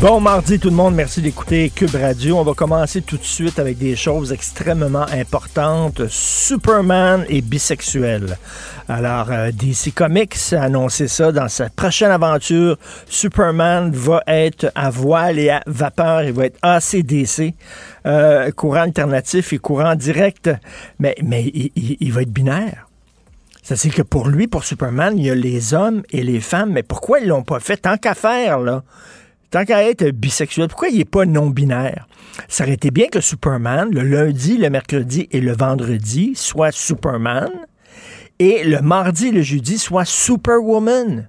Bon mardi tout le monde, merci d'écouter Cube Radio. On va commencer tout de suite avec des choses extrêmement importantes. Superman est bisexuel. Alors, euh, DC Comics a annoncé ça dans sa prochaine aventure. Superman va être à voile et à vapeur. Il va être ACDC, euh, courant alternatif et courant direct. Mais, mais il, va être binaire. Ça, c'est que pour lui, pour Superman, il y a les hommes et les femmes. Mais pourquoi ils l'ont pas fait? Tant qu'à faire, là? Tant qu'à être bisexuel, pourquoi il n'est pas non-binaire? Ça aurait été bien que Superman, le lundi, le mercredi et le vendredi, soit Superman, et le mardi et le jeudi soit Superwoman.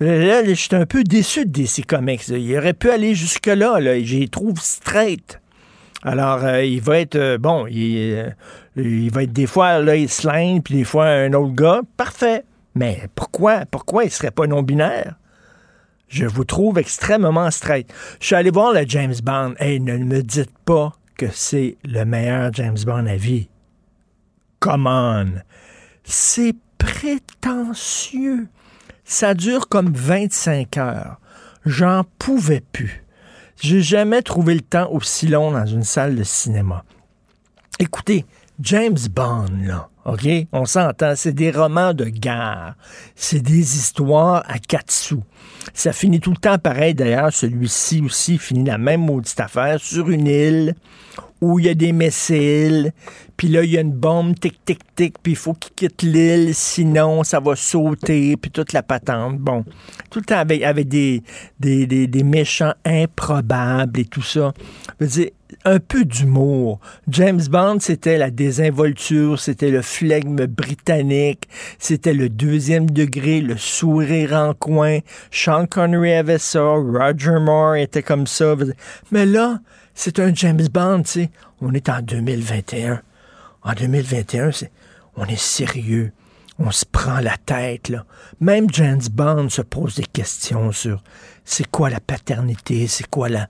Là, là, je suis un peu déçu de DC Comics. Il aurait pu aller jusque-là. Là. J'y trouve straight. Alors, euh, il va être, euh, bon, il, euh, il va être des fois là, il Lane, puis des fois un autre gars. Parfait. Mais pourquoi, pourquoi il serait pas non-binaire? Je vous trouve extrêmement straight. Je suis allé voir le James Bond. Hey, ne me dites pas que c'est le meilleur James Bond à vie. Come on. C'est prétentieux. Ça dure comme 25 heures. J'en pouvais plus. J'ai jamais trouvé le temps aussi long dans une salle de cinéma. Écoutez, James Bond, là, OK? On s'entend, c'est des romans de guerre. C'est des histoires à quatre sous. Ça finit tout le temps pareil, d'ailleurs. Celui-ci aussi finit la même maudite affaire sur une île où il y a des missiles, puis là, il y a une bombe, tic, tic, tic, puis il faut qu'il quitte l'île, sinon ça va sauter, puis toute la patente. Bon, tout le temps avec, avec des, des, des, des méchants improbables et tout ça. Je veux dire, un peu d'humour. James Bond, c'était la désinvolture, c'était le flegme britannique, c'était le deuxième degré, le sourire en coin. Sean Connery avait ça, Roger Moore était comme ça. Mais là, c'est un James Bond, tu sais. On est en 2021. En 2021, c'est, on est sérieux. On se prend la tête, là. Même James Bond se pose des questions sur c'est quoi la paternité, c'est quoi la,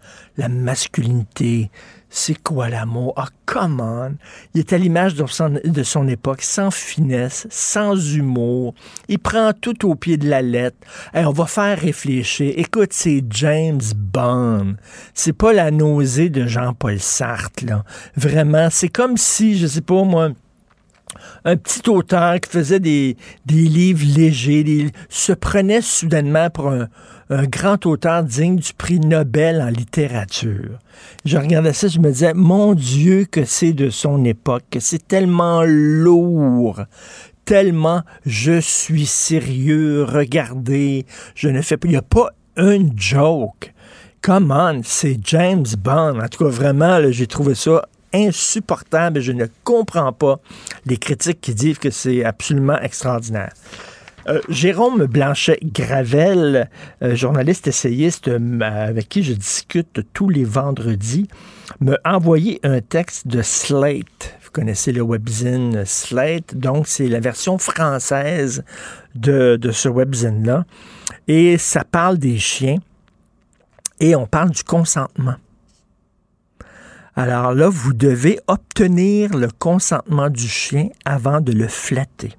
masculinité, c'est quoi l'amour? Ah, come on! Il est à l'image de son, de son époque, sans finesse, sans humour. Il prend tout au pied de la lettre. Hey, on va faire réfléchir. Écoute, c'est James Bond. C'est pas la nausée de Jean-Paul Sartre, là. Vraiment, c'est comme si, je sais pas moi, un petit auteur qui faisait des, des livres légers, se prenait soudainement pour un, un grand auteur digne du prix Nobel en littérature. Je regardais ça, je me disais, mon Dieu, que c'est de son époque, que c'est tellement lourd, tellement je suis sérieux, regardez, je ne fais pas, il n'y a pas une joke. Come on, c'est James Bond. En tout cas, vraiment, j'ai trouvé ça insupportable je ne comprends pas les critiques qui disent que c'est absolument extraordinaire. Euh, Jérôme Blanchet-Gravel, euh, journaliste essayiste euh, avec qui je discute tous les vendredis, m'a envoyé un texte de Slate. Vous connaissez le webzine Slate, donc c'est la version française de, de ce webzine-là. Et ça parle des chiens et on parle du consentement. Alors là, vous devez obtenir le consentement du chien avant de le flatter.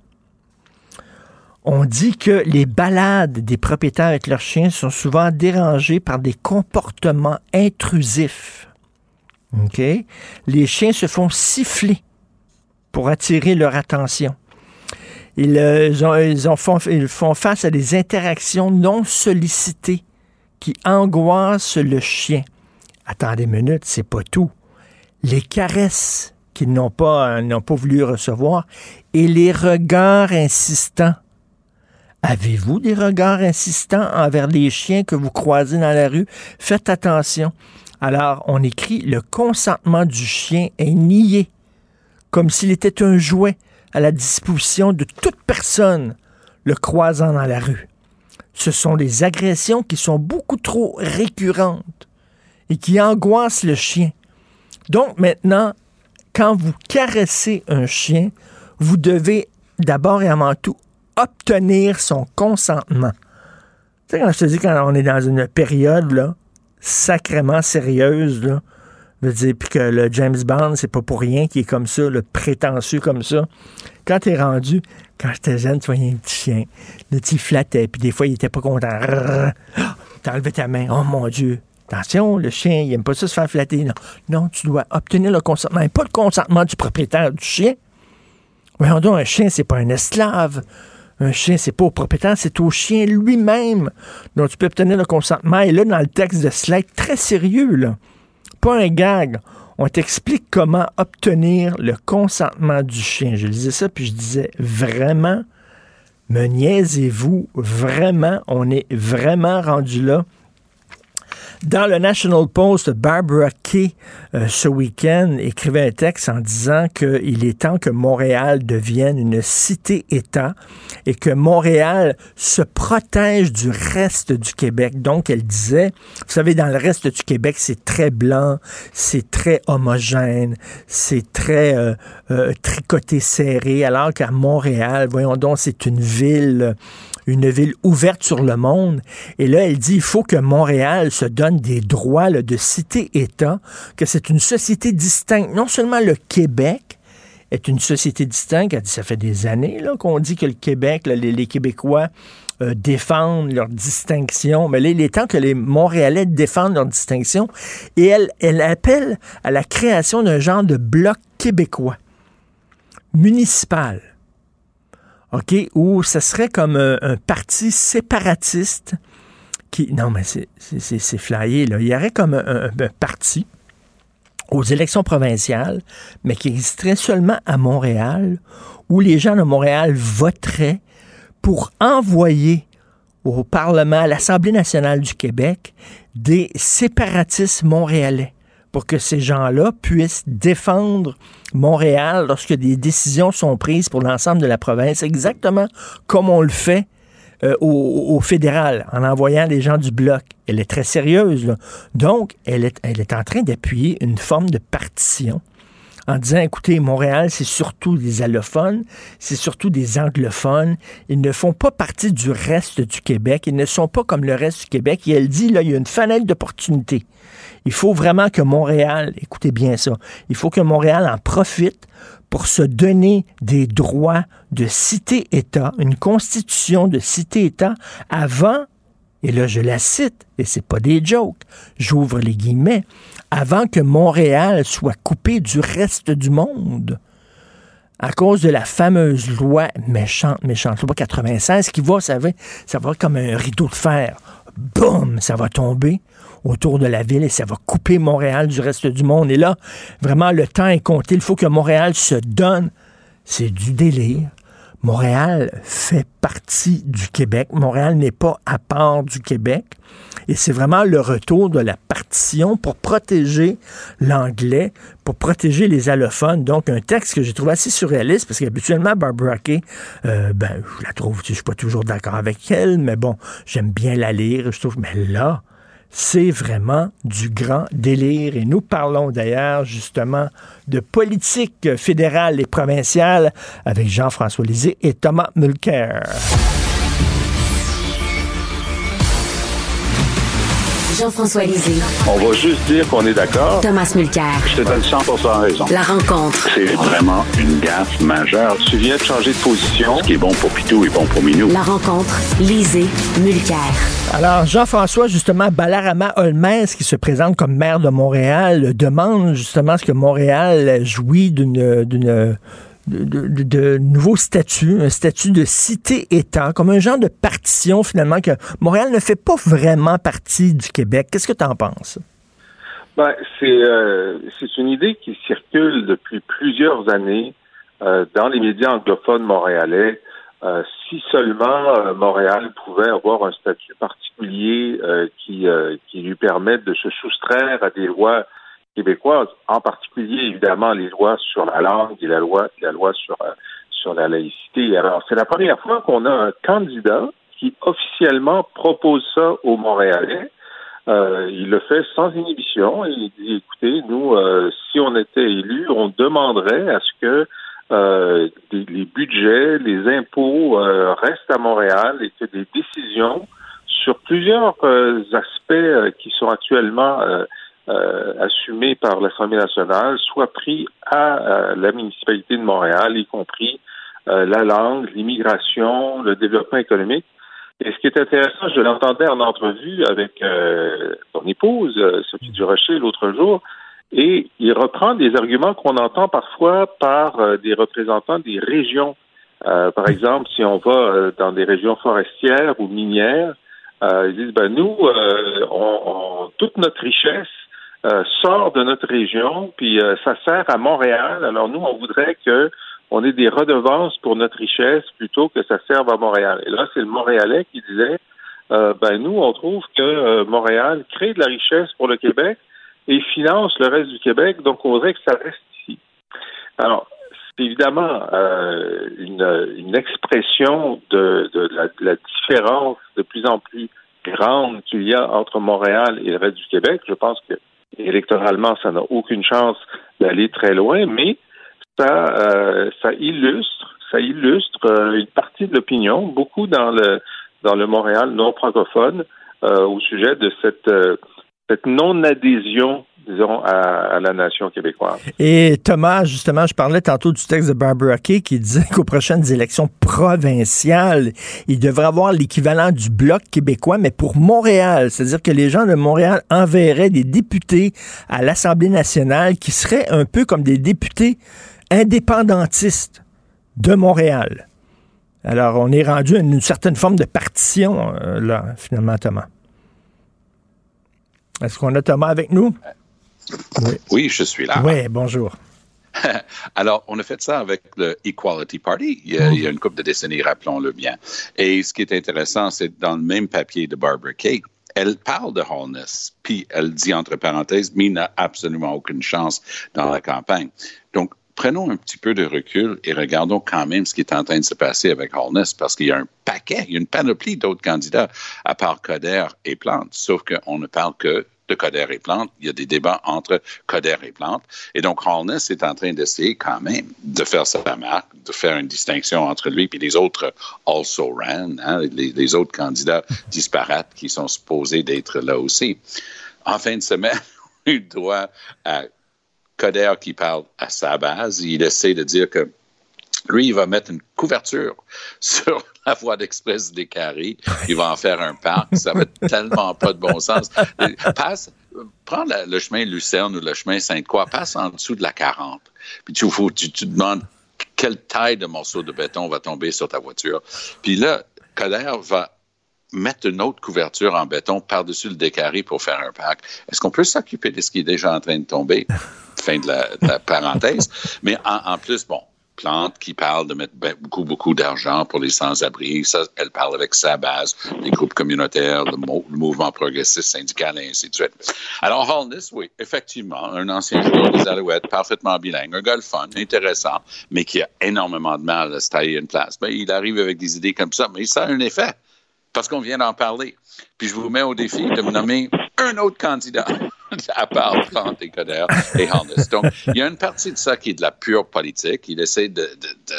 On dit que les balades des propriétaires avec leurs chiens sont souvent dérangées par des comportements intrusifs. OK? Les chiens se font siffler pour attirer leur attention. Ils, euh, font, ils font face à des interactions non sollicitées qui angoissent le chien. Attendez une minute, c'est pas tout. Les caresses qu'ils n'ont pas, euh, n'ont pas voulu recevoir et les regards insistants. Avez-vous des regards insistants envers les chiens que vous croisez dans la rue? Faites attention. Alors, on écrit le consentement du chien est nié, comme s'il était un jouet à la disposition de toute personne le croisant dans la rue. Ce sont des agressions qui sont beaucoup trop récurrentes et qui angoissent le chien. Donc maintenant, quand vous caressez un chien, vous devez d'abord et avant tout obtenir son consentement. Tu sais, quand je te dis quand on est dans une période là, sacrément sérieuse, là, veux dire, puis que le James Bond, c'est pas pour rien qu'il est comme ça, le prétentieux comme ça. Quand t'es rendu, quand j'étais jeune, tu voyais un petit chien, le petit flattait, puis des fois, il était pas content. Enlevé ta main. Oh mon Dieu. Attention, le chien, il aime pas ça se faire flatter. Non, non tu dois obtenir le consentement. Et pas le consentement du propriétaire du chien. Voyons donc, un chien, c'est pas un esclave. Un chien, c'est pas au propriétaire, c'est au chien lui-même dont tu peux obtenir le consentement. Et là, dans le texte de Slide, très sérieux, là, pas un gag, on t'explique comment obtenir le consentement du chien. Je lisais ça, puis je disais, vraiment, me niaisez-vous, vraiment, on est vraiment rendu là? Dans le National Post, Barbara Kay, euh, ce week-end, écrivait un texte en disant qu'il est temps que Montréal devienne une cité-État et que Montréal se protège du reste du Québec. Donc, elle disait, vous savez, dans le reste du Québec, c'est très blanc, c'est très homogène, c'est très euh, euh, tricoté serré, alors qu'à Montréal, voyons donc, c'est une ville une ville ouverte sur le monde. Et là, elle dit, il faut que Montréal se donne des droits de cité-État, que c'est une société distincte. Non seulement le Québec est une société distincte, elle dit, ça fait des années qu'on dit que le Québec, les, Québécois euh, défendent leur distinction, mais là, il est temps que les Montréalais défendent leur distinction. Et elle, elle appelle à la création d'un genre de bloc québécois municipal Où ce serait comme un, parti séparatiste qui. Non, mais c'est flyé, là. Il y aurait comme un, parti aux élections provinciales, mais qui existerait seulement à Montréal, où les gens de Montréal voteraient pour envoyer au Parlement, à l'Assemblée nationale du Québec, des séparatistes montréalais pour que ces gens-là puissent défendre Montréal lorsque des décisions sont prises pour l'ensemble de la province, exactement comme on le fait euh, au, fédéral, en envoyant les gens du bloc. Elle est très sérieuse. Donc, elle est, en train d'appuyer une forme de partition en disant, écoutez, Montréal, c'est surtout des allophones, c'est surtout des anglophones. Ils ne font pas partie du reste du Québec. Ils ne sont pas comme le reste du Québec. Et elle dit, il y a une fenêtre d'opportunité. Il faut vraiment que Montréal, écoutez bien ça, il faut que Montréal en profite pour se donner des droits de cité-État, une constitution de cité-État avant, et là je la cite, et c'est pas des jokes, j'ouvre les guillemets, avant que Montréal soit coupé du reste du monde à cause de la fameuse loi méchante, méchante, loi 96, qui va, ça va, ça va comme un rideau de fer. Boum, ça va tomber autour de la ville et ça va couper Montréal du reste du monde. Et là, vraiment, le temps est compté. Il faut que Montréal se donne. C'est du délire. Montréal fait partie du Québec. Montréal n'est pas à part du Québec. Et c'est vraiment le retour de la partition pour protéger l'anglais, pour protéger les allophones. Donc, un texte que j'ai trouvé assez surréaliste, parce qu'habituellement, Barbara Kay, euh, ben, je la trouve, je suis pas toujours d'accord avec elle, mais bon, j'aime bien la lire. Je trouve, mais là, c'est vraiment du grand délire. Et nous parlons d'ailleurs justement de politique fédérale et provinciale avec Jean-François Lisée et Thomas Mulcair. Jean-François Lisée. On va juste dire qu'on est d'accord. Thomas Mulcair. Je te donne 100 raison. La rencontre. C'est vraiment une gaffe majeure. Tu viens de changer de position. Ce qui est bon pour Pitou est bon pour Minou. La rencontre. Lisée. Mulcair. Alors, Jean-François, justement, Balarama Holmes, qui se présente comme maire de Montréal, demande justement ce que Montréal jouit d'une de, de, nouveaux statuts, un statut de cité-État, comme un genre de partition finalement que Montréal ne fait pas vraiment partie du Québec. Qu'est-ce que tu en penses? Ben, euh, c'est une idée qui circule depuis plusieurs années euh, dans les médias anglophones montréalais. Euh, si seulement Montréal pouvait avoir un statut particulier qui, qui lui permette de se soustraire à des lois québécoises, en particulier évidemment les lois sur la langue et la loi, la loi sur, euh, sur la laïcité. Alors, c'est la première fois qu'on a un candidat qui officiellement propose ça aux Montréalais. Euh, il le fait sans inhibition il dit écoutez, nous, euh, si on était élu, on demanderait à ce que les budgets, les impôts restent à Montréal et que des décisions sur plusieurs aspects qui sont actuellement euh, assumé par l'Assemblée nationale soit pris à euh, la municipalité de Montréal, y compris euh, la langue, l'immigration, le développement économique. Et ce qui est intéressant, je l'entendais en entrevue avec ton épouse, Sophie Durocher, l'autre jour, et il reprend des arguments qu'on entend parfois par des représentants des régions. par exemple, si on va dans des régions forestières ou minières, ils disent ben nous, on, toute notre richesse euh, sort de notre région, puis euh, ça sert à Montréal. Alors nous, on voudrait que on ait des redevances pour notre richesse plutôt que ça serve à Montréal. Et là, c'est le Montréalais qui disait, euh, ben nous, on trouve que Montréal crée de la richesse pour le Québec et finance le reste du Québec, donc on voudrait que ça reste ici. Alors, c'est évidemment une, une, expression de, de, la, de, la, différence de plus en plus grande qu'il y a entre Montréal et le reste du Québec. Je pense que électoralement, ça n'a aucune chance d'aller très loin, mais ça, euh, ça illustre, ça illustre euh, une partie de l'opinion, beaucoup dans le dans le Montréal non francophone, euh, au sujet de cette cette non-adhésion disons, à, la nation québécoise. Et Thomas, justement, je parlais tantôt du texte de Barbara Kay qui disait qu'aux prochaines élections provinciales, il devrait avoir l'équivalent du bloc québécois, mais pour Montréal. C'est-à-dire que les gens de Montréal enverraient des députés à l'Assemblée nationale qui seraient un peu comme des députés indépendantistes de Montréal. Alors, on est rendu à une certaine forme de partition, euh, là, finalement, Thomas. Est-ce qu'on a Thomas avec nous? Oui. je suis là. Oui, bonjour. Alors, on a fait ça avec le Equality Party il y a, une couple de décennies, rappelons-le bien. Et ce qui est intéressant, c'est dans le même papier de Barbara Kay, elle parle de Holness, puis elle dit entre parenthèses, mais n'a absolument aucune chance dans la campagne. Donc, prenons un petit peu de recul et regardons quand même ce qui est en train de se passer avec Holness, parce qu'il y a un paquet, il y a une panoplie d'autres candidats, à part Coder et Plante, sauf qu'on ne parle que de Coder et Plante. Il y a des débats entre Coder et Plante. Et donc, Holness est en train d'essayer quand même de faire sa marque, de faire une distinction entre lui et les autres also ran, hein, les, autres candidats disparates qui sont supposés d'être là aussi. En fin de semaine, il doit à Coder qui parle à sa base. Il essaie de dire que lui, il va mettre une couverture sur la voie d'express des carrés. Il va en faire un parc. Ça va tellement pas de bon sens. Passe, prends le chemin Lucerne ou le chemin Sainte-Croix, passe en dessous de la 40. Puis tu, tu, te demandes quelle taille de morceau de béton va tomber sur ta voiture. Puis là, Coder va mettre une autre couverture en béton par-dessus le décarré pour faire un parc. Est-ce qu'on peut s'occuper de ce qui est déjà en train de tomber? Fin de la, parenthèse. Mais en, plus, bon, Plante qui parle de mettre ben, beaucoup, beaucoup d'argent pour les sans-abri. Ça, elle parle avec sa base, les groupes communautaires, le, mouvement progressiste syndical et ainsi de suite. Alors, Holness, oui, effectivement, un ancien joueur des Alouettes, parfaitement bilingue, un gars fun, intéressant, mais qui a énormément de mal à se tailler une place. Ben, il arrive avec des idées comme ça, mais ça a un effet, parce qu'on vient d'en parler. Puis je vous mets au défi de me nommer un autre candidat à part Plante et Coder et Holness. Donc, il y a une partie de ça qui est de la pure politique. Il essaie de,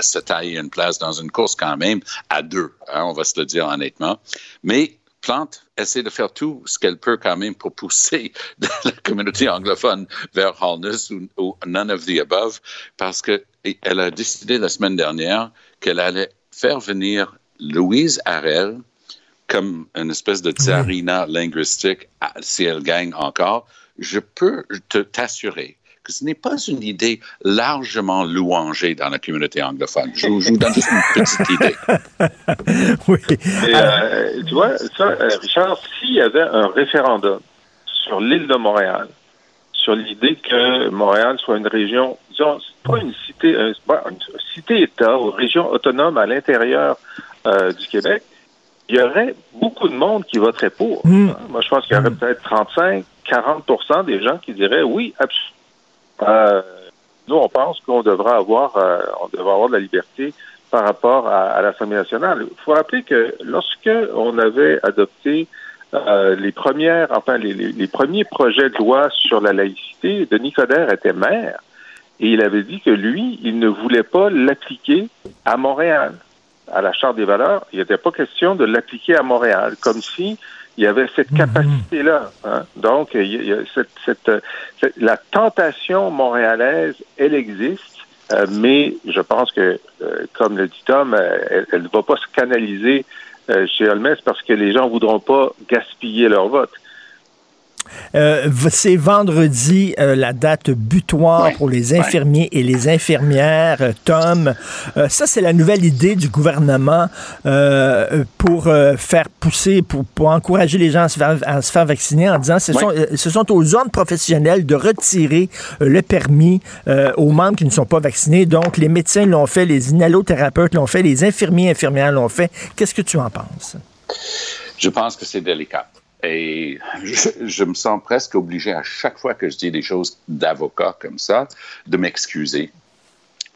se tailler une place dans une course quand même à deux, hein, on va se le dire honnêtement. Mais Plante essaie de faire tout ce qu'elle peut quand même pour pousser la communauté anglophone vers Holness ou, ou none of the above, parce qu'elle a décidé la semaine dernière qu'elle allait faire venir Louise Harel comme une espèce de tsarina linguistique si elle gagne encore. Je peux t'assurer que ce n'est pas une idée largement louangée dans la communauté anglophone. Je, vous donne juste une petite idée. oui. Euh, tu vois, ça, euh, Richard, s'il y avait un référendum sur l'île de Montréal, sur l'idée que Montréal soit une région, disons, pas une cité, une cité-État ou région autonome à l'intérieur euh, du Québec, il y aurait beaucoup de monde qui voterait pour. Hmm. Moi, je pense qu'il y aurait hmm. peut-être 35, 40% des gens qui diraient oui, absolument. Euh, nous, on pense qu'on devrait avoir, euh, on devrait avoir de la liberté par rapport à, l'Assemblée nationale. Il faut rappeler que lorsque on avait adopté euh, les premières, enfin les, les, premiers projets de loi sur la laïcité, Denis Coderre était maire et il avait dit que lui, il ne voulait pas l'appliquer à Montréal, à la Charte des valeurs. Il n'était pas question de l'appliquer à Montréal, comme si il y avait cette mhm. capacité-là. Hein. Donc, il cette, la tentation montréalaise, elle existe, euh, mais je pense que, euh, comme le dit Tom, euh, elle ne va pas se canaliser chez Holmes parce que les gens ne voudront pas gaspiller leur vote. Euh, c'est vendredi euh, la date butoir pour les infirmiers et les infirmières. Euh, Tom, ça c'est la nouvelle idée du gouvernement pour faire pousser, pour, pour, encourager les gens à se faire, à se faire vacciner en disant ce, sont, ce sont aux ordres professionnels de retirer le permis aux membres qui ne sont pas vaccinés. Donc les médecins l'ont fait, les inhalothérapeutes l'ont fait, les infirmiers et infirmières l'ont fait. Qu'est-ce que tu en penses? Je pense que c'est délicat. Et je, me sens presque obligé à chaque fois que je dis des choses d'avocat comme ça, de m'excuser,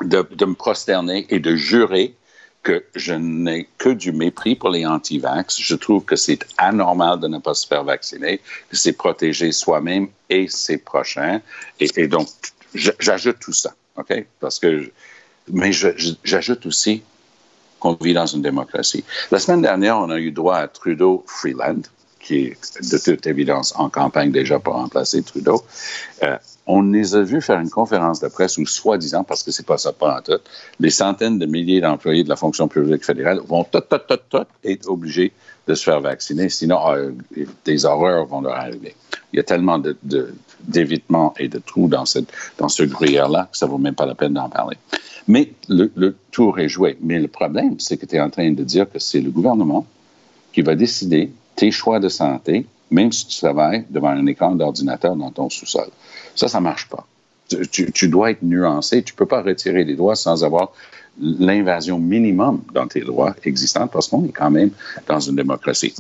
de, me prosterner et de jurer que je n'ai que du mépris pour les anti-vax. Je trouve que c'est anormal de ne pas se faire vacciner, que c'est protéger soi-même et ses prochains. Et, donc, j'ajoute tout ça, OK? Parce que, mais j'ajoute aussi qu'on vit dans une démocratie. La semaine dernière, on a eu droit à Trudeau Freeland qui est de toute évidence en campagne déjà pour remplacer Trudeau. Euh, on les a vus faire une conférence de presse où, soi-disant, parce que c'est pas ça pas en tout, les centaines de milliers d'employés de la fonction publique fédérale vont être obligés de se faire vacciner, sinon euh, des horreurs vont leur arriver. Il y a tellement de, d'évitements et de trous dans, ce gruyère-là que ça vaut même pas la peine d'en parler. Mais le, le tour est joué. Mais le problème, c'est que tu es en train de dire que c'est le gouvernement qui va décider tes choix de santé, même si tu travailles devant un écran d'ordinateur dans ton sous-sol. Ça, ça marche pas. Tu, dois être nuancé. Tu peux pas retirer les droits sans avoir l'invasion minimum dans tes droits existants parce qu'on est quand même dans une démocratie.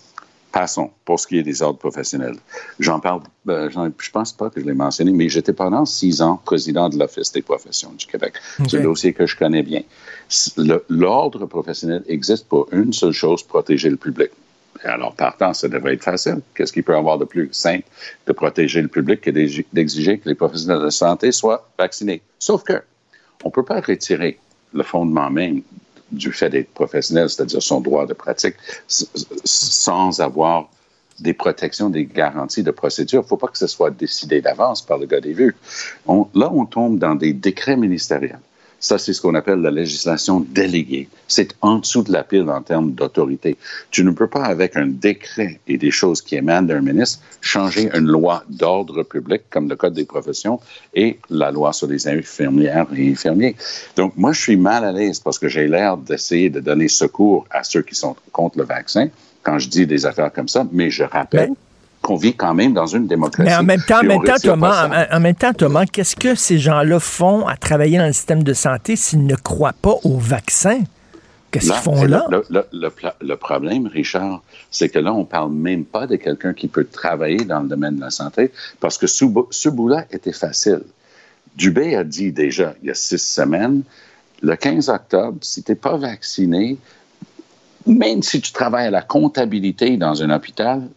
Passons pour ce qui est des ordres professionnels. J'en parle, euh, je pense pas que je l'ai mentionné, mais j'étais pendant six ans président de l'Office des professions du Québec. C'est un dossier que je connais bien. L'ordre professionnel existe pour une seule chose, protéger le public. Alors, partant, ça devrait être facile. Qu'est-ce qu'il peut y avoir de plus simple de protéger le public que d'exiger que les professionnels de santé soient vaccinés? Sauf que on ne peut pas retirer le fondement même du fait d'être professionnel, c'est-à-dire son droit de pratique, sans avoir des protections, des garanties de procédure. Il ne faut pas que ce soit décidé d'avance par le gars des vues. là, on tombe dans des décrets ministériels. Ça, c'est ce qu'on appelle la législation déléguée. C'est en dessous de la pile en termes d'autorité. Tu ne peux pas, avec un décret et des choses qui émanent d'un ministre, changer une loi d'ordre public, comme le Code des professions et la loi sur les infirmières et infirmiers. Donc, moi, je suis mal à l'aise parce que j'ai l'air d'essayer de donner secours à ceux qui sont contre le vaccin quand je dis des affaires comme ça, mais je rappelle qu'on vit quand même dans une démocratie. Mais en même temps, en même temps Thomas, en, même temps, Thomas, qu'est-ce que ces gens-là font à travailler dans le système de santé s'ils ne croient pas au vaccin? Qu'est-ce qu'ils font là? Le, problème, Richard, c'est que là, on parle même pas de quelqu'un qui peut travailler dans le domaine de la santé parce que ce, ce bout-là était facile. Dubé a dit déjà, il y a six semaines, le 15 octobre, si tu n'es pas vacciné, même si tu travailles à la comptabilité dans un hôpital,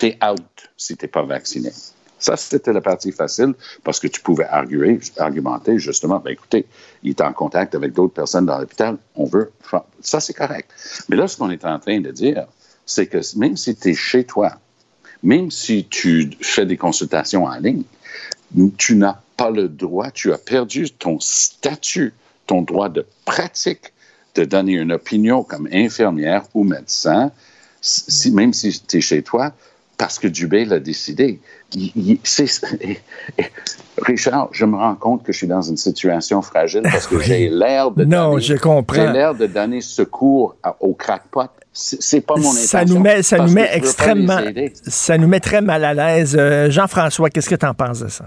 t'es out si t'es pas vacciné. Ça, c'était la partie facile parce que tu pouvais argumenter justement, ben écoutez, il est en contact avec d'autres personnes dans l'hôpital, on veut. Ça, c'est correct. Mais là, ce qu'on est en train de dire, c'est que même si tu es chez toi, même si tu fais des consultations en ligne, tu n'as pas le droit, tu as perdu ton statut, ton droit de pratique de donner une opinion comme infirmière ou médecin, si, même si tu es chez toi, parce que Dubé l'a décidé. Richard, je me rends compte que je suis dans une situation fragile parce que j'ai l'air de non, donner, je comprends. l'air de donner secours au crackpot. C'est pas mon intention. Ça nous met, ça nous met extrêmement, ça nous met très mal à l'aise. Euh, Jean-François, qu'est-ce que tu en penses de ça?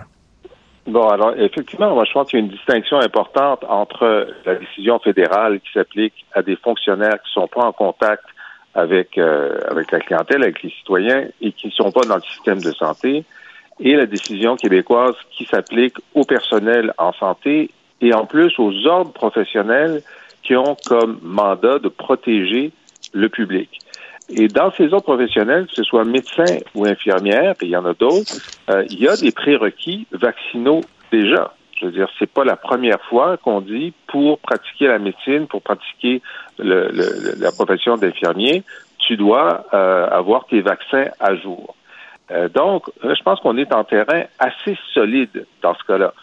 Bon, alors effectivement, moi je pense qu'il y a une distinction importante entre la décision fédérale qui s'applique à des fonctionnaires qui ne sont pas en contact avec euh, avec la clientèle, avec les citoyens et qui ne sont pas dans le système de santé, et la décision québécoise qui s'applique au personnel en santé et en plus aux ordres professionnels qui ont comme mandat de protéger le public. Et dans ces autres professionnels, que ce soit médecins ou infirmières, et il y en a d'autres, euh, il y a des prérequis vaccinaux déjà. Je veux dire, c'est pas la première fois qu'on dit pour pratiquer la médecine, pour pratiquer le, la profession d'infirmier, tu dois euh, avoir tes vaccins à jour. Euh, donc, je pense qu'on est en terrain assez solide dans ce cas-là.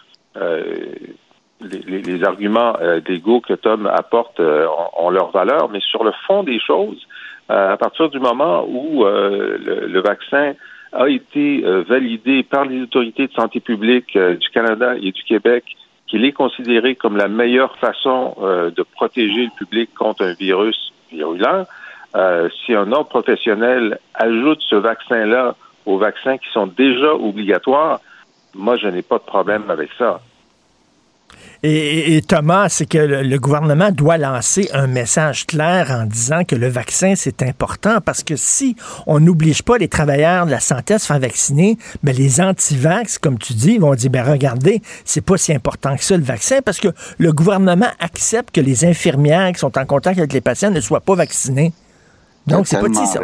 Les, arguments d'ego que Tom apporte ont, leur valeur, mais sur le fond des choses, euh, à partir du moment où euh, le, vaccin a été euh, validé par les autorités de santé publique du Canada et du Québec, qu'il est considéré comme la meilleure façon de protéger le public contre un virus virulent, si un ordre professionnel ajoute ce vaccin-là aux vaccins qui sont déjà obligatoires, moi, je n'ai pas de problème avec ça. Et, Thomas, c'est que le, gouvernement doit lancer un message clair en disant que le vaccin, c'est important parce que si on n'oblige pas les travailleurs de la santé à se faire vacciner, ben les anti-vax, comme tu dis, vont dire, ben regardez, c'est pas si important que ça le vaccin parce que le gouvernement accepte que les infirmières qui sont en contact avec les patients ne soient pas vaccinées. Donc, c'est pas ça.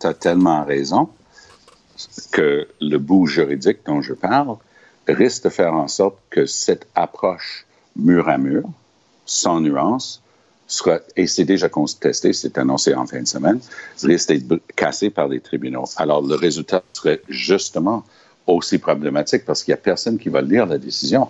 Tu as tellement raison que le bout juridique dont je parle risque de faire en sorte que cette approche mur à mur, sans nuance, sera, et c'est déjà contesté, c'est annoncé en fin de semaine, risque d'être cassé par les tribunaux. Alors, le résultat serait justement aussi problématique parce qu'il n'y a personne qui va lire la décision.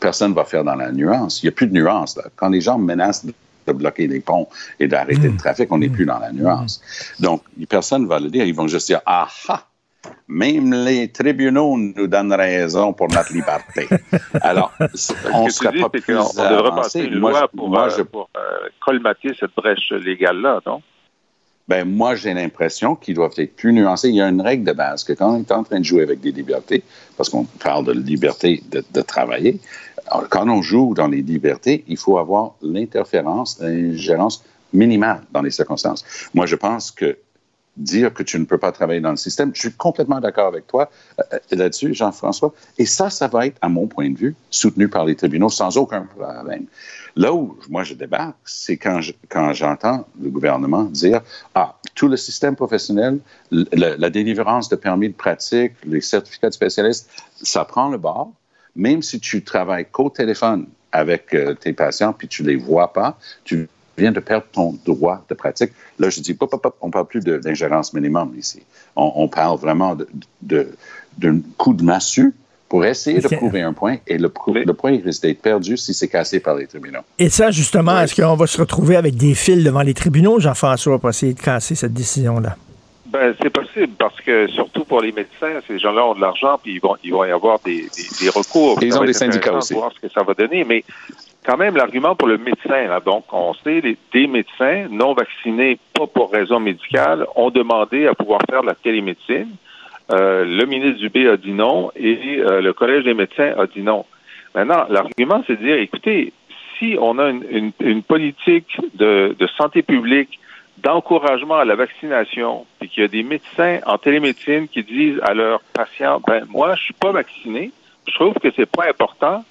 Personne ne va faire dans la nuance. Il n'y a plus de nuance. Là. Quand les gens menacent de bloquer les ponts et d'arrêter le mmh. trafic, on n'est mmh. plus dans la nuance. Donc, personne ne va le lire. Ils vont juste dire, ah ah, même les tribunaux nous donnent raison pour notre liberté. Alors, on ne serait pas plus On devrait passer une loi pour, euh, euh, colmater cette brèche légale-là, non? Ben, moi, j'ai l'impression qu'ils doivent être plus nuancés. Il y a une règle de base que quand on est en train de jouer avec des libertés, parce qu'on parle de liberté de, de travailler, quand on joue dans les libertés, il faut avoir l'interférence, l'ingérence minimale dans les circonstances. Moi, je pense que dire que tu ne peux pas travailler dans le système. Je suis complètement d'accord avec toi euh, là-dessus, Jean-François. Et ça, ça va être, à mon point de vue, soutenu par les tribunaux sans aucun problème. Là où moi je débarque, c'est quand, j'entends le gouvernement dire Ah, tout le système professionnel, la, délivrance de permis de pratique, les certificats de spécialistes, ça prend le bord. Même si tu travailles qu'au téléphone avec euh, tes patients puis tu les vois pas, tu viens de perdre ton droit de pratique. Là, je dis, pop, pop, on ne parle plus d'ingérence minimum ici. On, parle vraiment d'un de, coup de massue pour essayer de prouver un point, et le, le point risque d'être perdu si c'est cassé par les tribunaux. Et ça, justement, est-ce qu'on va se retrouver avec des fils devant les tribunaux, Jean-François, pour essayer de casser cette décision-là? Ben, c'est possible parce que surtout pour les médecins, ces gens-là ont de l'argent puis ils vont, ils vont y avoir des, des, recours. ils ont des syndicats aussi. Pour voir ce que ça va donner, mais quand même l'argument pour le médecin. Là. Donc, on sait, des médecins non vaccinés, pas pour raison médicale, ont demandé à pouvoir faire de la télémédecine. Euh, le ministre Dubé a dit non et euh, le Collège des médecins a dit non. Maintenant, l'argument, c'est de dire, écoutez, si on a une, une, politique de, de, santé publique d'encouragement à la vaccination, puis qu'il y a des médecins en télémédecine qui disent à leurs patients, ben moi, je suis pas vacciné, je trouve que c'est pas important.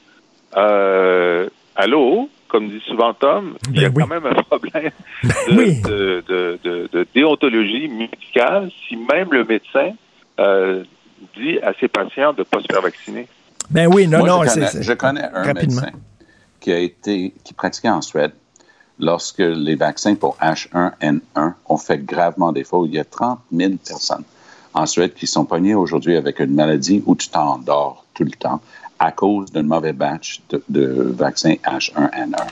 Euh, allô, comme dit souvent Tom, il y a ben quand même un problème ben de, de, de, de, déontologie médicale si même le médecin euh, dit à ses patients de ne pas se faire vacciner? Ben oui, non, Moi, non. je c'est- connais, je connais un rapidement. médecin qui a été, qui pratiquait en Suède lorsque les vaccins pour H1N1 ont fait gravement défaut. Il y a 30 000 personnes en Suède qui sont pognées aujourd'hui avec une maladie où tu t'endors tout le temps à cause d'un mauvais batch de, de vaccins H1N1.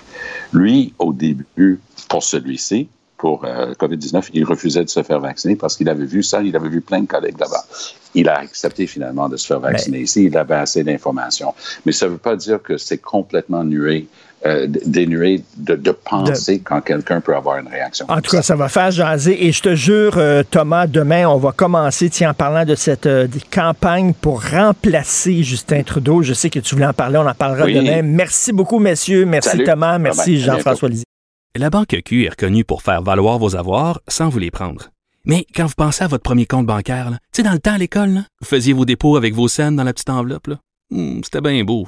Lui, au début, pour celui-ci, pour euh, COVID-19, il refusait de se faire vacciner parce qu'il avait vu ça, il avait vu plein de collègues là-bas. Il a accepté finalement de se faire vacciner ici, il avait assez d'informations. Mais ça ne veut pas dire que c'est complètement nué, euh, dénué de, de penser quand quelqu'un peut avoir une réaction. En tout cas, ça va faire jaser. Et je te jure, euh, Thomas, demain, on va commencer, tiens, en parlant de cette euh, campagne pour remplacer Justin Trudeau. Je sais que tu voulais en parler, on en parlera Oui. demain. Merci beaucoup, messieurs. Merci, Salut. Thomas. Merci, Jean-François Lisée. La Banque Q est reconnue pour faire valoir vos avoirs sans vous les prendre. Mais quand vous pensez à votre premier compte bancaire, tu sais, dans le temps à l'école, là, vous faisiez vos dépôts avec vos scènes dans la petite enveloppe. Hmm, C'était bien beau.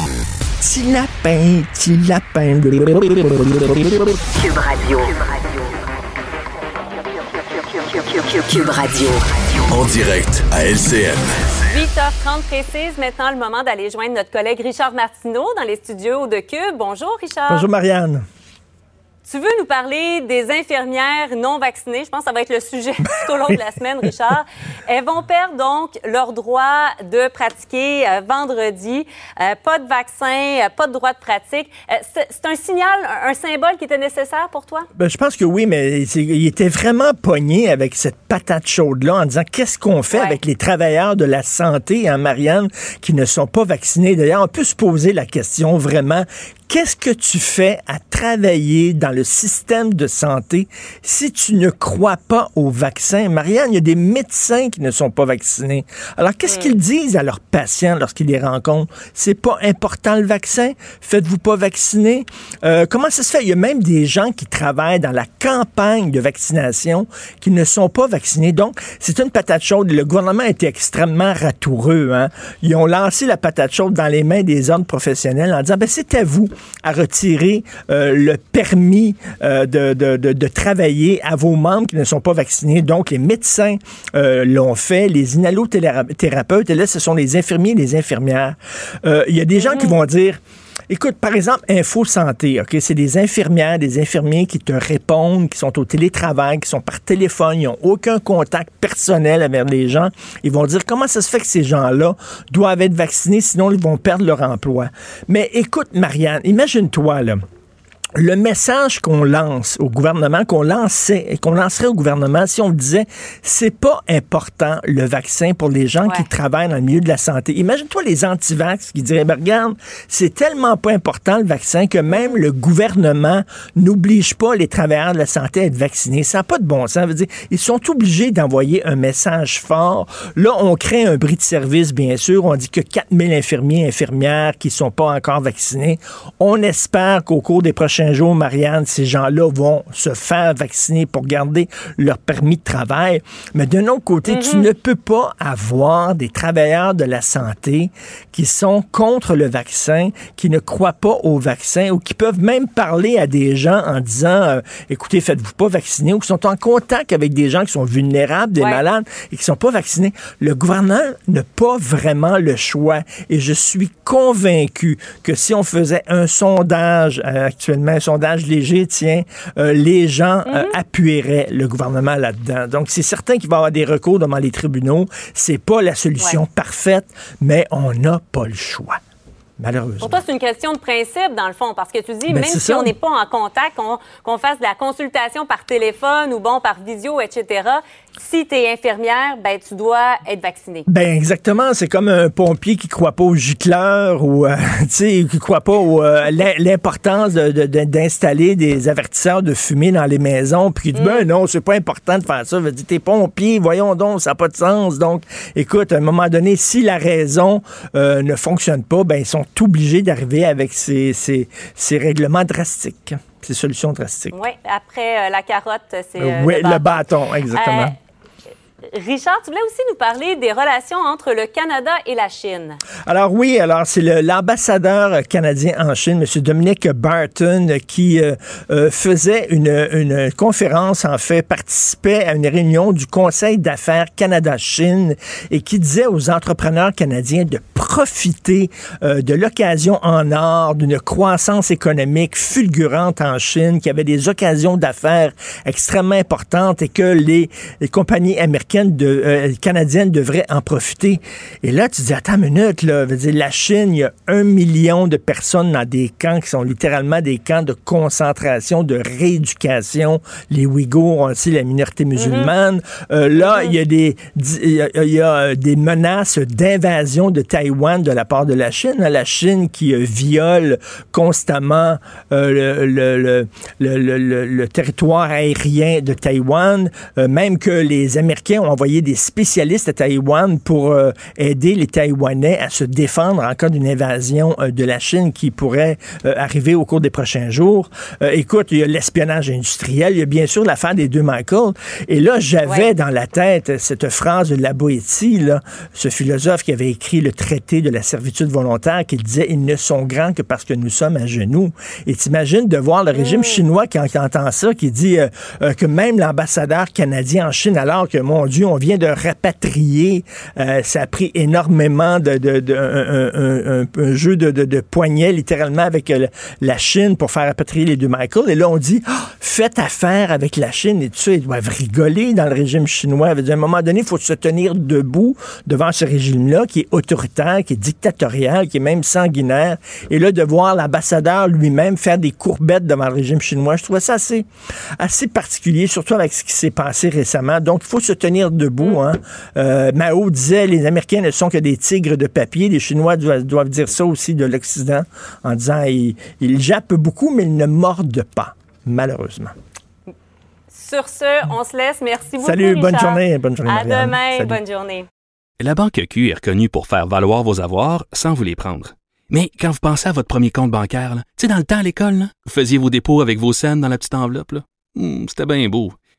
Petit lapin, petit lapin. Cube Radio. Cube Radio. En direct à LCN. 8h30 précise, maintenant le moment d'aller joindre notre collègue Richard Martineau dans les studios de Cube. Bonjour Richard. Bonjour, Marianne. Tu veux nous parler des infirmières non vaccinées? Je pense que ça va être le sujet tout au long de la semaine, Richard. Elles vont perdre donc leur droit de pratiquer euh, vendredi. Euh, pas de vaccin, euh, pas de droit de pratique. C'est un signal, un, symbole qui était nécessaire pour toi? Ben, je pense que oui, mais il était vraiment pogné avec cette patate chaude-là en disant qu'est-ce qu'on fait Ouais. avec les travailleurs de la santé, hein, Marianne, qui ne sont pas vaccinés? D'ailleurs, on peut se poser la question vraiment. Qu'est-ce que tu fais à travailler dans le système de santé si tu ne crois pas au vaccin? Marianne, il y a des médecins qui ne sont pas vaccinés. Alors, qu'est-ce qu'ils disent à leurs patients lorsqu'ils les rencontrent? C'est pas important le vaccin? Faites-vous pas vacciner? Euh, comment ça se fait? Il y a même des gens qui travaillent dans la campagne de vaccination qui ne sont pas vaccinés. Donc, c'est une patate chaude. Le gouvernement était extrêmement ratoureux. Hein? Ils ont lancé la patate chaude dans les mains des ordres professionnels en disant, ben, c'est à vous à retirer euh, le permis euh, de, de, de, de travailler à vos membres qui ne sont pas vaccinés. Donc, les médecins euh, l'ont fait, les inhalothérapeutes, et là, ce sont les infirmiers et les infirmières. Il y a des gens qui vont dire, Écoute, par exemple, Info Santé, OK, c'est des infirmières, des infirmiers qui te répondent, qui sont au télétravail, qui sont par téléphone, ils n'ont aucun contact personnel avec les gens. Ils vont dire comment ça se fait que ces gens-là doivent être vaccinés, sinon ils vont perdre leur emploi? Mais écoute, Marianne, imagine-toi, là le message qu'on lance au gouvernement, qu'on lançait et qu'on lancerait au gouvernement, si on disait c'est pas important le vaccin pour les gens qui travaillent dans le milieu de la santé. Imagine-toi les antivax qui diraient ben, regarde, c'est tellement pas important le vaccin que même le gouvernement n'oblige pas les travailleurs de la santé à être vaccinés. Ça n'a pas de bon sens. Ça veut dire, ils sont obligés d'envoyer un message fort. Là, on crée un bris de service, bien sûr. On dit que 4000 infirmiers et infirmières qui sont pas encore vaccinés. On espère qu'au cours des prochains jours, Marianne, ces gens-là vont se faire vacciner pour garder leur permis de travail. Mais d'un autre côté, tu ne peux pas avoir des travailleurs de la santé qui sont contre le vaccin, qui ne croient pas au vaccin ou qui peuvent même parler à des gens en disant, euh, écoutez, faites-vous pas vacciner ou qui sont en contact avec des gens qui sont vulnérables, des Ouais. malades et qui sont pas vaccinés. Le gouvernement n'a pas vraiment le choix et je suis convaincu que si on faisait un sondage euh, actuellement un sondage léger, tiens, euh, les gens euh, appuieraient le gouvernement là-dedans. Donc, c'est certain qu'il va y avoir des recours devant les tribunaux. C'est pas la solution parfaite, mais on n'a pas le choix. Malheureusement. Pour toi, c'est une question de principe, dans le fond, parce que tu dis, Ben, même si ça. on n'est pas en contact, qu'on qu'on fasse de la consultation par téléphone ou bon, par visio, etc., si tu es infirmière, ben, tu dois être vacciné. Ben exactement, c'est comme un pompier qui croit pas au gicleur ou euh, tu sais qui croit pas au euh, l'im- l'importance de- de- de- d'installer des avertisseurs de fumée dans les maisons puis qui dit ben non, c'est pas important de faire ça, veut dire t'es pompier, voyons donc, ça n'a pas de sens. Donc écoute, à un moment donné, si la raison euh, ne fonctionne pas, ben ils sont obligés d'arriver avec ces, ces, ces règlements drastiques, ces solutions drastiques. Oui, après euh, la carotte, c'est. euh, oui, le bâton, exactement. Richard, tu voulais aussi nous parler des relations entre le Canada et la Chine. Alors oui, alors c'est l'ambassadeur canadien en Chine, M. Dominic Barton, qui euh, euh, faisait une, conférence, en fait, participait à une réunion du Conseil d'affaires Canada-Chine et qui disait aux entrepreneurs canadiens de profiter euh, de l'occasion en or, d'une croissance économique fulgurante en Chine, qu'il y avait des occasions d'affaires extrêmement importantes et que les compagnies américaines, de, euh, canadiennes devraient en profiter. Et là, tu dis, attends une minute, là, veut dire, la Chine, il y a un million de personnes dans des camps qui sont littéralement des camps de concentration, de rééducation. Les Ouïghours, on le sait, la minorité musulmane. Euh, là, il y a des y a, il y a, euh, des menaces d'invasion de Taïwan de la part de la Chine. La Chine qui viole constamment euh, le, le, le, le- le- le- le territoire aérien de Taïwan, euh, même que les Américains ont envoyé des spécialistes à Taïwan pour euh, aider les Taïwanais à se défendre en cas d'une invasion euh, de la Chine qui pourrait euh, arriver au cours des prochains jours. Écoute, il y a l'espionnage industriel, il y a bien sûr l'affaire des deux Michael. Et là, j'avais Ouais. dans la tête cette phrase de la Boétie, là, ce philosophe qui avait écrit le traité de la servitude volontaire, qui disait ils ne sont grands que parce que nous sommes à genoux. Et t'imagines de voir le régime chinois qui, qui entend ça, qui dit que même l'ambassadeur canadien en Chine, alors que mon On vient de rapatrier, euh, ça a pris énormément de, de, un, jeu de, de, littéralement avec euh, la Chine pour faire rapatrier les deux Michael. Et là, on dit Ah, faites affaire avec la Chine et tout ça. Ils doivent rigoler dans le régime chinois. À un moment donné, il faut se tenir debout devant ce régime-là qui est autoritaire, qui est dictatorial, qui est même sanguinaire. Et là, de voir l'ambassadeur lui-même faire des courbettes devant le régime chinois, je trouvais ça assez, assez particulier, surtout avec ce qui s'est passé récemment. Donc, il faut se tenir debout. Hein. Euh, Mao disait les Américains ne sont que des tigres de papier. Les Chinois doivent, doivent dire ça aussi de l'Occident en disant ils, ils jappent beaucoup, mais ils ne mordent pas, malheureusement. Sur ce, on se laisse. Merci beaucoup. Salut, bonne journée, bonne journée, À Marianne. demain. Salut. Bonne journée. La Banque Q est reconnue pour faire valoir vos avoirs sans vous les prendre. Mais quand vous pensez à votre premier compte bancaire, tu sais, dans le temps à l'école, vous faisiez vos dépôts avec vos scènes dans la petite enveloppe. Hmm, C'était bien beau.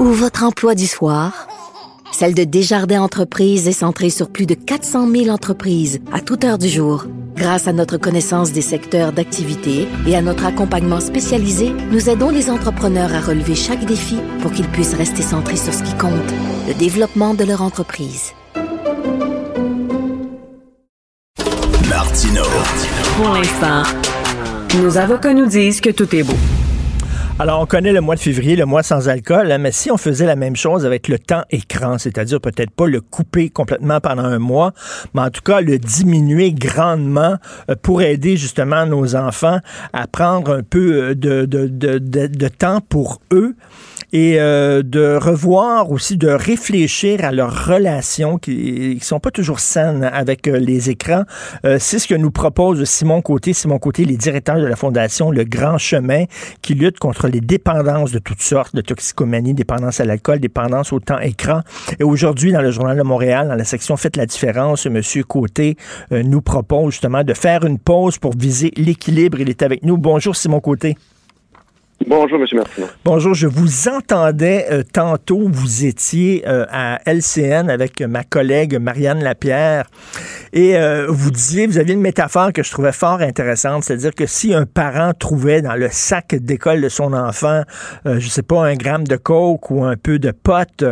ou votre emploi du soir, celle de Desjardins Entreprises est centrée sur plus de 400 000 entreprises à toute heure du jour. Grâce à notre connaissance des secteurs d'activité et à notre accompagnement spécialisé, nous aidons les entrepreneurs à relever chaque défi pour qu'ils puissent rester centrés sur ce qui compte, le développement de leur entreprise. Martino. Pour l'instant, nos avocats nous disent que tout est beau. Alors, on connaît le mois de février, le mois sans alcool, hein, mais si on faisait la même chose avec le temps écran, c'est-à-dire peut-être pas le couper complètement pendant un mois, mais en tout cas le diminuer grandement euh, pour aider justement nos enfants à prendre un peu euh, de, temps pour eux et euh, de revoir aussi, de réfléchir à leurs relations qui ne sont pas toujours saines avec euh, les écrans. Euh, C'est ce que nous propose Simon Côté. Simon Côté, les directeurs de la Fondation Le Grand Chemin, qui lutte contre les dépendances de toutes sortes, de toxicomanie, dépendance à l'alcool, dépendance au temps écran. Et aujourd'hui, dans le Journal de Montréal, dans la section Faites la différence, Monsieur Côté euh, nous propose justement de faire une pause pour viser l'équilibre. Il est avec nous. Bonjour Simon Côté. Bonjour, M. Martineau. Bonjour, je vous entendais euh, tantôt, vous étiez euh, à LCN avec ma collègue Marianne Lapierre et euh, vous disiez, vous aviez une métaphore que je trouvais fort intéressante, c'est-à-dire que si un parent trouvait dans le sac d'école de son enfant, je sais pas, un gramme de coke ou un peu de pote,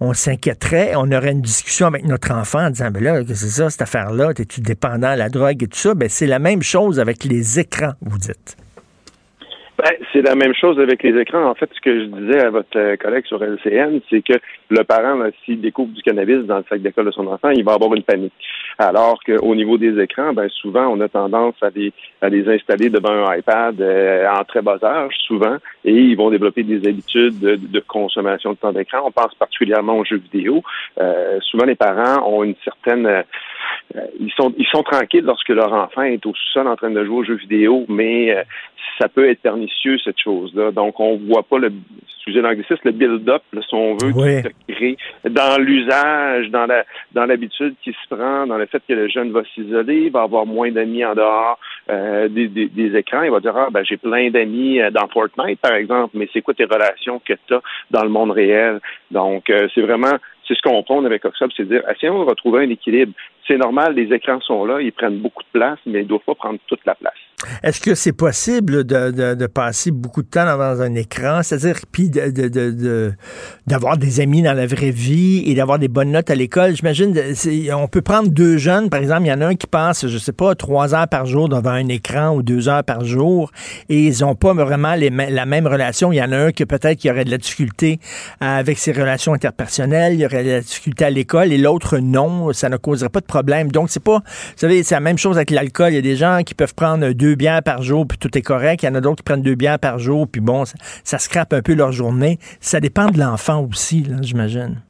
on s'inquiéterait, on aurait une discussion avec notre enfant en disant, ben là, que c'est ça, cette affaire-là, es-tu dépendant à la drogue et tout ça? Ben c'est la même chose avec les écrans, vous dites. Ben, c'est la même chose avec les écrans. En fait, ce que je disais à votre euh, collègue sur LCN, c'est que le parent, s'il découvre du cannabis dans le sac d'école de son enfant, il va avoir une panique. Alors qu'au niveau des écrans, ben souvent, on a tendance à les, à les installer devant un iPad euh, en très bas âge, souvent, et ils vont développer des habitudes de, consommation de temps d'écran. On pense particulièrement aux jeux vidéo. Euh, souvent, les parents ont une certaine ils sont ils sont tranquilles lorsque leur enfant est au sous-sol en train de jouer aux jeux vidéo, mais ça peut être pernicieux, cette chose-là. Donc, on voit pas le, excusez l'anglicisme, le build-up, si on veut, qui se crée dans l'usage, dans la dans l'habitude qui se prend, dans le fait que le jeune va s'isoler, va avoir moins d'amis en dehors euh, des, des, écrans. Il va dire, ah, ben, j'ai plein d'amis euh, dans Fortnite, par exemple, mais c'est quoi tes relations que tu as dans le monde réel? Donc, euh, c'est vraiment c'est ce qu'on prône avec Oxfam, c'est de dire, essayons de retrouver un équilibre. C'est normal, les écrans sont là, ils prennent beaucoup de place, mais ils ne doivent pas prendre toute la place. Est-ce que c'est possible de, passer beaucoup de temps dans un écran, c'est-à-dire puis d'avoir des amis dans la vraie vie et d'avoir des bonnes notes à l'école? J'imagine, on peut prendre deux jeunes, par exemple, il y en a un qui passe, je sais pas, trois heures par jour devant un écran ou deux heures par jour et ils n'ont pas vraiment la même relation. Il y en a un qui peut-être qui aurait de la difficulté avec ses relations interpersonnelles, il y aurait de la difficulté à l'école et l'autre non, ça ne causerait pas de problème. Donc c'est pas, vous savez, c'est la même chose avec l'alcool. Il y a des gens qui peuvent prendre deux bières par jour, puis tout est correct. Il y en a d'autres qui prennent deux bières par jour, puis bon, ça, scrape un peu leur journée. Ça dépend de l'enfant aussi, j'imagine.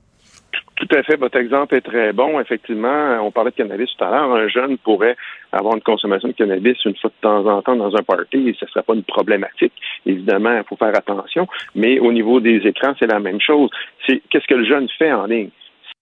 Tout à fait. Votre exemple est très bon. Effectivement, on parlait de cannabis tout à l'heure. Un jeune pourrait avoir une consommation de cannabis une fois de temps en temps dans un party et ce ne serait pas une problématique. Évidemment, il faut faire attention. Mais au niveau des écrans, c'est la même chose. C'est qu'est-ce que le jeune fait en ligne?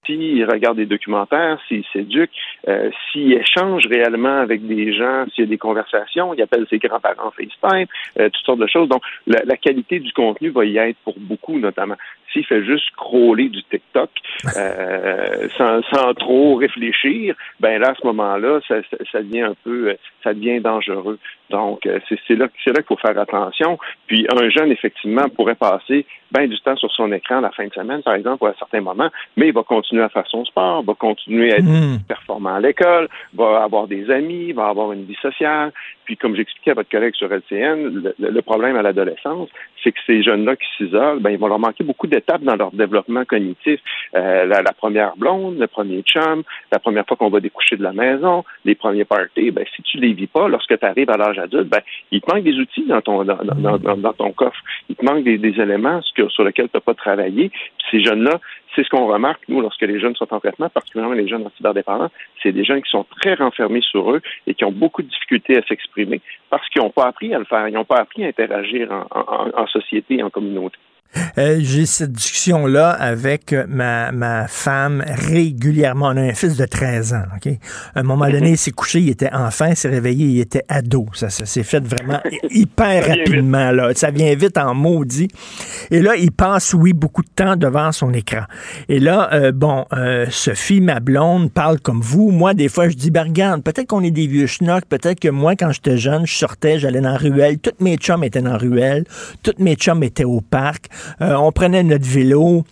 S'il regarde des documentaires, s'il s'éduque, euh, s'il échange réellement avec des gens, s'il y a des conversations, il appelle ses grands-parents FaceTime, euh, toutes sortes de choses. Donc, la, la, qualité du contenu va y être pour beaucoup, notamment. Fait juste scroller du TikTok euh, sans, sans, trop réfléchir, ben là, à ce moment-là, ça, ça, devient un peu, ça devient dangereux. Donc, euh, c'est là, là qu'il faut faire attention. Puis, un jeune, effectivement, pourrait passer bien du temps sur son écran la fin de semaine, par exemple, ou à certains moments, mais il va continuer à faire son sport, va continuer à être hmm. performant à l'école, va avoir des amis, va avoir une vie sociale. Puis, comme j'expliquais à votre collègue sur LCN, le, problème à l'adolescence, c'est que ces jeunes-là qui s'isolent, ben, ils vont leur manquer beaucoup d'étapes dans leur développement cognitif. Euh, la, première blonde, le premier chum, la première fois qu'on va découcher de la maison, les premiers parties, ben, si tu les vis pas, lorsque tu arrives à l'âge adulte, ben, il te manque des outils dans ton, dans, dans, ton coffre. Il te manque des, éléments sur, sur lesquels tu n'as pas travaillé. Puis ces jeunes-là, c'est ce qu'on remarque, nous, lorsque les jeunes sont en traitement, particulièrement les jeunes en cyberdépendance, c'est des jeunes qui sont très renfermés sur eux et qui ont beaucoup de difficultés à s'exprimer parce qu'ils n'ont pas appris à le faire, ils n'ont pas appris à interagir en, en société, en communauté. Euh, j'ai cette discussion-là avec ma, ma femme régulièrement. On a un fils de 13 ans. OK? À un moment donné, il s'est couché, il était enfant, il s'est réveillé, il était ado. Ça, ça s'est fait vraiment hyper rapidement. Là. Ça vient vite en maudit. Et là, il passe, oui, beaucoup de temps devant son écran. Et là, euh, bon, euh, Sophie, ma blonde, parle comme vous. Moi, des fois, je dis, ben, regarde, peut-être qu'on est des vieux schnocks, peut-être que moi, quand j'étais jeune, je sortais, j'allais dans la ruelle. Toutes mes chums étaient dans la ruelle. Toutes mes chums étaient au parc. Euh, on prenait notre vélo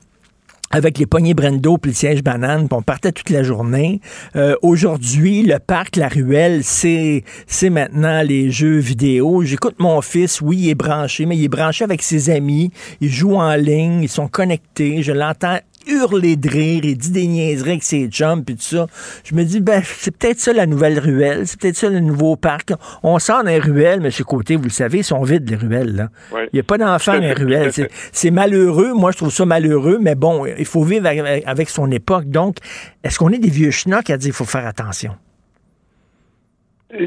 avec les poignées Brendo puis le siège banane, puis on partait toute la journée. Euh, aujourd'hui, le parc La Ruelle, c'est c'est maintenant les jeux vidéo. J'écoute mon fils, oui, il est branché, mais il est branché avec ses amis. Ils jouent en ligne, ils sont connectés. Je l'entends hurler de rire et dit des niaiseries avec ses chums puis tout ça. Je me dis, ben, c'est peut-être ça la nouvelle ruelle, c'est peut-être ça le nouveau parc. On sort des ruelles, mais ce côté, vous le savez, ils sont vides, les ruelles, là. Il n'y a pas d'enfants dans les ruelles. C'est malheureux. Moi, je trouve ça malheureux, mais bon, il faut vivre avec, son époque. Donc, est-ce qu'on est des vieux schnocks à dire qu'il faut faire attention?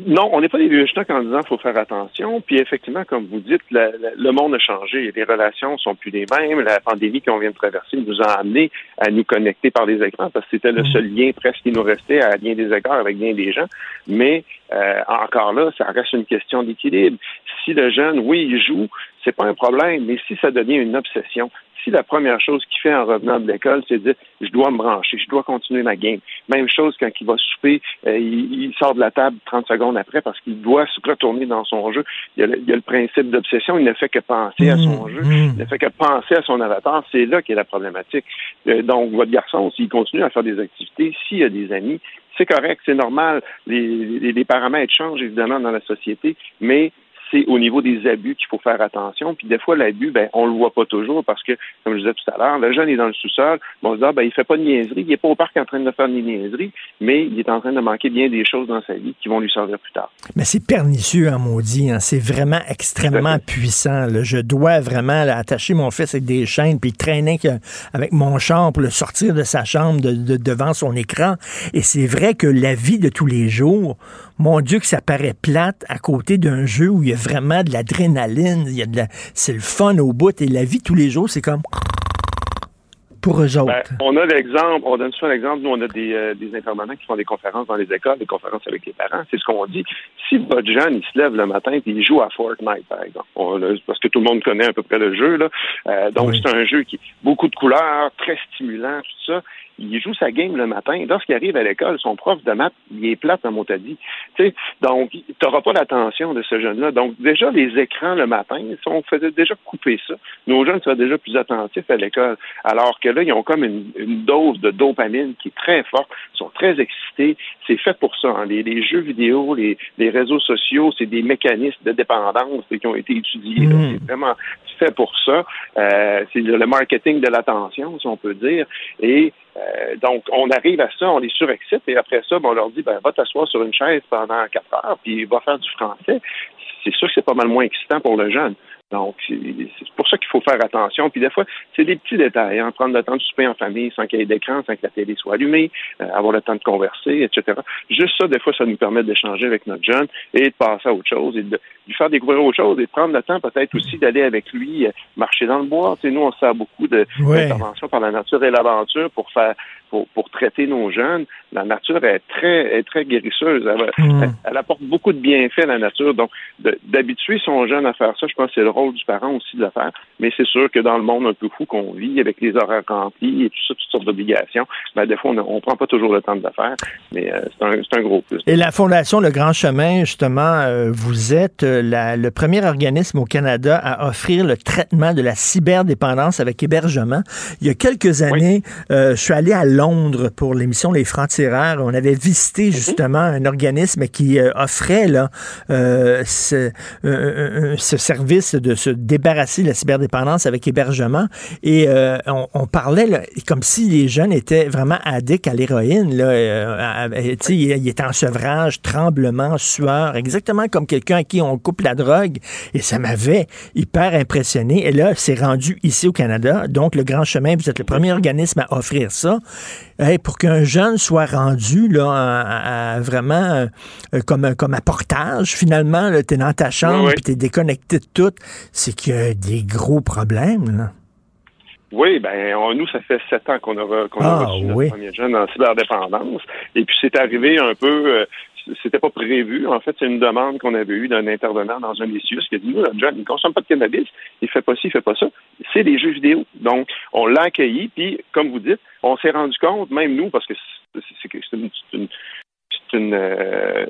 Non, on n'est pas des vieux stocks en disant qu'il faut faire attention. Puis effectivement, comme vous dites, le monde a changé. Les relations sont plus les mêmes. La pandémie qu'on vient de traverser nous a amené à nous connecter par les écrans parce que c'était le mm. seul lien presque qui nous restait à bien des écarts avec bien des gens. Mais euh, encore là, ça reste une question d'équilibre. Si le jeune, oui, il joue, c'est pas un problème. Mais si ça devient une obsession, si la première chose qu'il fait en revenant de l'école, c'est de dire je dois me brancher, je dois continuer ma game. Même chose quand il va souper, euh, il, sort de la table 30 secondes après parce qu'il doit se retourner dans son jeu. Il y a le, principe d'obsession, il ne fait que penser à son mmh, jeu, mmh. il ne fait que penser à son avatar. C'est là qu'est la problématique. Euh, donc, votre garçon, s'il continue à faire des activités, s'il a des amis, c'est correct, c'est normal. Les, les, paramètres changent évidemment dans la société, mais c'est au niveau des abus qu'il faut faire attention. Puis des fois, l'abus, ben, on le voit pas toujours parce que, comme je disais tout à l'heure, le jeune est dans le sous-sol, bon, on se dit, ah, ben, il fait pas de niaiserie, il est pas au parc en train de faire des niaiseries, mais il est en train de manquer bien des choses dans sa vie qui vont lui servir plus tard. Mais c'est pernicieux, hein, maudit. Hein. C'est vraiment extrêmement puissant. Je dois vraiment attacher mon fils avec des chaînes puis traîner avec mon champ pour le sortir de sa chambre de, devant son écran. Et c'est vrai que la vie de tous les jours, mon Dieu, que ça paraît plate à côté d'un jeu où il y a vraiment de l'adrénaline, il y a de la, c'est le fun au bout et la vie tous les jours, c'est comme pour eux autres. Ben, on a l'exemple, on donne souvent l'exemple, nous on a des, euh, des intervenants qui font des conférences dans les écoles, des conférences avec les parents, c'est ce qu'on dit. Si votre jeune, il se lève le matin et il joue à Fortnite, par exemple, parce que tout le monde connaît à peu près le jeu, là, euh, donc c'est un jeu qui beaucoup de couleurs, très stimulant, tout ça il joue sa game le matin. Lorsqu'il arrive à l'école, son prof de maths, il est plate, comme on t'a dit. donc, tu n'auras pas l'attention de ce jeune-là. Donc, déjà, les écrans le matin, on faisait déjà couper ça. Nos jeunes sont déjà plus attentifs à l'école. Alors que là, ils ont comme une, dose de dopamine qui est très forte. Ils sont très excités. C'est fait pour ça. Hein. Les, jeux vidéo, les, réseaux sociaux, c'est des mécanismes de dépendance qui ont été étudiés. Mmh. C'est vraiment fait pour ça. Euh, c'est le marketing de l'attention, si on peut dire. Et euh, donc, on arrive à ça, on les surexcite, et après ça, ben, on leur dit, ben, va t'asseoir sur une chaise pendant quatre heures, puis va faire du français. C'est sûr que c'est pas mal moins excitant pour le jeune. Donc, c'est pour ça qu'il faut faire attention. Puis des fois, c'est des petits détails. Hein. Prendre le temps de souper en famille sans qu'il y ait d'écran, sans que la télé soit allumée, euh, avoir le temps de converser, etc. Juste ça, des fois, ça nous permet d'échanger avec notre jeune et de passer à autre chose et de lui faire découvrir autre chose et de prendre le temps peut-être aussi d'aller avec lui euh, marcher dans le bois. Tu nous, on sert beaucoup d'interventions par la nature et l'aventure pour faire pour, traiter nos jeunes. La nature est très, est très guérisseuse. Elle, apporte beaucoup de bienfaits à la nature. Donc, d'habituer son jeune à faire ça, je pense que c'est le rôle du parent aussi de le faire. Mais c'est sûr que dans le monde un peu fou qu'on vit, avec les horaires remplis et tout ça, toutes sortes d'obligations, ben, des fois, on ne prend pas toujours le temps de le faire. Mais euh, c'est un, gros plus. Et la Fondation Le Grand Chemin, justement, euh, vous êtes euh, le premier organisme au Canada à offrir le traitement de la cyberdépendance avec hébergement. Il y a quelques années, je suis allé à Londres pour l'émission Les Francs-Tireurs. On avait visité mhm. justement un organisme qui euh, offrait là, euh, ce, ce, service de se débarrasser de la cyberdépendance avec hébergement. Et euh, on, parlait là, comme si les jeunes étaient vraiment addicts à l'héroïne. Ils étaient en sevrage, tremblement, sueur, exactement comme quelqu'un à qui on coupe la drogue. Et ça m'avait hyper impressionné. Et là, c'est rendu ici au Canada. Donc, le Grand Chemin, vous êtes le premier organisme à offrir ça pour qu'un jeune soit rendu là, vraiment euh, comme, comme apportage, finalement, tu es dans ta chambre et tu es déconnecté de tout, c'est qu'il y a des gros problèmes. Oui, ben nous, ça fait sept ans qu'on a, qu'on a ah, reçu notre premier jeune en cyberdépendance. Et puis c'est arrivé un peu, euh, c'était pas prévu. En fait, c'est une demande qu'on avait eue d'un intervenant dans un des qui a dit, nous, notre jeune, il ne consomme pas de cannabis, il fait pas ci, il fait pas ça. C'est des jeux vidéo. Donc, on l'a accueilli, puis, comme vous dites, on s'est rendu compte, même nous, parce que c'est une, c'est une euh,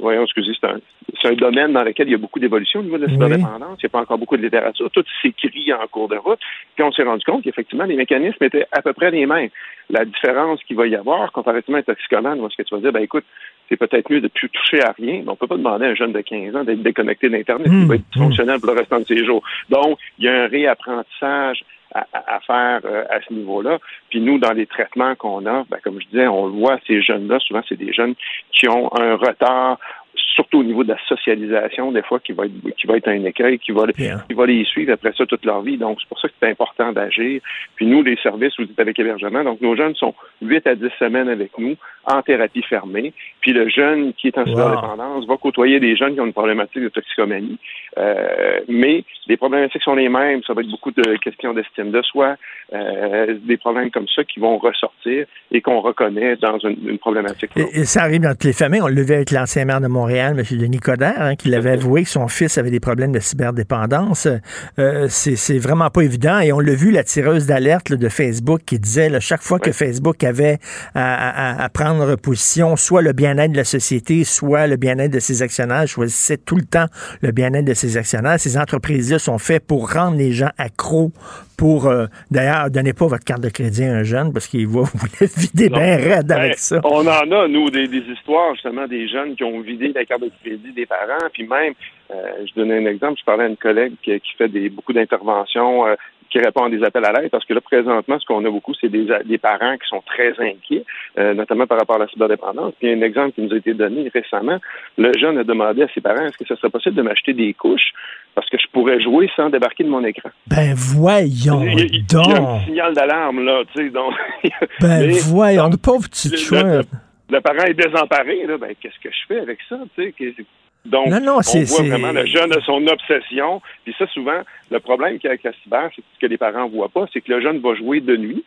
voyons, excusez, c'est un, c'est un domaine dans lequel il y a beaucoup d'évolution au niveau de la cyberdépendance. Il n'y a pas encore beaucoup de littérature. Tout s'écrit en cours de route. Puis on s'est rendu compte qu'effectivement, les mécanismes étaient à peu près les mêmes. La différence qu'il va y avoir, comparativement à un toxicomane, où est-ce que tu vas dire, ben écoute, c'est peut-être mieux de plus toucher à rien. Mais on peut pas demander à un jeune de 15 ans d'être déconnecté d'Internet. Il va être mmh. fonctionnel pour le restant de ses jours. Donc, il y a un réapprentissage à, faire euh, à ce niveau-là. Puis nous, dans les traitements qu'on a, ben, comme je disais, on le voit, ces jeunes-là, souvent, c'est des jeunes qui ont un retard surtout au niveau de la socialisation, des fois, qui va être, qui va être un écueil, qui va, qui va les suivre après ça toute leur vie. Donc, c'est pour ça que c'est important d'agir. Puis nous, les services, vous êtes avec hébergement. Donc, nos jeunes sont 8 à 10 semaines avec nous en thérapie fermée. Puis le jeune qui est en cyberdépendance va côtoyer des jeunes qui ont une problématique de toxicomanie. Euh, mais les problématiques sont les mêmes. Ça va être beaucoup de questions d'estime de soi, euh, des problèmes comme ça qui vont ressortir et qu'on reconnaît dans une, problématique. Et, ça arrive dans toutes les familles. On le vu avec l'ancien maire de Montréal, M. Denis Coderre, hein, qui l'avait avoué que son fils avait des problèmes de cyberdépendance. Euh, c'est vraiment pas évident. Et on l'a vu, la tireuse d'alerte de Facebook qui disait là, chaque fois que Facebook avait à, à, à, prendre position, soit le bien-être de la société, soit le bien-être de ses actionnaires, choisissait tout le temps le bien-être de ses actionnaires. Ces entreprises-là sont faites pour rendre les gens accros pour euh, d'ailleurs donnez pas votre carte de crédit à un jeune parce qu'il va vous la vider bien raide avec ben, ça. On en a nous des, histoires justement des jeunes qui ont vidé la carte de crédit des parents puis même euh, je donnais un exemple je parlais à une collègue qui, fait des beaucoup d'interventions euh, qui répond à des appels à l'aide, parce que là, présentement, ce qu'on a beaucoup, c'est des, des, parents qui sont très inquiets, euh, notamment par rapport à la cyberdépendance. Puis, il y a un exemple qui nous a été donné récemment. Le jeune a demandé à ses parents, est-ce que ce serait possible de m'acheter des couches? Parce que je pourrais jouer sans débarquer de mon écran? Ben, voyons il, il, donc! Il y a un signal d'alarme, là, tu sais, donc... ben, voyons, pauvre petit chouette! Le, parent est désemparé, là, ben, qu'est-ce que je fais avec ça, tu sais? Donc, non, non, on voit vraiment le jeune a son obsession. Puis ça, souvent, le problème qu'il y a avec la cyber, c'est ce que les parents voient pas, c'est que le jeune va jouer de nuit.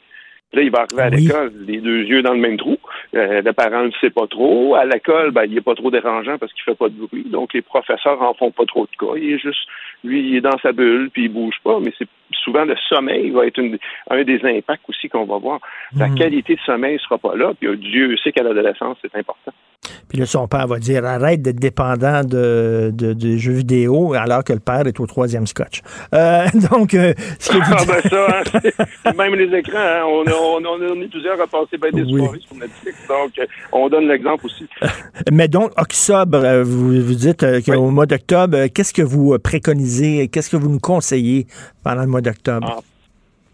Là, il va arriver à l'école, les deux yeux dans le même trou. Euh, le parent ne sait pas trop. À l'école, ben, il n'est pas trop dérangeant parce qu'il fait pas de bruit. Donc, les professeurs en font pas trop de cas. Il est juste, lui, il est dans sa bulle, puis il bouge pas. Mais c'est souvent le sommeil va être un des impacts aussi qu'on va voir. La hmm. qualité de sommeil sera pas là. Puis Dieu sait qu'à l'adolescence, c'est important. Puis là, son père va dire arrête d'être dépendant de, de, jeux vidéo alors que le père est au troisième scotch. Euh, donc, euh, ce que ah, ben ça, hein, même les écrans, hein, on, on, on, est plusieurs à passer bien des soirées sur Netflix, donc euh, on donne l'exemple aussi. Mais donc, octobre, vous, vous dites qu'au mois d'octobre, qu'est-ce que vous préconisez, qu'est-ce que vous nous conseillez pendant le mois d'octobre? Ah,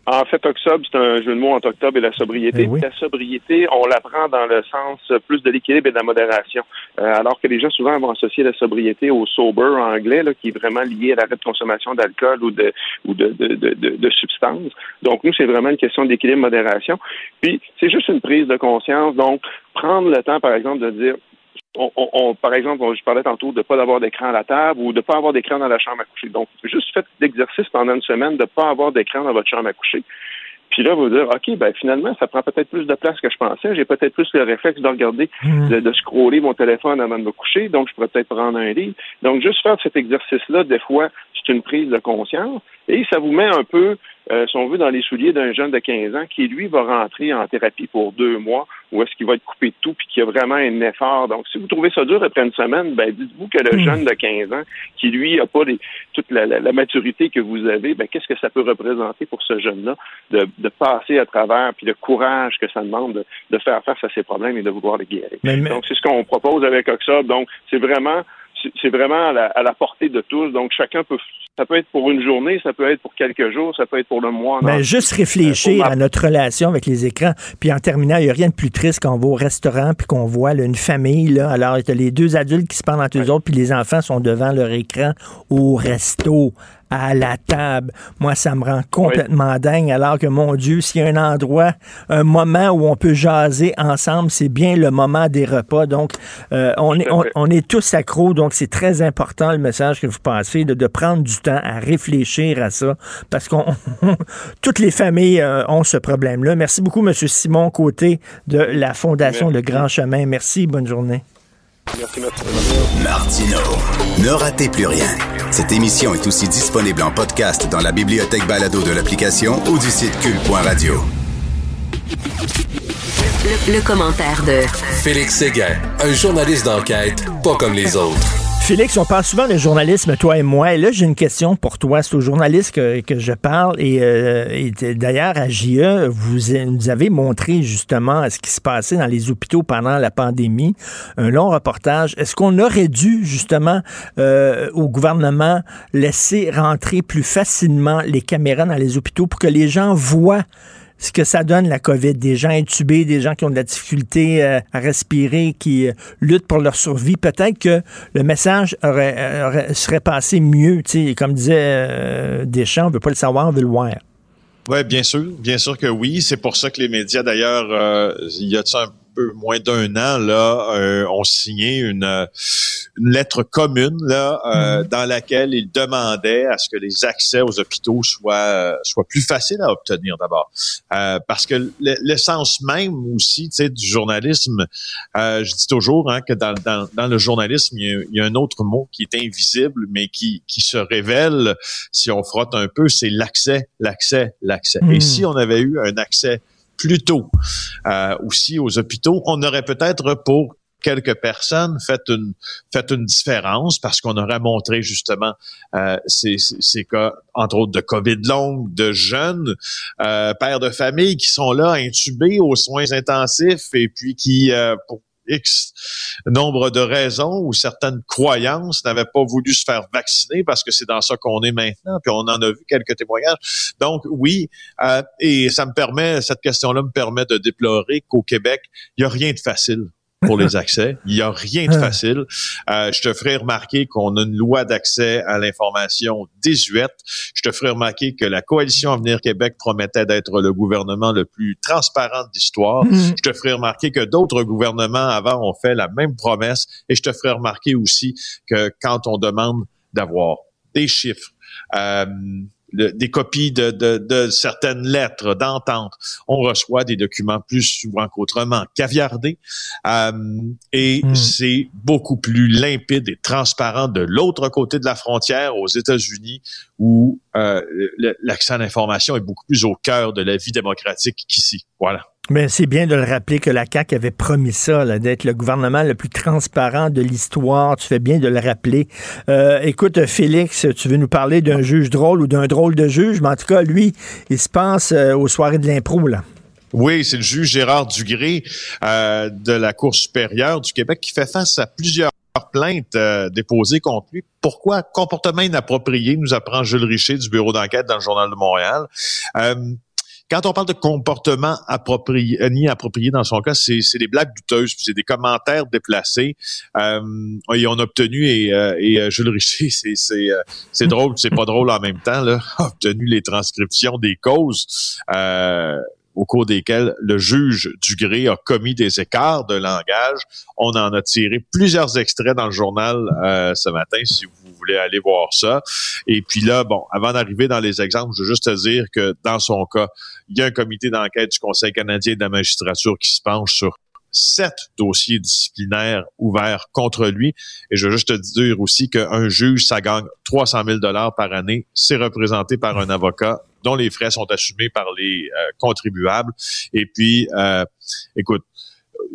en fait, octobre, c'est un jeu de mots entre octobre et la sobriété. Eh la sobriété, on la prend dans le sens plus de l'équilibre et de la modération. Euh, alors que les gens souvent vont associer la sobriété au sober en anglais, là, qui est vraiment lié à l'arrêt de consommation d'alcool ou de ou de, de, de, de, substances. Donc, nous, c'est vraiment une question d'équilibre modération. Puis, c'est juste une prise de conscience. Donc, prendre le temps, par exemple, de dire on, par exemple, je parlais tantôt de ne pas avoir d'écran à la table ou de ne pas avoir d'écran dans la chambre à coucher. Donc, juste faites l'exercice pendant une semaine de ne pas avoir d'écran dans votre chambre à coucher. Puis là, vous dire, OK, ben finalement, ça prend peut-être plus de place que je pensais. J'ai peut-être plus le réflexe de regarder, mmh. de, de, scroller mon téléphone avant de me coucher. Donc, je pourrais peut-être prendre un livre. Donc, juste faire cet exercice-là, des fois, c'est une prise de conscience. Et ça vous met un peu euh, si on veut, dans les souliers d'un jeune de 15 ans qui, lui, va rentrer en thérapie pour deux mois ou est-ce qu'il va être coupé de tout puis qu'il y a vraiment un effort. Donc, si vous trouvez ça dur après une semaine, ben dites-vous que le hmm. jeune de 15 ans qui, lui, n'a pas toute la, maturité que vous avez, ben qu'est-ce que ça peut représenter pour ce jeune-là de, de, passer à travers puis le courage que ça demande de, faire face à ses problèmes et de vouloir les guérir? Donc, c'est ce qu'on propose avec Oxob. Donc, c'est vraiment c'est vraiment à la, à la, portée de tous. Donc, chacun peut ça peut être pour une journée, ça peut être pour quelques jours, ça peut être pour le mois. Mais ben, juste réfléchir à notre relation avec les écrans. Puis en terminant, il n'y a rien de plus triste quand on va au restaurant puis qu'on voit une famille. Là, alors, il y a les deux adultes qui se parlent entre eux autres, puis les enfants sont devant leur écran au resto à la table. Moi, ça me rend complètement dingue, alors que, mon Dieu, s'il y a un endroit, un moment où on peut jaser ensemble, c'est bien le moment des repas. Donc, euh, on, est, on, est tous accros, donc c'est très important le message que vous passez, de, de, prendre du temps à réfléchir à ça, parce qu'on toutes les familles euh, ont ce problème-là. Merci beaucoup, M. Simon Côté de la Fondation Le Grand Chemin. Merci, bonne journée. Merci, merci. Martino, ne ratez plus rien. Cette émission est aussi disponible en podcast dans la bibliothèque balado de l'application ou du site cul.radio. Le, le, commentaire de Félix Séguin, un journaliste d'enquête pas comme les autres. Félix, on parle souvent de journalisme, toi et moi. Et là, j'ai une question pour toi. C'est au journaliste que, je parle. Et, euh, d'ailleurs, à JE, vous nous avez montré justement ce qui se passait dans les hôpitaux pendant la pandémie. Un long reportage. Est-ce qu'on aurait dû, justement, euh, au gouvernement, laisser rentrer plus facilement les caméras dans les hôpitaux pour que les gens voient ce que ça donne la COVID, des gens intubés, des gens qui ont de la difficulté euh, à respirer, qui euh, luttent pour leur survie, peut-être que le message aurait, serait passé mieux. Comme disait Deschamps, on ne veut pas le savoir, on veut le voir. Oui, bien sûr, bien sûr que oui. C'est pour ça que les médias, d'ailleurs, il y a un peu moins d'un an, là, euh, ont signé une, euh, une lettre commune là, euh, mm-hmm. dans laquelle ils demandaient à ce que les accès aux hôpitaux soient, soient plus faciles à obtenir d'abord. parce que l'essence même aussi du journalisme, je dis toujours hein, que dans, dans, dans, le journalisme, il y, a, un autre mot qui est invisible, mais qui, qui se révèle si on frotte un peu, c'est l'accès, l'accès, l'accès. Et mm. si on avait eu un accès plus tôt. Euh, aussi aux hôpitaux, on aurait peut-être pour quelques personnes fait une différence parce qu'on aurait montré justement euh, ces, ces, cas entre autres de Covid longue, de jeunes euh, pères de famille qui sont là intubés aux soins intensifs et puis qui euh, pour X nombre de raisons ou certaines croyances n'avaient pas voulu se faire vacciner parce que c'est dans ça qu'on est maintenant, puis on en a vu quelques témoignages. Donc oui, euh, et ça me permet, cette question-là me permet de déplorer qu'au Québec, il n'y a rien de facile pour les accès. Il n'y a rien de facile. Euh, je te ferai remarquer qu'on a une loi d'accès à l'information désuète. Je te ferai remarquer que la coalition Avenir Québec promettait d'être le gouvernement le plus transparent de l'histoire. Mm-hmm. Je te ferai remarquer que d'autres gouvernements avant ont fait la même promesse. Et je te ferai remarquer aussi que quand on demande d'avoir des chiffres, euh, des copies de, de, de certaines lettres d'entente. On reçoit des documents plus souvent qu'autrement caviardés. Euh, et hmm. c'est beaucoup plus limpide et transparent de l'autre côté de la frontière aux États-Unis où euh, l'accès à l'information est beaucoup plus au cœur de la vie démocratique qu'ici. Voilà. Mais c'est bien de le rappeler que la CAQ avait promis ça, d'être le gouvernement le plus transparent de l'histoire. Tu fais bien de le rappeler. Euh, écoute, Félix, tu veux nous parler d'un juge drôle ou d'un drôle de juge, mais en tout cas, lui, il se passe euh, aux soirées de l'impro, là. Oui, c'est le juge Gérard Dugré euh, de la Cour supérieure du Québec qui fait face à plusieurs plaintes déposées contre lui. Pourquoi? Comportement inapproprié, nous apprend Jules Richer du bureau d'enquête dans le Journal de Montréal. Quand on parle de comportement approprié, euh, ni approprié dans son cas, c'est des blagues douteuses, c'est des commentaires déplacés. Euh, et on a obtenu, et, euh, et euh, Jules Richer, c'est c'est drôle, c'est pas drôle en même temps, là, a obtenu les transcriptions des causes. Euh, au cours desquels le juge Dugré a commis des écarts de langage. On en a tiré plusieurs extraits dans le journal euh, ce matin, si vous voulez aller voir ça. Et puis là, bon, avant d'arriver dans les exemples, je veux juste te dire que dans son cas, il y a un comité d'enquête du Conseil canadien de la magistrature qui se penche sur sept dossiers disciplinaires ouverts contre lui. Et je veux juste te dire aussi qu'un juge, ça gagne 300 000 dollars par année. C'est représenté par un avocat dont les frais sont assumés par les euh, contribuables. Et puis, euh, écoute,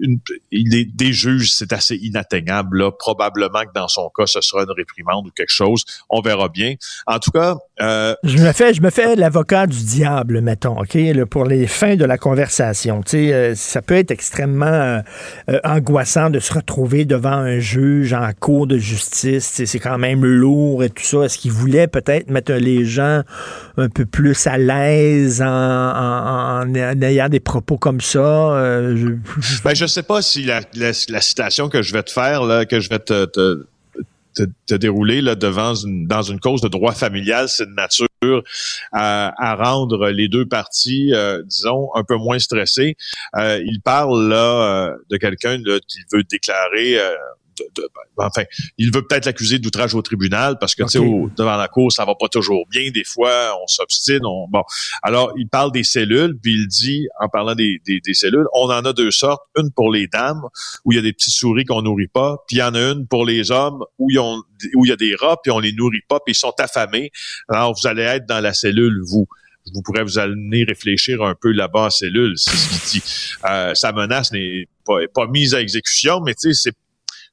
une, il est, des juges, c'est assez inatteignable. Là. Probablement que dans son cas, ce sera une réprimande ou quelque chose. On verra bien. En tout cas, euh, je me fais, je me fais l'avocat du diable, mettons, ok, pour les fins de la conversation. Tu sais, euh, ça peut être extrêmement euh, angoissant de se retrouver devant un juge en cours de justice. C'est quand même lourd et tout ça. Est-ce qu'il voulait peut-être mettre les gens un peu plus à l'aise en, ayant des propos comme ça? je... Ben, je sais pas si la, citation que je vais te faire, là, que je vais te, te, dérouler là, devant une, dans une cause de droit familial, c'est de nature à, à, rendre les deux parties, euh, disons, un peu moins stressées. Euh, il parle là euh, de quelqu'un qui veut déclarer ben, enfin, il veut peut-être l'accuser d'outrage au tribunal parce que tu sais devant la cour ça va pas toujours bien des fois on s'obstine on bon. Alors il parle des cellules puis il dit en parlant des, des, cellules on en a deux sortes une pour les dames où il y a des petites souris qu'on nourrit pas puis il y en a une pour les hommes où ils ont où il y a des rats puis on les nourrit pas puis ils sont affamés. Alors vous allez être dans la cellule vous. Vous pourrez vous amener réfléchir un peu là-bas en cellule, c'est ce qu'il dit. Euh, sa menace n'est pas, pas, mise à exécution, mais tu sais, c'est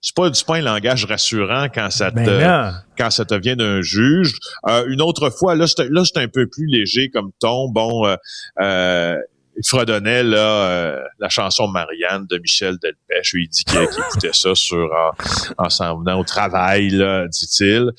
c'est pas, pas un langage rassurant quand ça ben te, quand ça te vient d'un juge. Euh, une autre fois, là, c'est, là, c'est un peu plus léger comme ton. Bon, euh, euh il fredonnait euh, la chanson Marianne de Michel Delpech. Il dit qu'il écoutait ça sur en, s'en venant au travail, dit-il.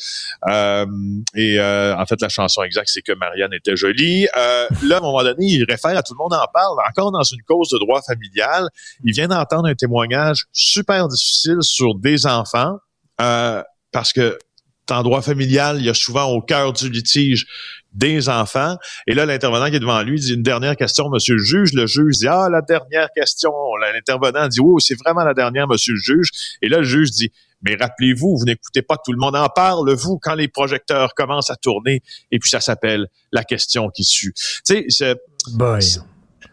Euh, et euh, en fait, la chanson exacte, c'est que Marianne était jolie. là, à un moment donné, il réfère à tout le monde en parle, encore dans une cause de droit familial. Il vient d'entendre un témoignage super difficile sur des enfants. parce que en droit familial, il y a souvent au cœur du litige des enfants. Et là, l'intervenant qui est devant lui dit une dernière question, monsieur le juge. Le juge dit Ah, la dernière question. L'intervenant dit Oui, c'est vraiment la dernière, monsieur le juge. Et là, le juge dit mais rappelez-vous, vous, n'écoutez pas tout le monde en parle, vous, quand les projecteurs commencent à tourner, et puis ça s'appelle la question qui suit. Tu sais,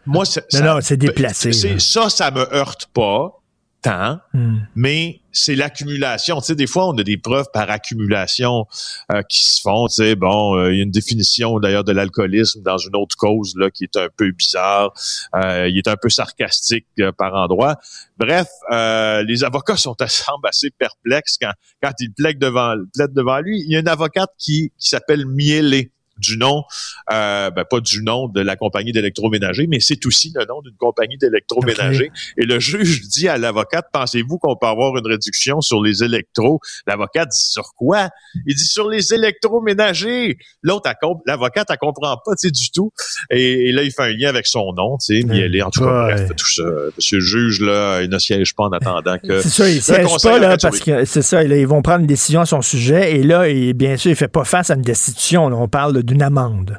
moi, c'est, non, c'est déplacé. ça, ça me heurte pas hmm. mais c'est l'accumulation. Tu sais, des fois, on a des preuves par accumulation euh, qui se font. Tu sais, bon, euh, il y a une définition d'ailleurs de l'alcoolisme dans une autre cause là qui est un peu bizarre. Euh, il est un peu sarcastique par endroit. Bref, les avocats sont semblent assez perplexes quand quand ils plaident devant plaident devant lui. Il y a une avocate qui qui s'appelle Mielé du nom, euh, ben pas du nom de la compagnie d'électroménager, mais c'est aussi le nom d'une compagnie d'électroménager. Et le juge dit à l'avocate, pensez-vous qu'on peut avoir une réduction sur les électros? L'avocate dit sur quoi? Il dit sur les électroménagers. L'autre, l'avocate, elle comprend pas, tu sais, du tout. Et, là, il fait un lien avec son nom, tu sais, est en tout cas, bref, tout ça. Monsieur le juge, là, il ne siège pas en attendant que... C'est ça, il siège pas, là, parce que, c'est ça, ils vont prendre une décision à son sujet, et là, bien sûr, il fait pas face à une destitution, on parle de d'une amende?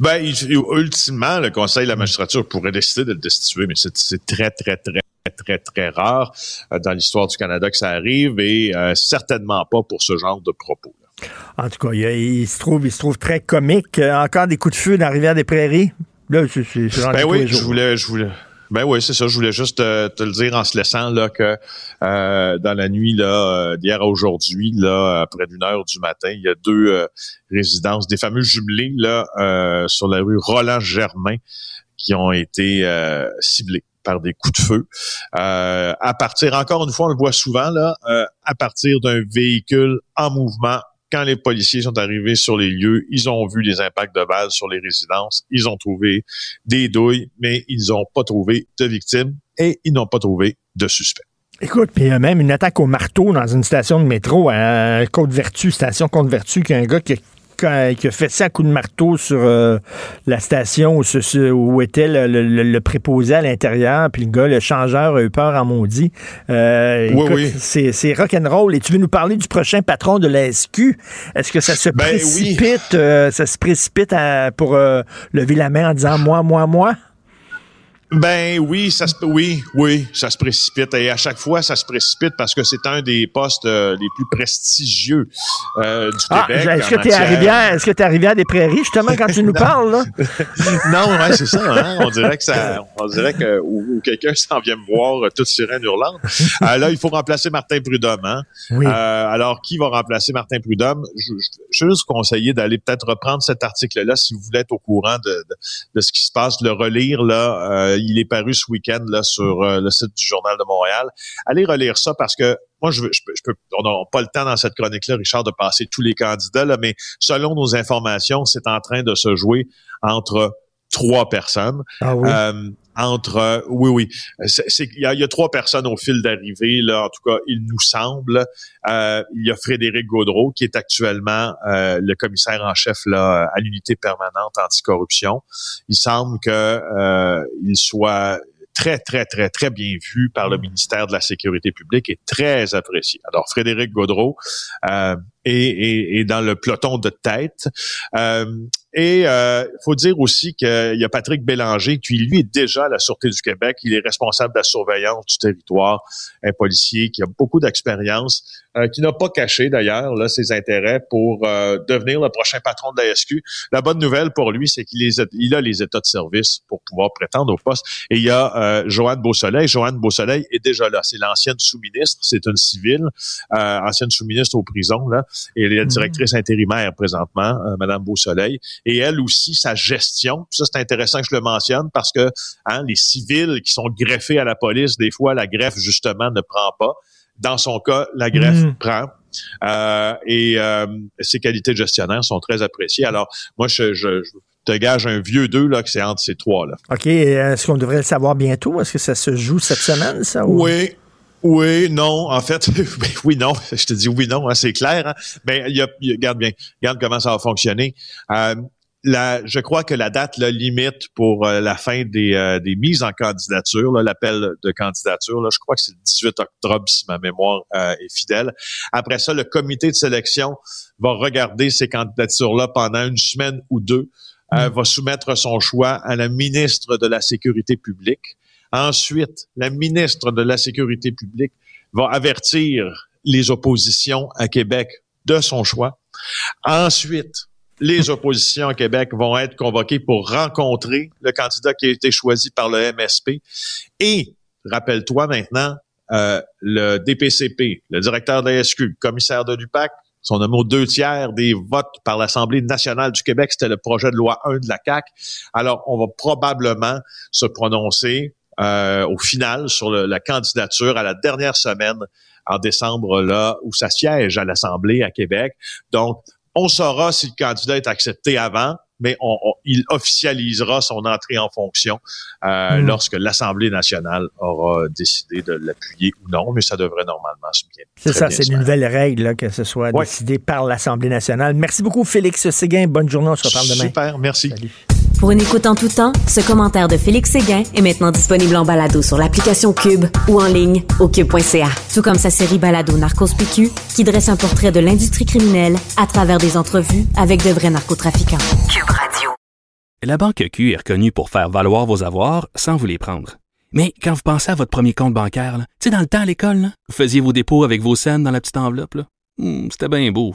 Ben, ultimement, le Conseil de la magistrature pourrait décider de le destituer, mais c'est très, très, très, très, très rare euh, dans l'histoire du Canada que ça arrive et euh, certainement pas pour ce genre de propos. En tout cas, il, se trouve, il se trouve très comique. Euh, encore des coups de feu dans la rivière des Prairies? Là, c'est ben oui, je voulais, je voulais, ben oui, c'est ça. Je voulais juste te, le dire en se laissant là que euh, dans la nuit là euh, d'hier à aujourd'hui, là, près d'une heure du matin, il y a deux euh, résidences, des fameux jumelés là sur la rue Roland Germain qui ont été ciblés par des coups de feu. à partir, encore une fois, on le voit souvent là, à partir d'un véhicule en mouvement quand les policiers sont arrivés sur les lieux, ils ont vu les impacts de balles sur les résidences, ils ont trouvé des douilles, mais ils n'ont pas trouvé de victimes et ils n'ont pas trouvé de suspects. Écoute, puis il y a même une attaque au marteau dans une station de métro à Côte-Vertu, station Côte-Vertu, qui a un gars qui a qui a fait ça à coup de marteau sur euh, la station où, était le, préposé à l'intérieur, puis le gars, le changeur, a eu peur en maudit. Euh, oui, oui. C'est rock'n'roll. Et tu veux nous parler du prochain patron de la SQ? Est-ce que ça se ben précipite, euh, ça se précipite pour lever la main en disant moi, moi, moi? Ben oui, ça se oui, oui, ça se précipite et à chaque fois ça se précipite parce que c'est un des postes euh, les plus prestigieux euh, du ah, Québec. Est-ce que tu es arrivé à est-ce que tu arrivé à des prairies justement quand tu nous parles là? Non, ouais, c'est ça hein? on dirait que ça on dirait que ou, quelqu'un s'en vient me voir euh, toute sirène hurlante. Euh, là, il faut remplacer Martin Prudhomme hein? Oui. alors qui va remplacer Martin Prudhomme? Je, je, je juste conseiller d'aller peut-être reprendre cet article là si vous voulez être au courant de, de, de ce qui se passe, de le relire là euh, il est paru ce week-end là sur euh, le site du Journal de Montréal. Allez relire ça parce que moi, je, je, peux, on n'a pas le temps dans cette chronique-là, Richard, de passer tous les candidats, là, mais selon nos informations, c'est en train de se jouer entre trois personnes. Ah euh, entre oui oui. Il y a, trois personnes au fil d'arrivée là. En tout cas il nous semble euh, il y a Frédéric Gaudreau qui est actuellement euh, le commissaire en chef là à l'unité permanente anticorruption. Il semble que il soit très, très, très, très bien vu par le ministère de la Sécurité publique et très apprécié. Alors, Frédéric Gaudreau euh, est, est, dans le peloton de tête. Euh, et il euh, faut dire aussi qu'il y a Patrick Bélanger, qui lui est déjà à la Sûreté du Québec. Il est responsable de la surveillance du territoire, un policier qui a beaucoup d'expérience, euh, qui n'a pas caché d'ailleurs là ses intérêts pour euh, devenir le prochain patron de la SQ. La bonne nouvelle pour lui, c'est qu'il il a les états de service pour pouvoir prétendre au poste. Et il y a euh, Joanne Beausoleil. Joanne Beausoleil est déjà là. C'est l'ancienne sous-ministre. C'est une civile, ancienne sous-ministre aux prisons là, et elle est mmh. directrice intérimaire présentement, Madame Beausoleil et elle aussi sa gestion. ça, c'est intéressant que je le mentionne parce que hein, les civils qui sont greffés à la police, des fois, la greffe, justement, ne prend pas. Dans son cas, la greffe mm. prend. Euh, et euh, ses qualités de gestionnaire sont très appréciées. Alors, moi, je, je, te gage un vieux deux là, que c'est entre ces trois-là. OK. Est-ce qu'on devrait le savoir bientôt? Est-ce que ça se joue cette semaine, ça? Oui. Oui, non, en fait, oui, non. Je te dis oui, non, hein, c'est clair. Hein. Mais il y a, regarde bien, regarde comment ça va fonctionner. Euh, je crois que la date la limite pour euh, la fin des, euh, des, mises en candidature, l'appel de candidature, là, je crois que c'est le 18 octobre si ma mémoire euh, est fidèle. Après ça, le comité de sélection va regarder ces candidatures-là pendant une semaine ou deux, mm. va soumettre son choix à la ministre de la Sécurité publique. Ensuite, la ministre de la Sécurité publique va avertir les oppositions à Québec de son choix. Ensuite, les oppositions à Québec vont être convoquées pour rencontrer le candidat qui a été choisi par le MSP. Et, rappelle-toi maintenant, euh, le DPCP, le directeur de la SQ, le commissaire de l'UPAC, sont nommés aux deux tiers des votes par l'Assemblée nationale du Québec. C'était le projet de loi 1 de la CAQ. Alors, on va probablement se prononcer au final sur la candidature à la dernière semaine en décembre, là, où ça siège à l'Assemblée à Québec. Donc, on saura si le candidat est accepté avant, mais on, il officialisera son entrée en fonction euh, hmm. lorsque l'Assemblée nationale aura décidé de l'appuyer ou non, mais ça devrait normalement se bien. C'est ça, c'est une nouvelle règle que ce soit décidé par l'Assemblée nationale. Merci beaucoup, Félix Séguin. Bonne journée, on se reparle demain. Super, merci. Pour une écoute en tout temps, ce commentaire de Félix Séguin est maintenant disponible en balado sur l'application Cube ou en ligne au cube.ca. Tout comme sa série balado Narcos PQ qui dresse un portrait de l'industrie criminelle à travers des entrevues avec de vrais narcotrafiquants. Cube Radio. La Banque Q est reconnue pour faire valoir vos avoirs sans vous les prendre. Mais quand vous pensez à votre premier compte bancaire, tu sais, dans le temps à l'école, vous faisiez vos dépôts avec vos scènes dans la petite enveloppe. Hmm, c'était bien beau.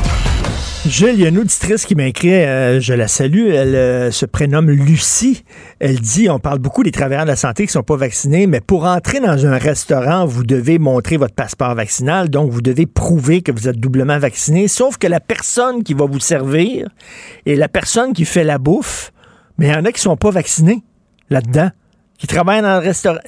Gilles, il y a une auditrice qui m'a écrit, euh, je la salue, elle euh, se prénomme Lucie. Elle dit, on parle beaucoup des travailleurs de la santé qui sont pas vaccinés, mais pour entrer dans un restaurant, vous devez montrer votre passeport vaccinal, donc vous devez prouver que vous êtes doublement vacciné, sauf que la personne qui va vous servir et la personne qui fait la bouffe, mais il y en a qui sont pas vaccinés là-dedans dans le.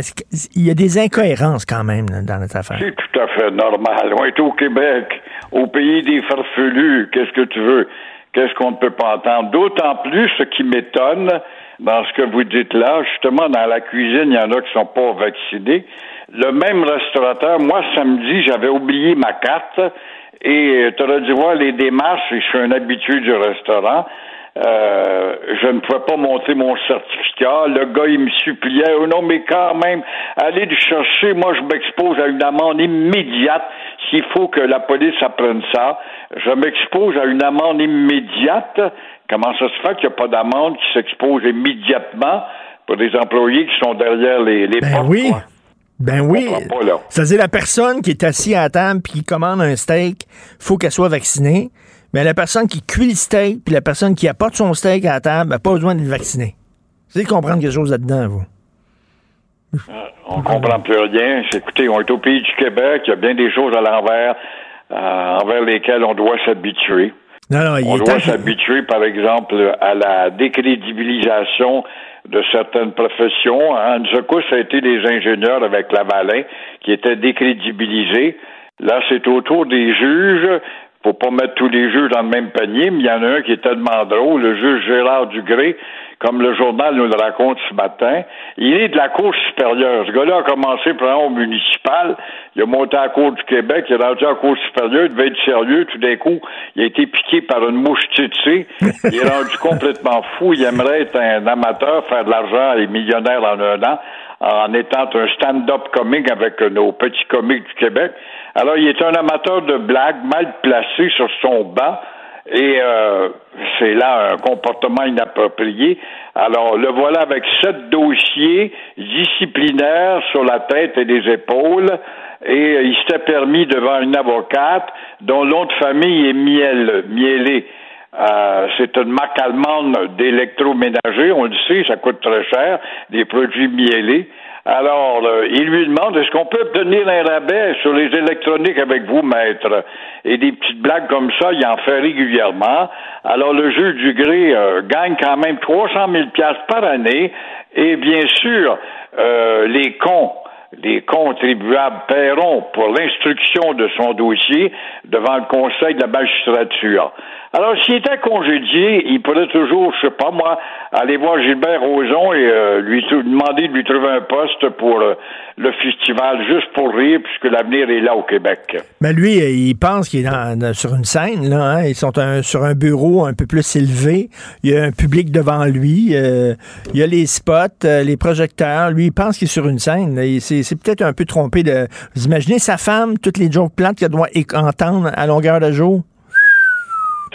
Il y a des incohérences quand même dans notre affaire? C'est tout à fait normal. On est au Québec au pays des farfelus, qu'est-ce que tu veux? Qu'est-ce qu'on ne peut pas entendre? D'autant plus ce qui m'étonne dans ce que vous dites là, justement, dans la cuisine, il y en a qui sont pas vaccinés. Le même restaurateur, moi, samedi, j'avais oublié ma carte et tu aurais dû voir les démarches, je suis un habitué du restaurant. Euh, je ne pouvais pas montrer mon certificat. Le gars, il me suppliait, oh non, mais quand même, allez le chercher. Moi, je m'expose à une amende immédiate. S'il faut que la police apprenne ça, je m'expose à une amende immédiate. Comment ça se fait qu'il n'y a pas d'amende qui s'expose immédiatement pour des employés qui sont derrière les, les ben portes? Oui. Ben oui. C'est-à-dire la personne qui est assise à la table puis qui commande un steak, faut qu'elle soit vaccinée. Mais la personne qui cuit le steak, puis la personne qui apporte son steak à la table, n'a pas besoin d'être vaccinée. Vous allez comprendre quelque chose là-dedans, vous. Euh, on ne comprend plus rien. Écoutez, on est au pays du Québec, il y a bien des choses à l'envers euh, envers lesquelles on doit s'habituer. on doit s'habituer, par exemple, à la décrédibilisation de certaines professions. En coup, ça a été les ingénieurs avec Lavalin qui étaient décrédibilisés. Là, c'est au tour des juges faut pas mettre tous les juges dans le même panier, mais il y en a un qui est tellement drôle, le juge Gérard Dugré, comme le journal nous le raconte ce matin. Il est de la Cour supérieure. Ce gars-là a commencé par au municipal, il a monté à la Cour du Québec, il est rendu à la Cour supérieure, il devait être sérieux, tout d'un coup, il a été piqué par une mouche titsée, il est rendu complètement fou, il aimerait être un amateur, faire de l'argent et millionnaire en un an, en étant un stand-up comique avec nos petits comiques du Québec. Alors, il est un amateur de blagues mal placé sur son banc. Et euh, c'est là un comportement inapproprié. Alors, le voilà avec sept dossiers disciplinaires sur la tête et les épaules. Et il s'était permis devant une avocate dont l'autre de famille est Miel, Mielé. Euh, c'est une marque allemande d'électroménager, on le sait, ça coûte très cher, des produits miellés. Alors, euh, il lui demande est-ce qu'on peut obtenir un rabais sur les électroniques avec vous, maître? Et des petites blagues comme ça, il en fait régulièrement. Alors, le jeu du gré euh, gagne quand même 300 000 piastres par année. Et bien sûr, euh, les cons les contribuables paieront pour l'instruction de son dossier devant le Conseil de la magistrature. Alors, s'il était congédié, il pourrait toujours, je sais pas moi, aller voir Gilbert Rozon et euh, lui demander de lui trouver un poste pour euh, le festival, juste pour rire, puisque l'avenir est là au Québec. Mais lui, euh, il pense qu'il est sur une scène, là. Hein? Ils sont sur un bureau un peu plus élevé. Il y a un public devant lui. il y a les spots, les projecteurs. Lui, il pense qu'il est sur une scène. C'est peut-être un peu trompé de. Vous imaginez sa femme, toutes les jokes plates qu'elle doit entendre à longueur de jour?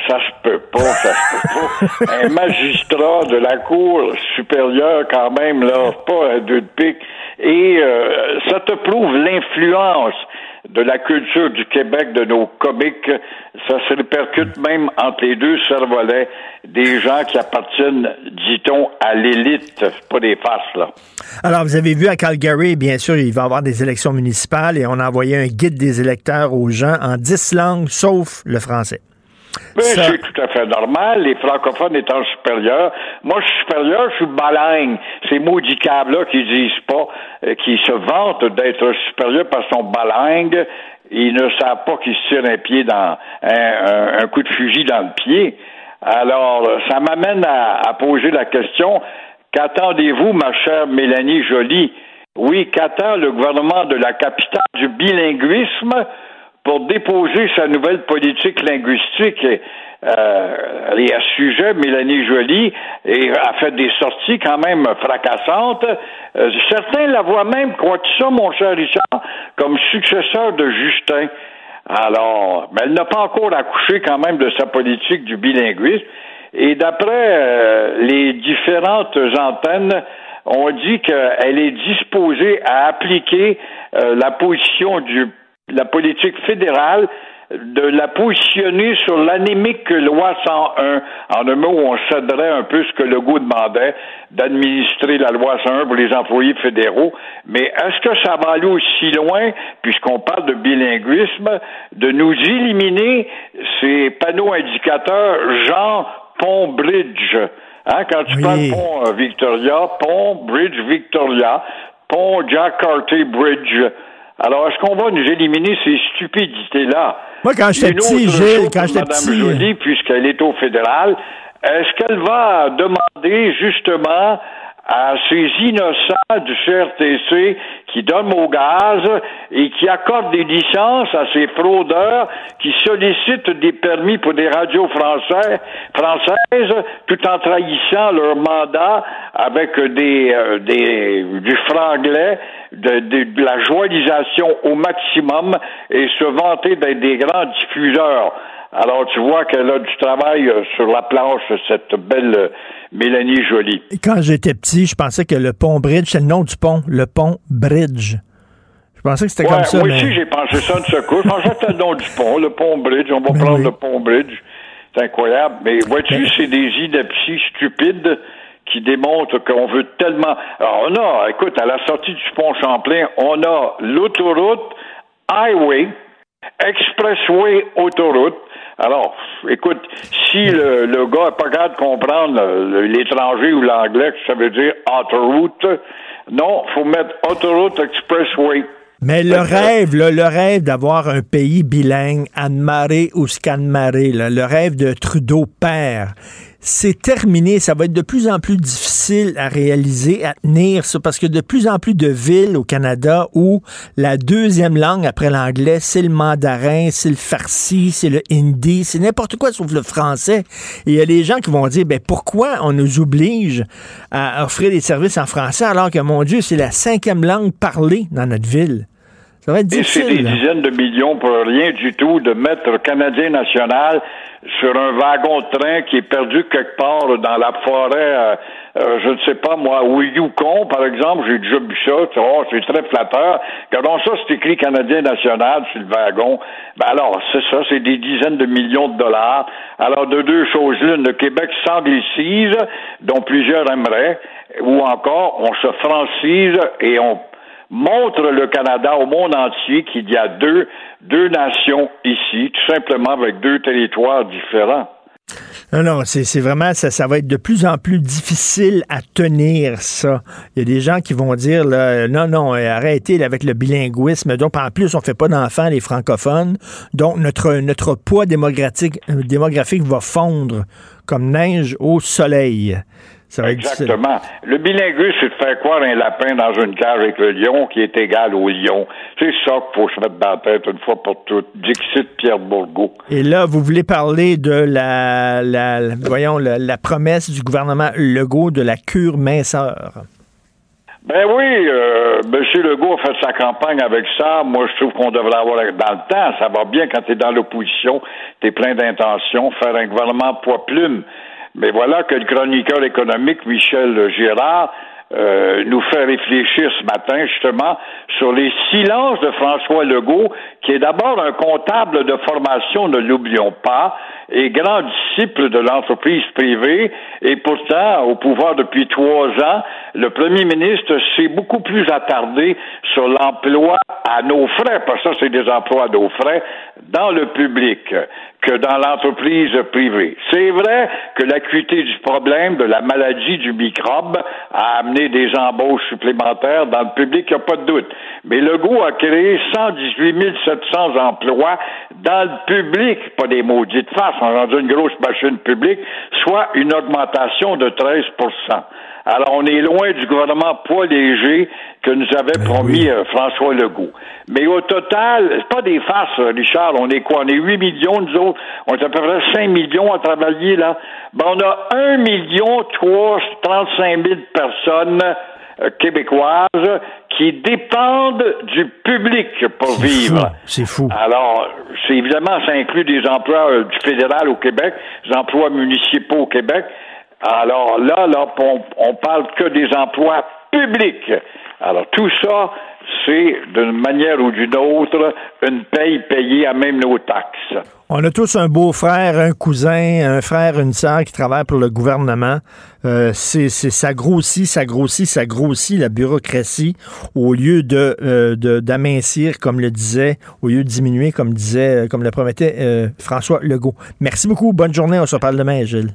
Ça se peut pas, ça se peut pas. Un magistrat de la Cour supérieure, quand même, là, pas un deux de pique. Et euh, ça te prouve l'influence de la culture du Québec, de nos comiques. Ça se répercute même entre les deux cervolets des gens qui appartiennent, dit-on, à l'élite, pas des farces, là. Alors, vous avez vu à Calgary, bien sûr, il va y avoir des élections municipales et on a envoyé un guide des électeurs aux gens en dix langues, sauf le français. Oui, c'est tout à fait normal. Les francophones étant supérieurs. Moi, je suis supérieur, je suis balingue. Ces maudits câbles-là qui disent pas, euh, qui se vantent d'être supérieurs parce qu'ils sont balingues, ils ne savent pas qu'ils se tirent un pied dans, un, coup de fusil dans le pied. Alors, ça m'amène à, à poser la question, qu'attendez-vous, ma chère Mélanie Joly? Oui, qu'attend le gouvernement de la capitale du bilinguisme? Pour déposer sa nouvelle politique linguistique. Euh, et à ce sujet, Mélanie Joly a fait des sorties quand même fracassantes. Euh, certains la voient même, crois-tu ça, mon cher Richard, comme successeur de Justin. Alors, mais elle n'a pas encore accouché quand même de sa politique du bilinguisme. Et d'après euh, les différentes antennes, on dit qu'elle est disposée à appliquer la position du la politique fédérale de la positionner sur l'anémique loi 101, en un mot où on céderait un peu ce que le goût demandait, d'administrer la loi 101 pour les employés fédéraux. Mais est-ce que ça va aller aussi loin, puisqu'on parle de bilinguisme, de nous éliminer ces panneaux indicateurs genre pont bridge? Hein, quand tu parles pont Victoria, pont bridge Victoria, pont Jack Carter Bridge, alors, est-ce qu'on va nous éliminer ces stupidités-là? Moi, quand j'étais petit, Gilles, quand j'étais petit... Mme Jolie, puisqu'elle est au fédéral, est-ce qu'elle va demander, justement, à ces innocents du CRTC qui donnent au gaz et qui accordent des licences à ces fraudeurs qui sollicitent des permis pour des radios françaises, françaises tout en trahissant leur mandat avec des, euh, des du franglais, de, de, la joyalisation au maximum et se vanter d'être des grands diffuseurs. Alors, tu vois qu'elle a du travail euh, sur la planche, cette belle euh, Mélanie Jolie. Quand j'étais petit, je pensais que le pont Bridge, c'est le nom du pont, le pont Bridge. Je pensais que c'était comme ça. Moi aussi, j'ai pensé ça de ce coup. Je pensais que c'était le nom du pont, le pont Bridge. On va ben prendre le pont Bridge. C'est incroyable. Mais vois-tu, ben- c'est des inepties stupides qui démontrent qu'on veut tellement. Alors, on a, écoute, à la sortie du pont Champlain, on a l'autoroute, highway, expressway, autoroute. Alors, écoute, si le, le gars n'est pas capable de comprendre l'étranger ou l'anglais, ça veut dire autoroute, non, faut mettre autoroute expressway. Mais le rêve, le rêve d'avoir un pays bilingue, Anne-Marie ou Scanmaré, le rêve de Trudeau père, c'est terminé. Ça va être de plus en plus difficile à réaliser, à tenir ça, parce que de plus en plus de villes au Canada où la deuxième langue après l'anglais, c'est le mandarin, c'est le farsi, c'est le hindi, c'est n'importe quoi sauf le français. Et il y a des gens qui vont dire, ben pourquoi on nous oblige à offrir des services en français alors que, mon Dieu, c'est la cinquième langue parlée dans notre ville? Ça va être Et c'est des là. dizaines de millions pour rien du tout de mettre Canadien national sur un wagon de train qui est perdu quelque part dans la forêt, euh, euh, je ne sais pas moi, au Yukon, par exemple, j'ai déjà vu ça, tu vois, c'est très flatteur. Regardons ça, c'est écrit Canadien national sur le wagon. Ben alors, c'est ça, c'est des dizaines de millions de dollars. Alors, de deux choses l'une, le Québec s'anglicise, dont plusieurs aimeraient, ou encore, on se francise et on montre le Canada au monde entier qu'il y a deux, nations ici, tout simplement avec deux territoires différents. Non, non, c'est vraiment, ça, ça va être de plus en plus difficile à tenir ça. Il y a des gens qui vont dire, là, non, non, euh, arrêtez avec le bilinguisme. Donc, en plus, on fait pas d'enfants, les francophones. Donc, notre, poids euh, démographique va fondre comme neige au soleil. Ça va être. Exactement. Le bilinguisme, c'est de faire croire un lapin dans une cage avec le lion qui est égal au lion. C'est ça qu'il faut se mettre dans la tête une fois pour toutes. Dixit Pierre Bourgault. Et là, vous voulez parler de la, la, la- voyons, la, la promesse du gouvernement Legault de la cure minceur. Ben oui, euh, M. Legault a fait sa campagne avec ça. Moi, je trouve qu'on devrait avoir dans le temps. Ça va bien quand tu es dans l'opposition, tu es plein d'intentions, faire un gouvernement poids-plume. Mais voilà que le chroniqueur économique Michel Girard euh, nous fait réfléchir ce matin justement sur les silences de François Legault, qui est d'abord un comptable de formation, ne l'oublions pas, et grand disciple de l'entreprise privée, et pourtant au pouvoir depuis trois ans, le premier ministre s'est beaucoup plus attardé sur l'emploi à nos frais, parce que ça c'est des emplois à nos frais, dans le public que dans l'entreprise privée. C'est vrai que l'acuité du problème de la maladie du microbe a amené des embauches supplémentaires dans le public, il n'y a pas de doute. Mais Legault a créé 118 700 emplois dans le public, pas des maudites faces, on a une grosse machine publique, soit une augmentation de 13 alors, on est loin du gouvernement poids léger que nous avait promis euh, François Legault. Mais au total, c'est pas des farces, euh, Richard. On est quoi? On est 8 millions, nous autres. On est à peu près 5 millions à travailler, là. Ben, on a 1 million 335 000 personnes euh, québécoises qui dépendent du public pour vivre. C'est fou. Alors, c'est évidemment, ça inclut des emplois euh, du fédéral au Québec, des emplois municipaux au Québec. Alors là, là, on, parle que des emplois publics. Alors tout ça, c'est d'une manière ou d'une autre une paye payée à même nos taxes. On a tous un beau-frère, un cousin, un frère, une sœur qui travaillent pour le gouvernement. Euh, c'est, ça grossit, ça grossit, ça grossit la bureaucratie au lieu de, euh, d'amincir, comme le disait, au lieu de diminuer, comme disait, euh, comme le promettait euh, François Legault. Merci beaucoup. Bonne journée. On se reparle demain, Gilles.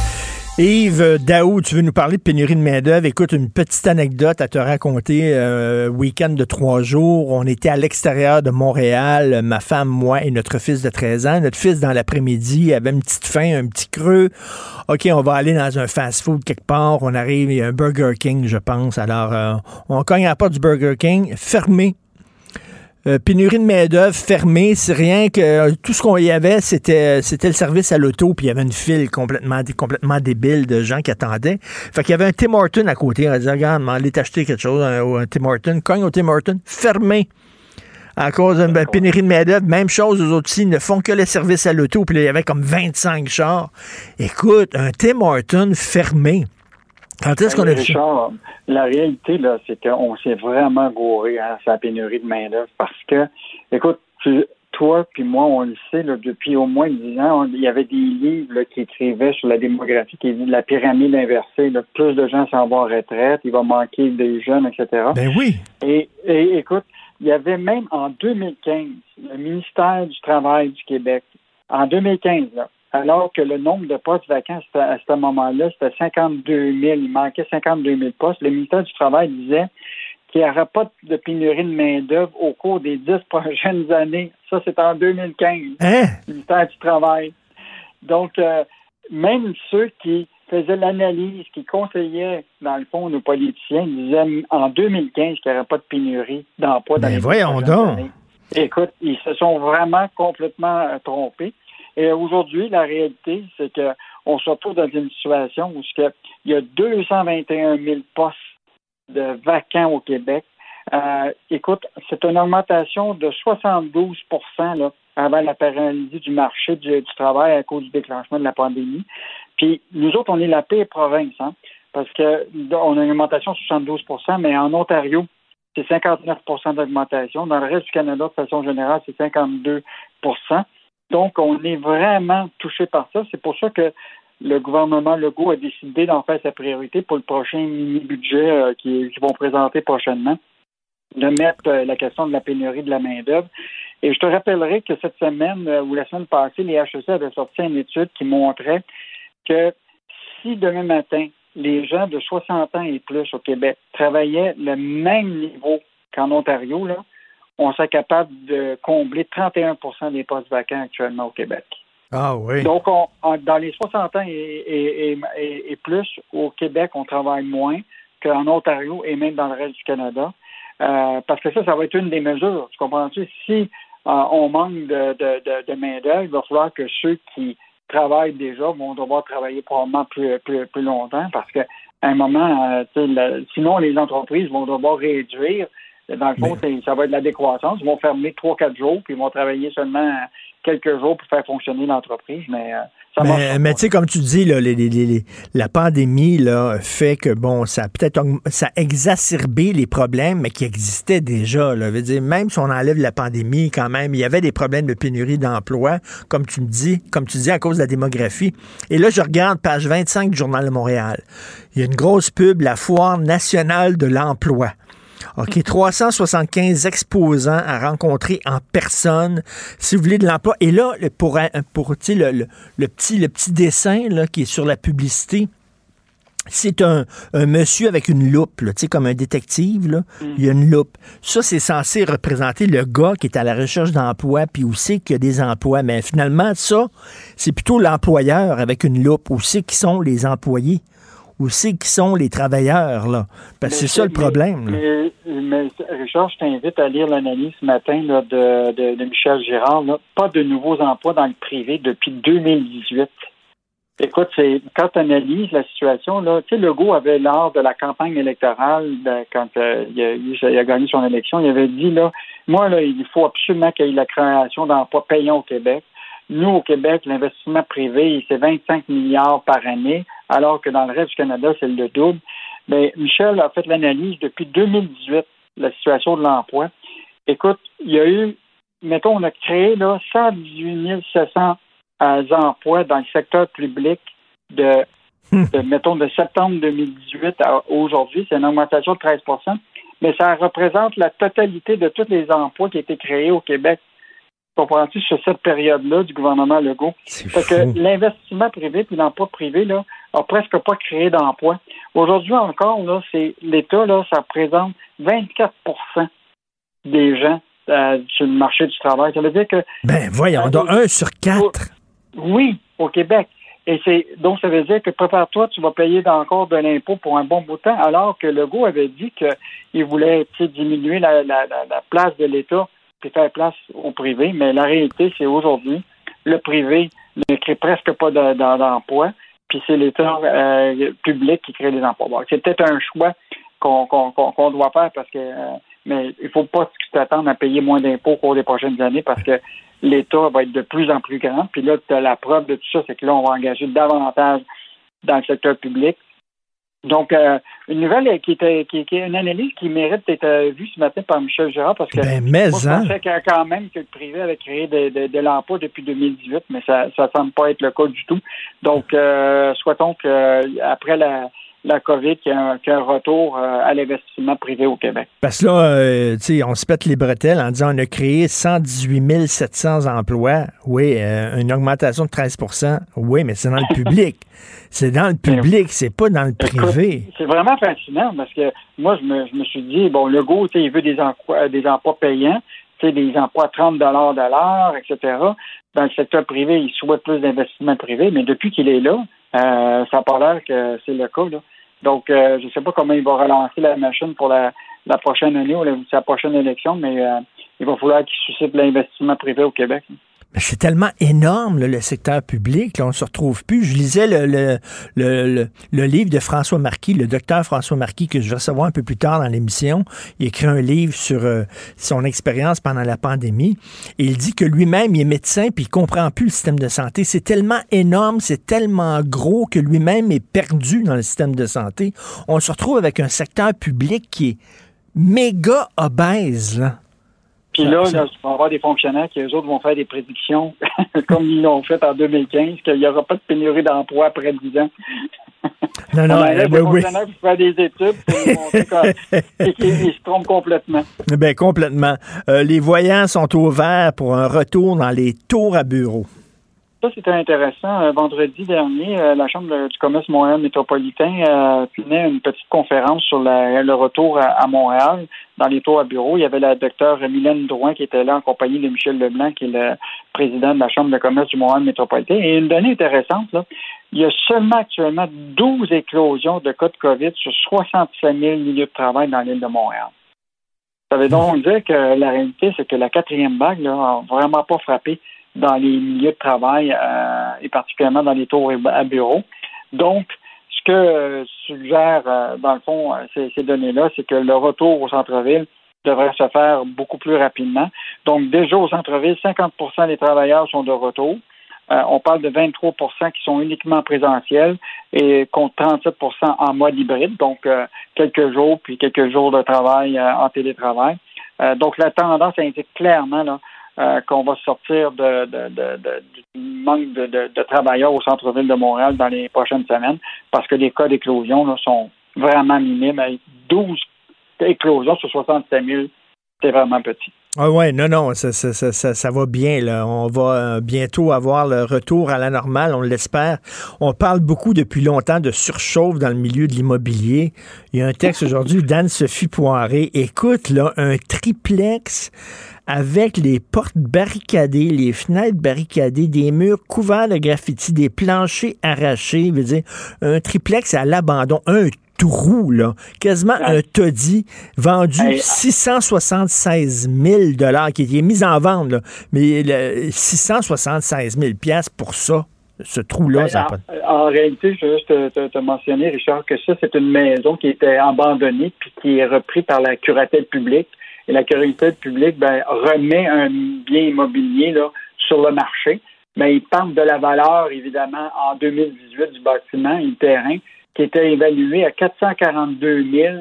Yves Daou, tu veux nous parler de pénurie de main-d'œuvre? Écoute, une petite anecdote à te raconter. Euh, week-end de trois jours, on était à l'extérieur de Montréal, ma femme, moi et notre fils de 13 ans. Notre fils, dans l'après-midi, avait une petite faim, un petit creux. OK, on va aller dans un fast-food quelque part. On arrive, il y a un Burger King, je pense. Alors, euh, on cogne à la du Burger King, fermé. Euh, pénurie de main-d'œuvre fermée, c'est rien que euh, tout ce qu'on y avait, c'était c'était le service à l'auto, puis il y avait une file complètement, complètement débile de gens qui attendaient. Fait qu'il y avait un Tim Horton à côté. On dit, regarde, m'en aller t'acheter quelque chose, un, un Tim Horton. Cogne au Tim Horton, fermé. À cause d'une ben, pénurie de main-d'œuvre, même chose, aux autres aussi, ils ne font que le service à l'auto, puis il y avait comme 25 chars. Écoute, un Tim Horton fermé. Quand est-ce qu'on a vu ça? Richard, la réalité, là, c'est qu'on s'est vraiment gouré à sa pénurie de main-d'œuvre parce que, écoute, tu toi puis moi, on le sait depuis au moins dix ans, il y avait des livres qui écrivaient sur la démographie qui dit la pyramide inversée. plus de gens s'en vont en retraite, il va manquer des jeunes, etc. Ben oui. Et, et écoute, il y avait même en 2015 le ministère du Travail du Québec, en 2015, là, alors que le nombre de postes vacants à ce moment-là, c'était 52 000. Il manquait 52 000 postes. Le ministère du Travail disait qu'il n'y aurait pas de pénurie de main-d'œuvre au cours des dix prochaines années. Ça, c'est en 2015. Hein? Le ministère du Travail. Donc, euh, même ceux qui faisaient l'analyse, qui conseillaient, dans le fond, nos politiciens, disaient en 2015 qu'il n'y aurait pas de pénurie d'emploi dans les voyons donc. Écoute, ils se sont vraiment complètement euh, trompés. Et aujourd'hui, la réalité, c'est qu'on se retrouve dans une situation où il y a 221 000 postes de vacants au Québec. Euh, écoute, c'est une augmentation de 72 là, avant la paralysie du marché du, travail à cause du déclenchement de la pandémie. Puis nous autres, on est la pire province, hein, parce qu'on a une augmentation de 72% mais en Ontario, c'est 59% d'augmentation. Dans le reste du Canada, de façon générale, c'est 52 donc, on est vraiment touché par ça. C'est pour ça que le gouvernement Legault a décidé d'en faire sa priorité pour le prochain mini-budget euh, qu'ils vont présenter prochainement, de mettre euh, la question de la pénurie de la main-d'œuvre. Et je te rappellerai que cette semaine euh, ou la semaine passée, les HEC avaient sorti une étude qui montrait que si demain matin, les gens de 60 ans et plus au Québec travaillaient le même niveau qu'en Ontario, là, on serait capable de combler 31% des postes vacants actuellement au Québec. Ah oui. Donc, dans les 60 ans et, plus, au Québec, on travaille moins qu'en Ontario et même dans le reste du Canada. Euh, parce que ça, ça va être une des mesures. Tu comprends-tu? Si euh, on manque de, de, main-d'œuvre, il va falloir que ceux qui travaillent déjà vont devoir travailler probablement plus, plus, longtemps parce qu'à un moment, euh, sinon les entreprises vont devoir réduire dans le fond, ça va être de la décroissance. Ils vont fermer trois, quatre jours, puis ils vont travailler seulement quelques jours pour faire fonctionner l'entreprise. Mais euh, ça mais, mais tu sais, comme tu dis, là, la pandémie là, fait que bon, ça a peut-être ça a exacerbé les problèmes, mais qui existaient déjà. Là. Veut dire, même si on enlève la pandémie, quand même, il y avait des problèmes de pénurie d'emploi, comme tu me dis, comme tu dis, à cause de la démographie. Et là, je regarde page 25 du Journal de Montréal. Il y a une grosse pub, la Foire nationale de l'emploi. OK, 375 exposants à rencontrer en personne si vous voulez de l'emploi. Et là, pour, pour le, le, le, petit, le petit dessin là, qui est sur la publicité, c'est un, un, monsieur avec une loupe, là, comme un détective. Là. Mm. Il y a une loupe. Ça, c'est censé représenter le gars qui est à la recherche d'emploi, puis où c'est qu'il y a des emplois. Mais finalement, ça, c'est plutôt l'employeur avec une loupe. Où c'est qui sont les employés? Où c'est qui sont les travailleurs? là? Parce que c'est ça le problème. Mais, Richard, je t'invite à lire l'analyse ce matin là, de, de, Michel Girard. Pas de nouveaux emplois dans le privé depuis 2018. Écoute, c'est quand tu analyses la situation, là, tu sais, Legault avait lors de la campagne électorale, quand euh, il, a, il, a, gagné son élection, il avait dit là, moi, là, il faut absolument qu'il y ait la création d'emplois payants au Québec. Nous, au Québec, l'investissement privé, c'est 25 milliards par année, alors que dans le reste du Canada, c'est le double. Mais Michel a fait l'analyse depuis 2018, la situation de l'emploi. Écoute, il y a eu, mettons, on a créé là, 118 700 euh, emplois dans le secteur public de, hmm. mettons, de septembre 2018 à aujourd'hui. C'est une augmentation de 13% mais ça représente la totalité de tous les emplois qui ont été créés au Québec. Comprends-tu, sur cette période-là du gouvernement Legault? Fait que l'investissement privé puis l'emploi privé, là, a presque pas créé d'emplois. Aujourd'hui encore, là, c'est l'État, là, ça représente 24% des gens euh, sur le marché du travail. Ça veut dire que. Ben, voyons, on a un sur quatre. Oui, au Québec. Et c'est donc ça veut dire que prépare-toi, tu vas payer encore de l'impôt pour un bon bout de temps, alors que Legault avait dit qu'il voulait diminuer la, la, la, place de l'État puis faire place au privé. Mais la réalité, c'est aujourd'hui, le privé ne crée presque pas d'emplois puis c'est l'État euh, public qui crée les emplois. c'est peut-être un choix qu'on doit faire parce que euh, mais il faut pas t'attendre à payer moins d'impôts au cours des prochaines années parce que l'État va être de plus en plus grand. Puis là, la preuve de tout ça, c'est que là, on va engager davantage dans le secteur public. Donc, euh, une nouvelle qui était qui, qui, une analyse qui mérite d'être vue ce matin par Michel Gérard parce que ben, mais, moi, je hein? pensais quand même que le privé avait créé de, de, de l'emploi depuis 2018, mais ça ne semble pas être le cas du tout. Donc, euh, souhaitons que après la la COVID qui a un, qui a un retour euh, à l'investissement privé au Québec. Parce que là, euh, tu sais, on se pète les bretelles en disant on a créé 118 700 emplois. Oui, euh, une augmentation de 13% Oui, mais c'est dans le public. c'est dans le public, c'est pas dans le privé. C'est vraiment fascinant parce que moi, je me, je me suis dit, bon, le go, il veut des emplois, des emplois payants, des emplois à 30 de l'heure, etc. Dans le secteur privé, il souhaite plus d'investissement privé, mais depuis qu'il est là, euh, ça n'a pas l'air que c'est le cas. Là. Donc, euh, je ne sais pas comment il va relancer la machine pour la, la prochaine année ou la, prochaine élection, mais euh, il va falloir qu'il suscite l'investissement privé au Québec. C'est tellement énorme, là, le secteur public. Là, on se retrouve plus. Je lisais le, le, le, le, livre de François Marquis, le docteur François Marquis, que je vais recevoir un peu plus tard dans l'émission. Il écrit un livre sur euh, son expérience pendant la pandémie. Il dit que lui-même, il est médecin puis il comprend plus le système de santé. C'est tellement énorme, c'est tellement gros que lui-même est perdu dans le système de santé. On se retrouve avec un secteur public qui est méga obèse. Là. Puis là, là, tu vas avoir des fonctionnaires qui, eux autres, vont faire des prédictions, comme ils l'ont fait en 2015, qu'il n'y aura pas de pénurie d'emploi après 10 ans. Non, non, ben, ben, oui. faire des études pour qu'ils se trompent complètement. Ben, complètement. Euh, les voyants sont ouverts pour un retour dans les tours à bureaux. Ça, c'était intéressant. Euh, vendredi dernier, euh, la Chambre du commerce Montréal métropolitain euh, tenait une petite conférence sur le retour à, Montréal dans les tours à bureau. Il y avait la docteure Mylène Drouin qui était là en compagnie de Michel Leblanc, qui est le président de la Chambre de commerce du Montréal métropolitain. Et une donnée intéressante, il y a seulement actuellement 12 éclosions de cas de COVID sur 67 000 milieux de travail dans l'île de Montréal. Ça veut donc dire que la réalité, c'est que la quatrième vague n'a vraiment pas frappé dans les milieux de travail euh, et particulièrement dans les tours à bureau. Donc, ce que euh, suggère, euh, dans le fond, ces, ces données-là, c'est que le retour au centre-ville devrait se faire beaucoup plus rapidement. Donc, déjà au centre-ville, 50% des travailleurs sont de retour. on parle de 23% qui sont uniquement présentiels et compte 37% en mode hybride, donc quelques jours, puis quelques jours de travail en télétravail. donc, la tendance indique clairement là, euh, qu'on va sortir de, du manque de, travailleurs au centre-ville de Montréal dans les prochaines semaines parce que les cas d'éclosion sont vraiment minimes. 12 éclosions sur 67 000, c'est vraiment petit. Ah ouais, non, non, ça, ça, ça, ça, va bien. Là. On va euh, bientôt avoir le retour à la normale, on l'espère. On parle beaucoup depuis longtemps de surchauffe dans le milieu de l'immobilier. Il y a un texte aujourd'hui d'Anne-Sophie Poiré. Écoute, là, un triplex avec les portes barricadées, les fenêtres barricadées, des murs couverts de graffiti, des planchers arrachés, veut dire un triplex à l'abandon, un trou, là, quasiment un taudis vendu 676 000 qui est mis en vente, là, mais 676 000 pour ça ce trou-là. Ben, en, réalité, je veux juste te, te, mentionner, Richard, que ça, c'est une maison qui était abandonnée puis qui est reprise par la curatelle publique. Et la curatelle publique ben, remet un bien immobilier là, sur le marché. Mais il parle de la valeur, évidemment, en 2018 du bâtiment et du terrain qui était évalué à 442 000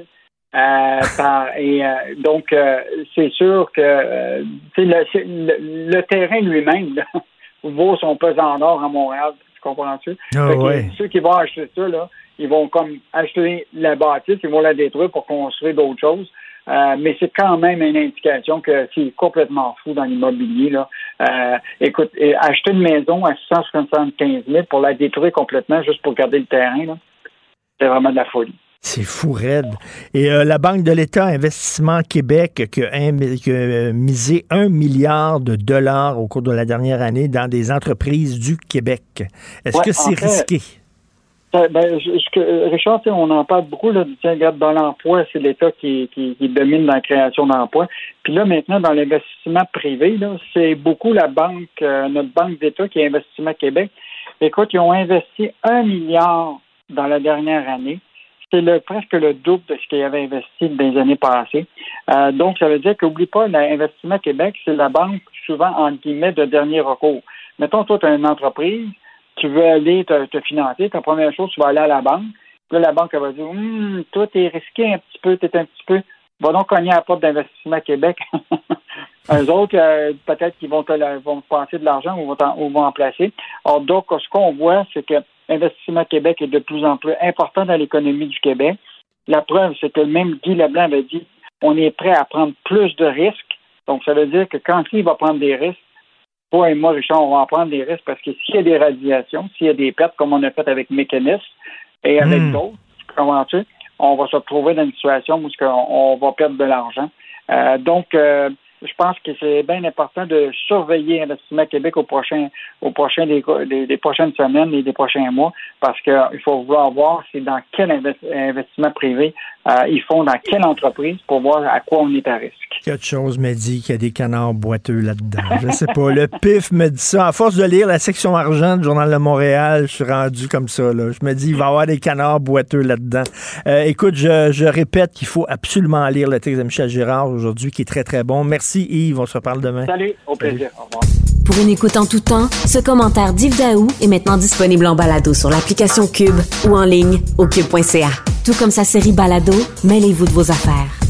euh, par, et euh, donc euh, c'est sûr que euh, le, le, terrain lui-même vaut son pesant d'or à Montréal, tu comprends-tu? Ah, ouais. Ceux qui vont acheter ça, là, ils vont comme acheter la bâtisse, ils vont la détruire pour construire d'autres choses. Euh, mais c'est quand même une indication que c'est complètement fou dans l'immobilier. Là. Euh, écoute, acheter une maison à 675 000 pour la détruire complètement juste pour garder le terrain, là, c'est vraiment de la folie. C'est fou raide. Et euh, la Banque de l'État Investissement Québec qui a, euh, misé un milliard de dollars au cours de la dernière année dans des entreprises du Québec. Est-ce que c'est risqué? Ben, Richard, on en parle beaucoup, là, tiens, regarde, dans l'emploi, c'est l'État qui, qui, domine la création d'emplois. Puis là, maintenant, dans l'investissement privé, là, c'est beaucoup la banque, euh, notre banque d'État qui est Investissement Québec. Écoute, ils ont investi un milliard dans la dernière année. C'est presque le double de ce qu'ils avaient investi dans les années passées. Euh, donc, ça veut dire qu'oublie pas, l'Investissement Québec, c'est la banque souvent, en guillemets, de dernier recours. Mettons, toi, tu as une entreprise, tu veux aller te, financer, ta première chose, tu vas aller à la banque. Là, la banque elle va dire hum, toi, t'es risqué un petit peu, t'es un petit peu. Va donc cogner à la porte d'Investissement Québec. Eux autres, euh, peut-être qu'ils vont, te, vont passer de l'argent ou vont, en, ou vont en placer. Or, donc, ce qu'on voit, c'est que Investissement Québec est de plus en plus important dans l'économie du Québec. La preuve, c'est que même Guy Leblanc avait dit on est prêt à prendre plus de risques. Donc, ça veut dire que quand il va prendre des risques, toi et moi, Richard, on va en prendre des risques parce que s'il y a des radiations, s'il y a des pertes, comme on a fait avec Mécanisme et avec Hmm. d'autres, comment tu on va se retrouver dans une situation où on, va perdre de l'argent. Euh, donc, euh, je pense que c'est bien important de surveiller Investissement Québec au prochain, au prochain des, des- des prochaines semaines et des prochains mois, parce qu'il faut vouloir voir c'est dans quel invest- investissement privé euh, ils font, dans quelle entreprise, pour voir à quoi on est à risque. Quelque chose me dit qu'il y a des canards boiteux là-dedans. Je sais pas. Le pif me dit ça. À force de lire la section argent du Journal de Montréal, je suis rendu comme ça. Là. Je me dis, il va y avoir des canards boiteux là-dedans. Euh, écoute, je, je répète qu'il faut absolument lire le texte de Michel Girard aujourd'hui, qui est très, très bon. Merci Yves. On se reparle demain. Salut, au plaisir. Au revoir. Pour une écoute en tout temps, ce commentaire d'Yves Daou est maintenant disponible en balado sur l'application Cube ou en ligne au cube.ca. Tout comme sa série Balado, mêlez-vous de vos affaires.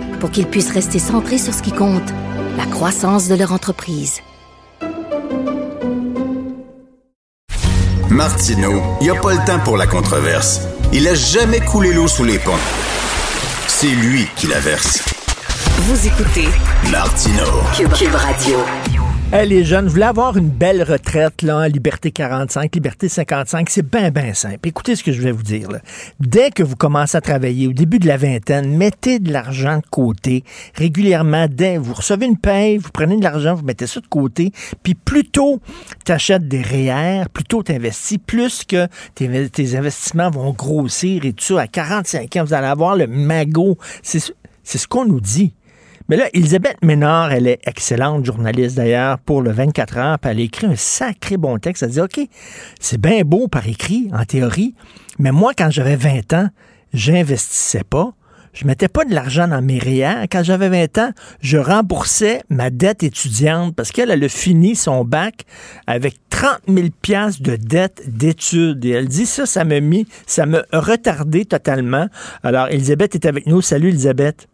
pour qu'ils puissent rester centrés sur ce qui compte, la croissance de leur entreprise. Martineau, il n'y a pas le temps pour la controverse. Il a jamais coulé l'eau sous les ponts. C'est lui qui la verse. Vous écoutez Martineau. Cube, Cube Radio. Hey, les jeunes, vous voulez avoir une belle retraite, là, Liberté 45, Liberté 55, c'est bien, bien simple. Écoutez ce que je vais vous dire. Dès que vous commencez à travailler, au début de la vingtaine, mettez de l'argent de côté régulièrement. Dès vous recevez une paye, vous prenez de l'argent, vous mettez ça de côté, puis plus tôt des REER, plus tôt tu investis, plus que tes, investissements vont grossir et tout ça. À 45 ans, vous allez avoir le magot. C'est ce qu'on nous dit. Mais là, Elisabeth Ménard, elle est excellente journaliste d'ailleurs pour le 24 heures, puis elle a écrit un sacré bon texte. Elle dit, OK, c'est bien beau par écrit, en théorie, mais moi, quand j'avais 20 ans, j'investissais pas. Je mettais pas de l'argent dans mes REER. Quand j'avais 20 ans, je remboursais ma dette étudiante parce qu'elle elle a fini son bac avec 30 000 piastres de dette d'études. Et elle dit ça, ça m'a mis, ça m'a retardé totalement. Alors, Elisabeth est avec nous. Salut, Elisabeth.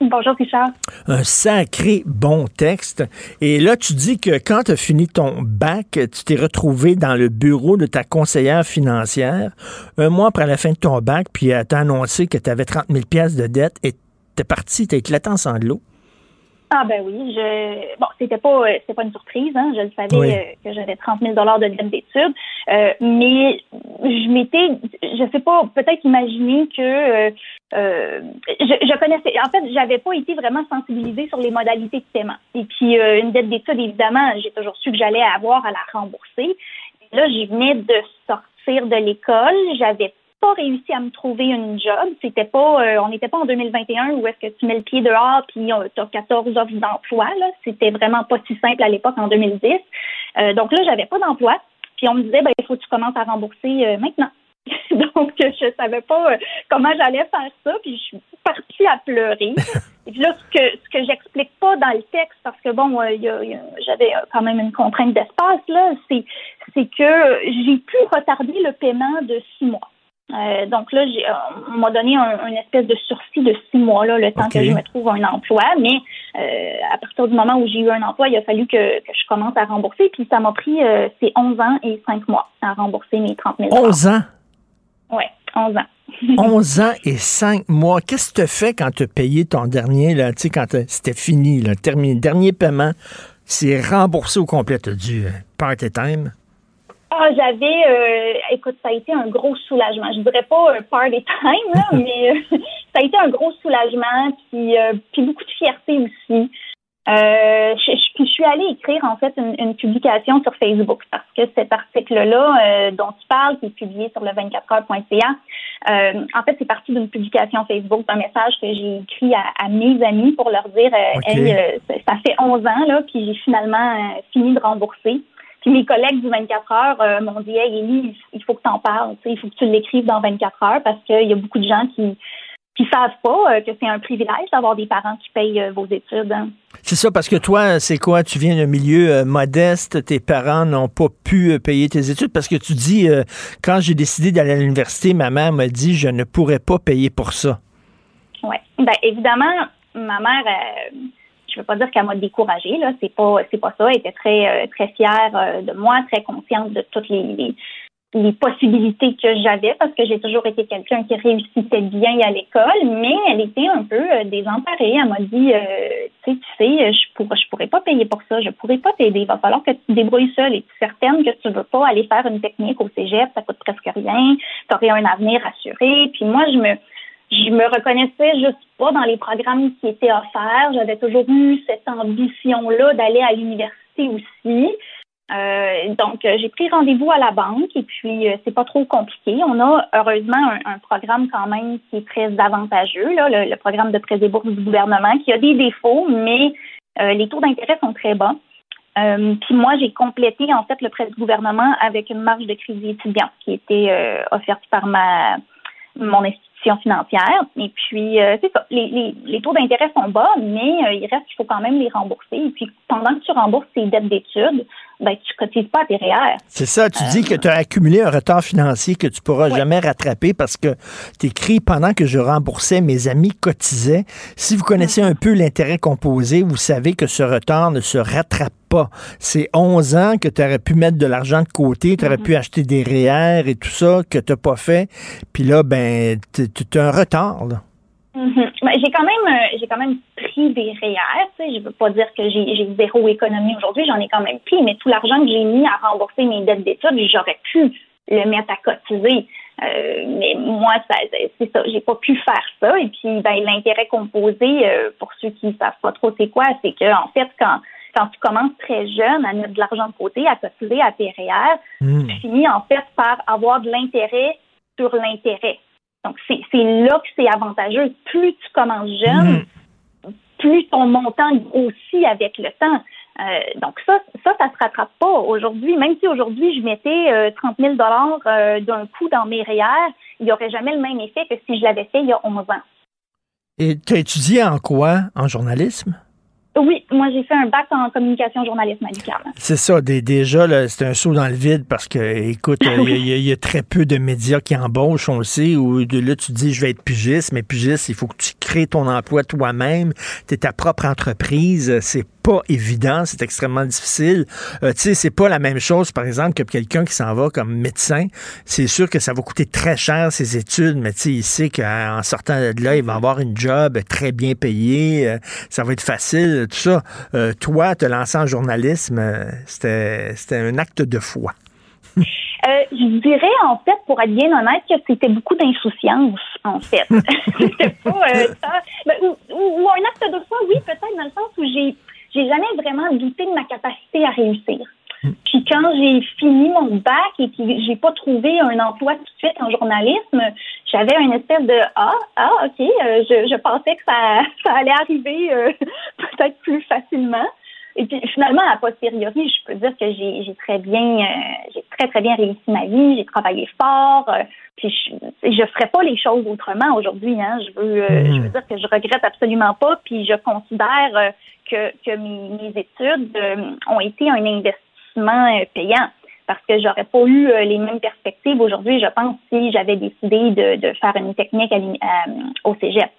Bonjour, Richard. Un sacré bon texte. Et là, tu dis que quand tu as fini ton bac, tu t'es retrouvé dans le bureau de ta conseillère financière un mois après la fin de ton bac, puis elle t'a annoncé que tu avais 30 000 pièces de dette et t'es parti, t'es éclaté en sanglots. Ah ben oui, je bon, c'était pas euh, c'était pas une surprise, hein. Je le savais Oui. euh, que j'avais 30 000 dollars de dette d'études, Euh, mais je m'étais, je sais pas, peut-être imaginé que euh, euh, je, connaissais. En fait, j'avais pas été vraiment sensibilisée sur les modalités de paiement. Et puis euh, une dette d'études, évidemment, j'ai toujours su que j'allais avoir à la rembourser. Et là, j'y venais de sortir de l'école, j'avais pas réussi à me trouver une job. C'était pas, euh, on n'était pas en 2021 où est-ce que tu mets le pied dehors puis tu as 14 offres d'emploi. C'était vraiment pas si simple à l'époque en 2010. Euh, donc là, j'avais pas d'emploi. Puis on me disait, ben il faut que tu commences à rembourser maintenant. donc je savais pas euh, comment j'allais faire ça. Puis je suis partie à pleurer. Et puis là, ce que ce que j'explique pas dans le texte, parce que bon, euh, il y a- il y a- j'avais euh, quand même une contrainte d'espace là, c'est c'est que j'ai pu retarder le paiement de six mois. Euh, donc là, j'ai, on m'a donné un, une espèce de sursis de six mois, là, le temps que je me trouve un emploi. Mais euh, à partir du moment où j'ai eu un emploi, il a fallu que, que je commence à rembourser. Puis ça m'a pris, c'est 11 ans et 5 mois à rembourser mes 30 000 11 ans? Oui, 11 ans. 11 ans et 5 mois. Qu'est-ce que tu fais quand tu as payé ton dernier, là, tu sais, quand c'était fini, le dernier paiement, c'est remboursé au complet, tu as dû party time? Ah, j'avais, euh, écoute, ça a été un gros soulagement. Je dirais pas un party time, là, mais euh, ça a été un gros soulagement, puis, euh, puis beaucoup de fierté aussi. Euh, je, je, suis allée écrire en fait une, publication sur Facebook parce que cet article-là euh, dont tu parles, qui est publié sur le 24heures.ca, euh, en fait, c'est parti d'une publication Facebook, d'un message que j'ai écrit à, mes amis pour leur dire hey, ça fait 11 ans là, puis j'ai finalement fini de rembourser. Puis mes collègues du 24 heures m'ont dit Hey Élie, il faut que tu en parles, il faut que tu l'écrives dans 24 heures parce qu'il y a beaucoup de gens qui qui savent pas que c'est un privilège d'avoir des parents qui payent vos études. Hein. C'est ça, parce que toi, c'est quoi? Tu viens d'un milieu euh, modeste, tes parents n'ont pas pu euh, payer tes études? Parce que tu dis, euh, quand j'ai décidé d'aller à l'université, ma mère m'a dit, je ne pourrais pas payer pour ça. Oui. Bien, évidemment, ma mère, je ne veux pas dire qu'elle m'a découragée, là, c'est pas, c'est pas ça. Elle était très, très fière de moi, très consciente de toutes les les possibilités que j'avais parce que j'ai toujours été quelqu'un qui réussissait bien à l'école, mais elle était un peu euh, désemparée. Elle m'a dit, euh, tu sais, tu sais, je pourrais, je pourrais pas payer pour ça, je pourrais pas t'aider. Il va falloir que tu te débrouilles seule. Et tu es certaine que tu veux pas aller faire une technique au cégep, ça coûte presque rien, tu aurais un avenir assuré. Puis moi, je me, je me reconnaissais juste pas dans les programmes qui étaient offerts. J'avais toujours eu cette ambition-là d'aller à l'université aussi. Euh, donc, euh, j'ai pris rendez-vous à la banque et puis euh, c'est pas trop compliqué. On a heureusement un, programme quand même qui est très avantageux, là, le, programme de prêts et bourses du gouvernement, qui a des défauts, mais les taux d'intérêt sont très bas. puis moi, j'ai complété en fait le prêt du gouvernement avec une marge de crédit étudiant qui était offerte par ma mon institution financière. Et puis, c'est ça, les, les, taux d'intérêt sont bas, mais il reste qu'il faut quand même les rembourser. Et puis, pendant que tu rembourses tes dettes d'études, ben, tu cotises pas à tes REER. C'est ça, tu dis que tu as accumulé un retard financier que tu pourras jamais rattraper parce que tu écris pendant que je remboursais, mes amis cotisaient. Si vous connaissez un peu l'intérêt composé, vous savez que ce retard ne se rattrape pas. C'est 11 ans que tu aurais pu mettre de l'argent de côté, tu aurais mm-hmm. pu acheter des REER et tout ça que tu n'as pas fait. Puis là, ben, tu as un retard. Là. Mhm. Ben, j'ai quand même euh, j'ai quand même pris des REER. Je veux pas dire que j'ai zéro économie aujourd'hui, j'en ai quand même pris, mais tout l'argent que j'ai mis à rembourser mes dettes d'études, j'aurais pu le mettre à cotiser. Euh, mais moi, c'est ça, j'ai pas pu faire ça. Et puis, ben, l'intérêt composé, euh, pour ceux qui savent pas trop c'est quoi, c'est que en fait, quand quand tu commences très jeune à mettre de l'argent de côté, à cotiser à tes REER, hmm. tu finis en fait par avoir de l'intérêt sur l'intérêt. Donc, c'est là que c'est avantageux. Plus tu commences jeune, mhm. plus ton montant grossit avec le temps. Euh, donc ça, ça, ça se rattrape pas aujourd'hui. Même si aujourd'hui je mettais 30 000 dollars euh, d'un coup dans mes REER, il n'y aurait jamais le même effet que si je l'avais fait il y a 11 ans. Et tu as étudié en quoi? En journalisme? Oui, moi j'ai fait un bac en communication journalisme à C'est ça, déjà, c'est un saut dans le vide parce que, écoute, il y, a très peu de médias qui embauchent, on le sait, où de là tu dis je vais être pugiste, mais pugiste, il faut que tu crées ton emploi toi-même, tu es ta propre entreprise, c'est pas évident, c'est extrêmement difficile. Euh, tu sais, c'est pas la même chose, par exemple, que quelqu'un qui s'en va comme médecin. C'est sûr que ça va coûter très cher ses études, mais tu sais, il sait qu'en sortant de là, il va avoir une job très bien payée, euh, ça va être facile, tout ça. Euh, toi, te lancer en journalisme, c'était c'était un acte de foi. je dirais, en fait, pour être bien honnête, que c'était beaucoup d'insouciance, en fait. c'était pas ça. Ben, ou, ou, un acte de foi, oui, peut-être, dans le sens où j'ai j'ai jamais vraiment douté de ma capacité à réussir. Puis quand j'ai fini mon bac et que j'ai pas trouvé un emploi tout de suite en journalisme, j'avais une espèce de ah ah ok, euh, je, je, pensais que ça, ça allait arriver euh, peut-être plus facilement. Et puis finalement, à posteriori, je peux dire que j'ai très bien, euh, j'ai très très bien réussi ma vie. J'ai travaillé fort. puis je, je ferais pas les choses autrement aujourd'hui. Hein. Je veux, je veux hmm. dire que je regrette absolument pas. Puis je considère que, que mes, études ont été un investissement euh, payant parce que j'aurais pas eu euh, les mêmes perspectives aujourd'hui, je pense, si j'avais décidé de, de, faire une technique au cégep.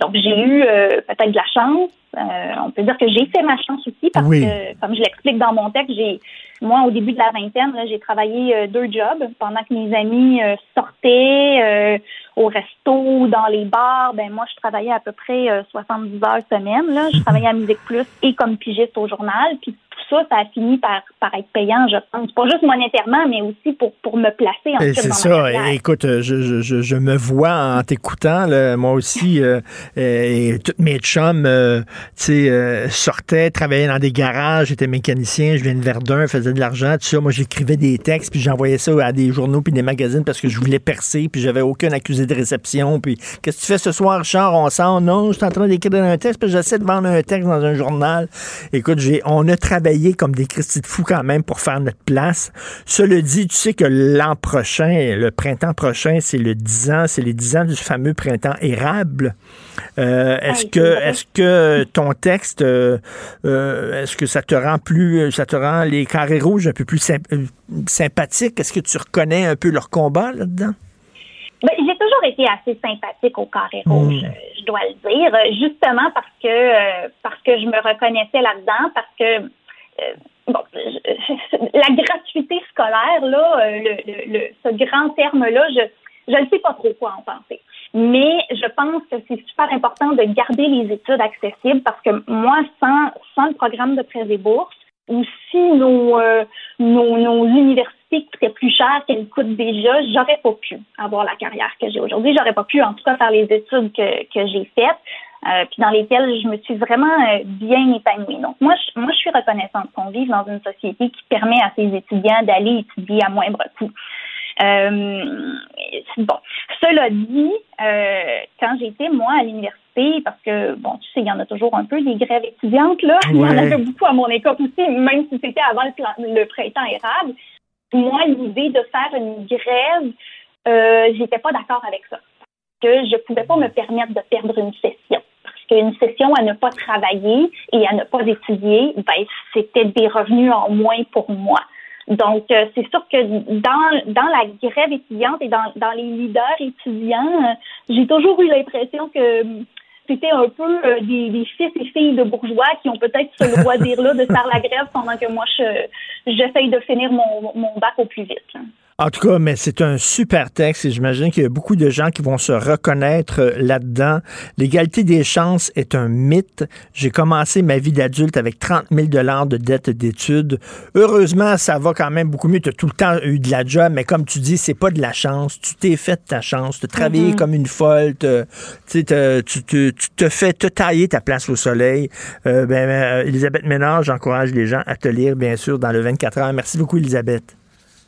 donc, j'ai eu peut-être de la chance. on peut dire que j'ai fait ma chance aussi parce que, comme je l'explique dans mon texte, j'ai, moi, au début de la vingtaine, j'ai travaillé deux jobs pendant que mes amis sortaient au resto, dans les bars, ben moi, je travaillais à peu près 70 heures semaine. Là. Je travaillais à Musique Plus et comme pigiste au journal. Puis tout ça, ça a fini par, par être payant, je pense. Pas juste monétairement, mais aussi pour, pour me placer en C'est ça. Écoute, je, je, je, me vois en t'écoutant. Moi aussi, euh, et toutes mes chums euh, euh, sortaient, travaillaient dans des garages, j'étais mécanicien, je viens de Verdun, faisais de l'argent, tout ça. Moi, j'écrivais des textes, puis j'envoyais ça à des journaux puis des magazines parce que je voulais percer, puis j'avais aucun accusé de réception. Puis, qu'est-ce que tu fais ce soir, Charles? On sent? Non, je suis en train d'écrire un texte, puis j'essaie de vendre un texte dans un journal. Écoute, j'ai, on a travaillé comme des Christy de fous quand même pour faire notre place. Cela dit, tu sais que l'an prochain, le printemps prochain, c'est le 10 ans, c'est les 10 ans du fameux printemps érable. Euh, est-ce que est-ce que ton texte euh, euh, est-ce que ça te rend plus ça te rend les carrés rouges un peu plus sympathiques? Est-ce que tu reconnais un peu leur combat là-dedans? Ben, j'ai toujours été assez sympathique au carré rouge, hmm. je dois le dire, justement parce que parce que je me reconnaissais là-dedans, parce que bon, la gratuité scolaire, là, euh, ce grand terme-là, je ne sais pas trop quoi en penser. Mais je pense que c'est super important de garder les études accessibles parce que moi, sans, le programme de prêts et bourses, ou si nos, euh, nos, universités coûtaient plus cher qu'elles coûtent déjà, j'aurais pas pu avoir la carrière que j'ai aujourd'hui. J'aurais pas pu, en tout cas, faire les études que j'ai faites. Euh, puis dans lesquelles je me suis vraiment euh, bien épanouie. Donc moi, je, moi, je suis reconnaissante qu'on vive dans une société qui permet à ses étudiants d'aller étudier à moindre coût. Euh, bon, cela dit, euh, quand j'étais moi à l'université, parce que bon, tu sais, il y en a toujours un peu des grèves étudiantes là, il y en avait beaucoup à mon école aussi, même si c'était avant le, le, printemps érable. Moi, l'idée de faire une grève, euh, j'étais pas d'accord avec ça, que je pouvais pas me permettre de perdre une session qu'une session à ne pas travailler et à ne pas étudier, ben, c'était des revenus en moins pour moi. Donc, euh, c'est sûr que dans, dans la grève étudiante et dans, dans les leaders étudiants, euh, j'ai toujours eu l'impression que c'était un peu euh, des, fils et filles de bourgeois qui ont peut-être ce loisir-là de faire la grève pendant que moi, j'essaye de finir mon, mon bac au plus vite. En tout cas, mais c'est un super texte et j'imagine qu'il y a beaucoup de gens qui vont se reconnaître euh, là-dedans. L'égalité des chances est un mythe. J'ai commencé ma vie d'adulte avec 30 000 dollars de dette d'études. Heureusement, ça va quand même beaucoup mieux. Tu as tout le temps eu de la job, mais comme tu dis, c'est pas de la chance. Tu t'es fait ta chance. Tu as travaillé mm-hmm. comme une folle. tu, te fais te tailler ta place au soleil. Euh, ben, euh, Elisabeth Ménard, j'encourage les gens à te lire, bien sûr, dans le 24 heures. Merci beaucoup, Elisabeth.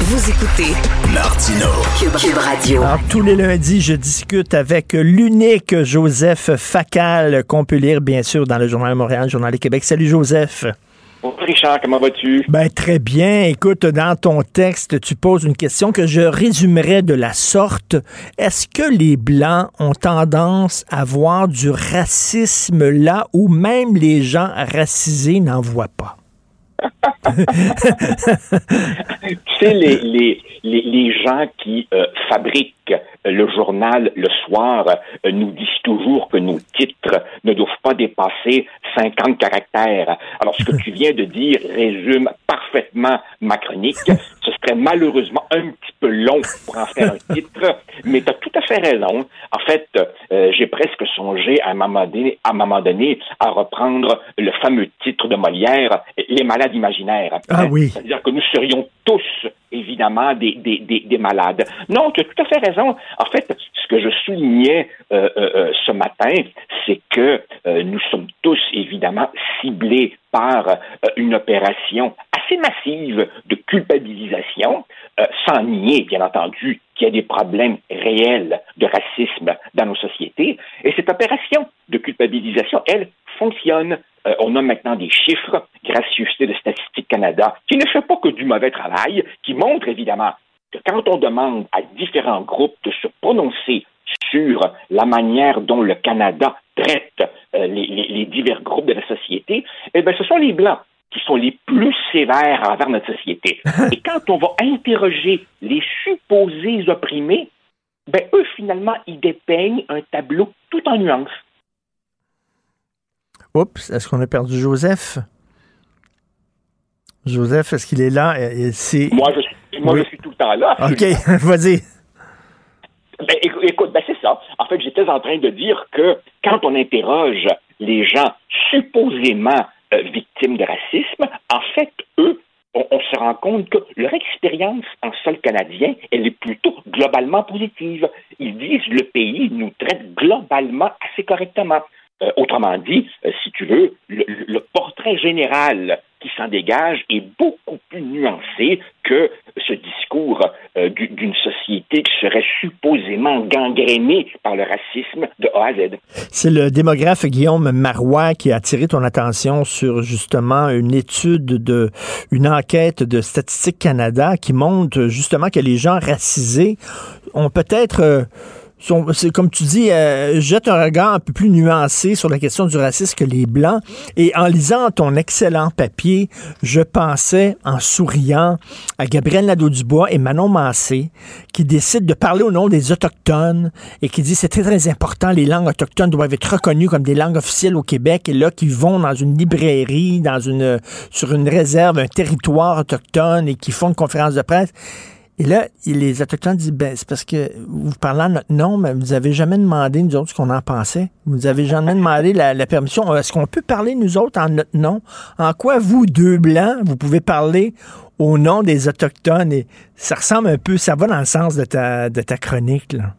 Vous écoutez Martino Cube, Radio. Alors, tous les lundis, je discute avec l'unique Joseph Facal, qu'on peut lire bien sûr dans le Journal de Montréal, le Journal du Québec. Salut Joseph. Bonjour Richard, comment vas-tu? Ben, très bien. Écoute, dans ton texte, tu poses une question que je résumerai de la sorte. Est-ce que les Blancs ont tendance à voir du racisme là où même les gens racisés n'en voient pas? Tu sais, les, les, les, les gens qui euh, fabriquent le journal le soir euh, nous disent toujours que nos titres ne doivent pas dépasser 50 caractères. Alors, ce que tu viens de dire résume parfaitement ma chronique. Ce serait malheureusement un petit peu long pour en faire un titre, mais tu as tout à fait raison. En fait, euh, j'ai presque songé à un, à un moment donné à reprendre le fameux titre de Molière, Les malades imaginaires. Ah oui. C'est-à-dire que nous serions tous évidemment des, des, des, des, malades. Non, tu as tout à fait raison. En fait, ce que je soulignais euh, euh, euh ce matin, c'est que euh, nous sommes tous évidemment ciblés par une opération assez massive de culpabilisation, sans nier, bien entendu, qu'il y a des problèmes réels de racisme dans nos sociétés. Et cette opération de culpabilisation, elle, fonctionne. Euh, on a maintenant des chiffres, gracieuseté de Statistique Canada, qui ne fait pas que du mauvais travail, qui montrent évidemment que quand on demande à différents groupes de se prononcer sur la manière dont le Canada traite euh, les, les, divers groupes de la société, eh bien, ce sont les Blancs qui sont les plus sévères envers notre société. Et quand on va interroger les supposés opprimés, ben, eux, finalement, ils dépeignent un tableau tout en nuances. Oups, est-ce qu'on a perdu Joseph? Joseph, est-ce qu'il est là? Moi, je suis, moi je suis tout le temps là. OK, vas-y. Ben, écoute, ben, c'est ça. En fait, j'étais en train de dire que quand on interroge les gens supposément euh, victimes de racisme, en fait, eux, on, on, se rend compte que leur expérience en sol canadien, elle est plutôt globalement positive. Ils disent le pays nous traite globalement assez correctement. Euh, autrement dit, euh, si tu veux, le, portrait général qui s'en dégage est beaucoup plus nuancé que ce discours euh, d'une société qui serait supposément gangrénée par le racisme de A à Z. C'est le démographe Guillaume Marois qui a attiré ton attention sur justement une étude de une enquête de Statistique Canada qui montre justement que les gens racisés ont peut-être comme tu dis, euh, jette un regard un peu plus nuancé sur la question du racisme que les Blancs. Et en lisant ton excellent papier, je pensais, en souriant, à Gabriel Nadeau-Dubois et Manon Massé, qui décident de parler au nom des Autochtones et qui disent c'est très, très important, les langues autochtones doivent être reconnues comme des langues officielles au Québec. Et là, qui vont dans une librairie, dans une, sur une réserve, un territoire autochtone et qui font une conférence de presse. Et là, les Autochtones disent, ben, c'est parce que vous parlez en notre nom, mais vous avez jamais demandé, nous autres, ce qu'on en pensait. Vous avez jamais demandé la, permission. Est-ce qu'on peut parler, nous autres, en notre nom? En quoi, vous, deux Blancs, vous pouvez parler au nom des Autochtones? Et ça ressemble un peu, ça va dans le sens de ta, de ta chronique, là.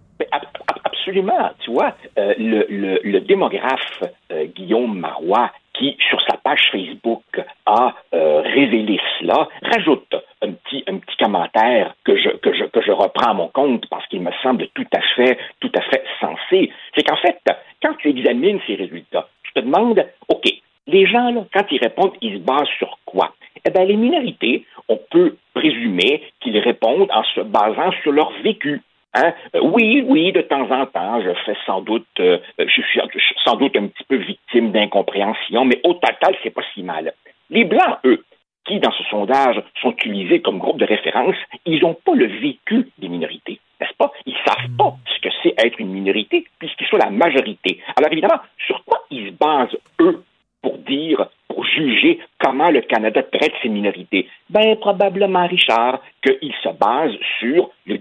Absolument. Tu vois, euh, le, le, démographe euh, Guillaume Marois, qui, sur sa page Facebook, a euh, révélé cela, rajoute un petit, un petit commentaire que je, que, je, que je reprends à mon compte parce qu'il me semble tout à fait, tout à fait sensé. C'est qu'en fait, quand tu examines ces résultats, tu te demandes, OK, les gens, là, quand ils répondent, ils se basent sur quoi? Eh bien, les minorités, on peut présumer qu'ils répondent en se basant sur leur vécu. Hein? Euh, oui, oui, de temps en temps, je fais sans doute, euh, je, suis, sans doute un petit peu victime d'incompréhension, mais au total, c'est pas si mal. Les Blancs, eux, qui, dans ce sondage, sont utilisés comme groupe de référence, ils n'ont pas le vécu des minorités, n'est-ce pas? Ils savent pas ce que c'est être une minorité, puisqu'ils sont la majorité. Alors évidemment, sur quoi ils se basent, eux, pour dire, pour juger comment le Canada traite ses minorités? Ben, probablement, Richard, qu'ils se basent sur le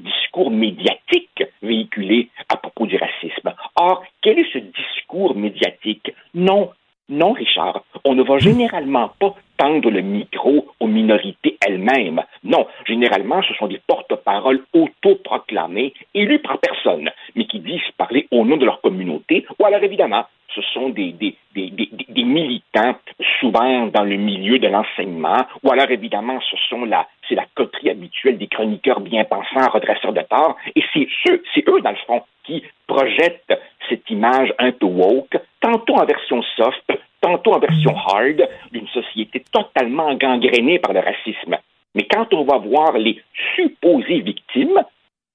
médiatique véhiculé à propos du racisme. Or, quel est ce discours médiatique? Non, non, Richard, on ne va généralement pas tendre le micro aux minorités elles-mêmes. Non, généralement, ce sont des porte-paroles autoproclamés, élus par personne, mais qui disent parler au nom de leur communauté, ou alors évidemment, ce sont des, militants, souvent dans le milieu de l'enseignement, ou alors évidemment, ce sont la, c'est la coterie habituelle des chroniqueurs bien pensants, redresseurs de tort, et c'est eux, c'est eux, dans le fond, qui projettent cette image un peu woke, tantôt en version soft, tantôt en version hard, d'une société totalement gangrénée par le racisme. Mais quand on va voir les supposées victimes,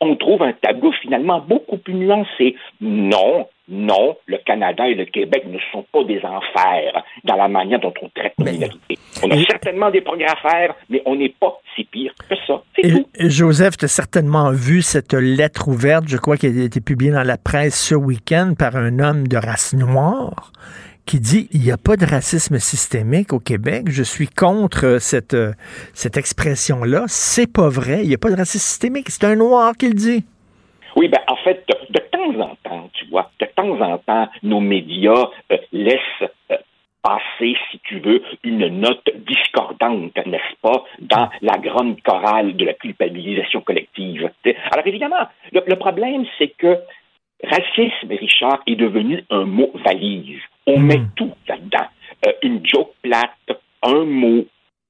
on trouve un tableau finalement beaucoup plus nuancé. Non, non, le Canada et le Québec ne sont pas des enfers dans la manière dont on traite la minorité. On a certainement des progrès à faire, mais on n'est pas si pire que ça. Tout. Joseph, tu as certainement vu cette lettre ouverte, je crois qu'elle a été publiée dans la presse ce week-end par un homme de race noire qui dit il n'y a pas de racisme systémique au Québec. Je suis contre cette, euh, cette expression-là. C'est pas vrai. Il n'y a pas de racisme systémique. C'est un noir qui le dit. Oui, ben en fait, de, de, temps en temps, tu vois, de temps en temps, nos médias euh, laissent euh, passer, si tu veux, une note discordante, n'est-ce pas, dans la grande chorale de la culpabilisation collective. Alors évidemment, le, le problème, c'est que racisme, Richard, est devenu un mot valise. On Hmm. met tout là-dedans. Euh, une joke plate, un mot,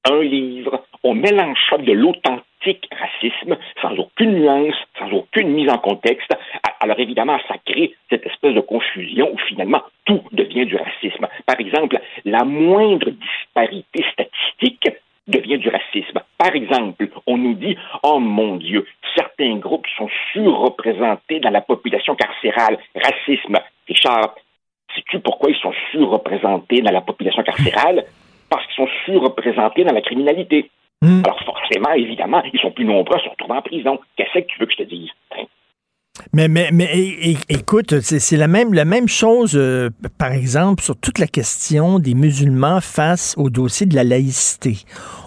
un livre. On mélange de l'authentique racisme sans aucune nuance, sans aucune mise en contexte. Alors évidemment, ça crée cette espèce de confusion où finalement tout devient du racisme. Par exemple, la moindre disparité statistique devient du racisme. Par exemple, on nous dit, oh mon Dieu, certains groupes sont surreprésentés dans la population carcérale. Racisme. Richard, sais-tu pourquoi ils sont surreprésentés dans la population carcérale? Parce qu'ils sont surreprésentés dans la criminalité. Alors forcément, évidemment, ils sont plus nombreux à se retrouver en prison. Qu'est-ce que tu veux que je te dise? Hein? Mais, mais, mais é- é- écoute, c'est c'est la même, la même chose, euh, par exemple, sur toute la question des musulmans face au dossier de la laïcité.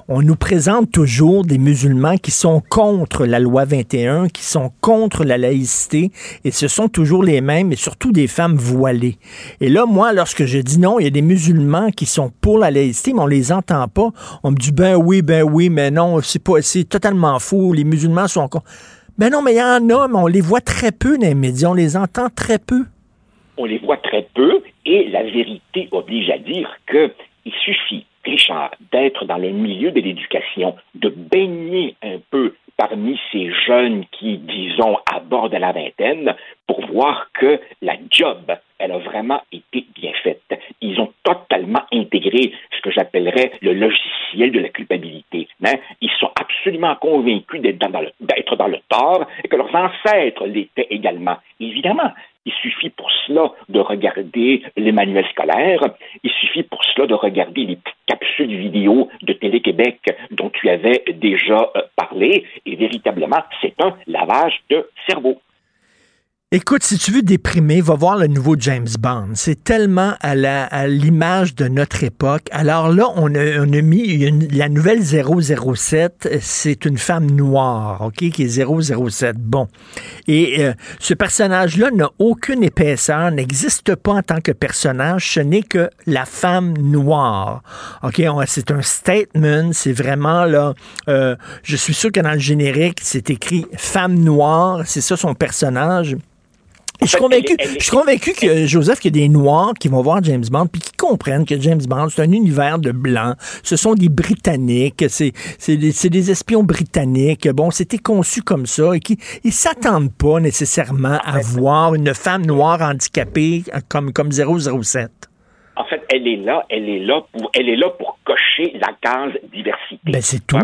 On nous présente toujours des musulmans qui sont contre la loi 21, qui sont contre la laïcité, et ce sont toujours les mêmes, et surtout des femmes voilées. Et là, moi, lorsque je dis non, il y a des musulmans qui sont pour la laïcité, mais on les entend pas. On me dit, ben oui, ben oui, mais non, c'est pas, c'est totalement faux, les musulmans sont contre. Ben non, mais il y en a, mais on les voit très peu dans les médias, on les entend très peu. On les voit très peu et la vérité oblige à dire que il suffit, Richard, d'être dans le milieu de l'éducation, de baigner un peu parmi ces jeunes qui, disons, abordent la vingtaine pour voir que la job, elle a vraiment été bien faite. Ils ont totalement intégré ce que j'appellerais le logiciel de la culpabilité. Hein? Ils sont absolument convaincus d'être dans, dans le tort et que leurs ancêtres l'étaient également. Évidemment, il suffit pour cela de regarder les manuels scolaires. Il suffit pour cela de regarder les capsules vidéo de Télé-Québec dont tu avais déjà euh, parlé. Et véritablement, c'est un lavage de cerveau. Écoute, si tu veux déprimer, va voir le nouveau James Bond. C'est tellement à à l'image de notre époque. Alors là, on a, on a mis la nouvelle 007. C'est une femme noire, OK, qui est 007. Bon. Et euh, ce personnage-là n'a aucune épaisseur, n'existe pas en tant que personnage. Ce n'est que la femme noire. OK, c'est un statement. C'est vraiment là. euh, je suis sûr que dans le générique, c'est écrit femme noire. C'est ça son personnage. Je suis convaincu, je suis convaincu que Joseph, qu'il y a des Noirs qui vont voir James Bond puis qui comprennent que James Bond, c'est un univers de blancs. Ce sont des Britanniques, c'est, c'est, des, c'est des espions britanniques. Bon, c'était conçu comme ça et qui ils s'attendent pas nécessairement à voir une femme noire handicapée comme, comme 007. En fait, elle est là, elle est là pour, elle est là pour cocher la case diversité. Ben, c'est tout.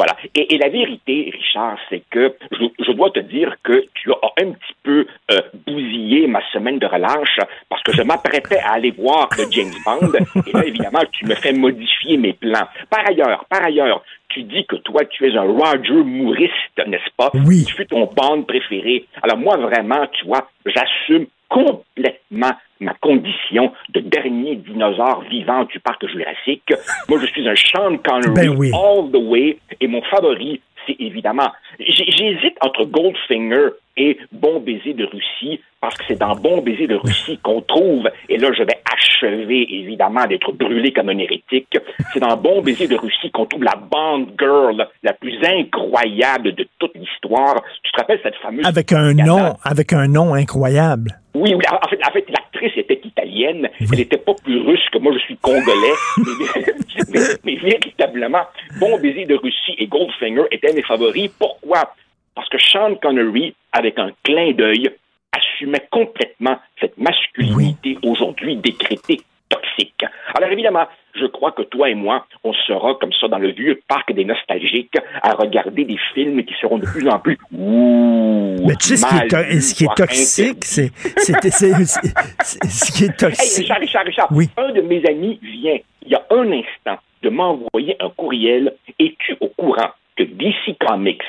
Voilà. Et, et la vérité, Richard, c'est que je, je dois te dire que tu as un petit peu euh, bousillé ma semaine de relâche parce que je m'apprêtais à aller voir le James Bond et là, évidemment, tu me fais modifier mes plans. Par ailleurs, par ailleurs, tu dis que toi, tu es un Roger Mooriste, n'est-ce pas? Oui. Tu fais ton Bond préféré. Alors moi, vraiment, tu vois, j'assume complètement ma condition de dernier dinosaure vivant du parc jurassique. Moi, je suis un Sean Connery Ben oui. all the way et mon favori, c'est évidemment... J'hésite entre Goldfinger et Bon baiser de Russie parce que c'est dans Bon baiser de Russie qu'on trouve, et là je vais achever évidemment d'être brûlé comme un hérétique, c'est dans Bon baiser de Russie qu'on trouve la Bond Girl la plus incroyable de toute l'histoire. Tu te rappelles cette fameuse... Avec un nom, avec un nom incroyable. Oui, oui. En fait, en fait l'actrice était italienne. Elle n'était pas plus russe que moi, je suis congolais. mais, véritablement, Bon baiser de Russie et Goldfinger étaient mes favoris. Pourquoi? Parce que Sean Connery, avec un clin d'œil, assumait complètement cette masculinité aujourd'hui décrétée toxique. Alors évidemment, je crois que toi et moi, on sera comme ça dans le vieux parc des nostalgiques à regarder des films qui seront de plus en plus ouh, Mais tu sais, ce qui est, ce qui toxique, c'est, ce qui est Hey, toxique. Richard, Richard, Richard, un de mes amis vient, il y a un instant, de m'envoyer un courriel. Es-tu au courant que DC Comics,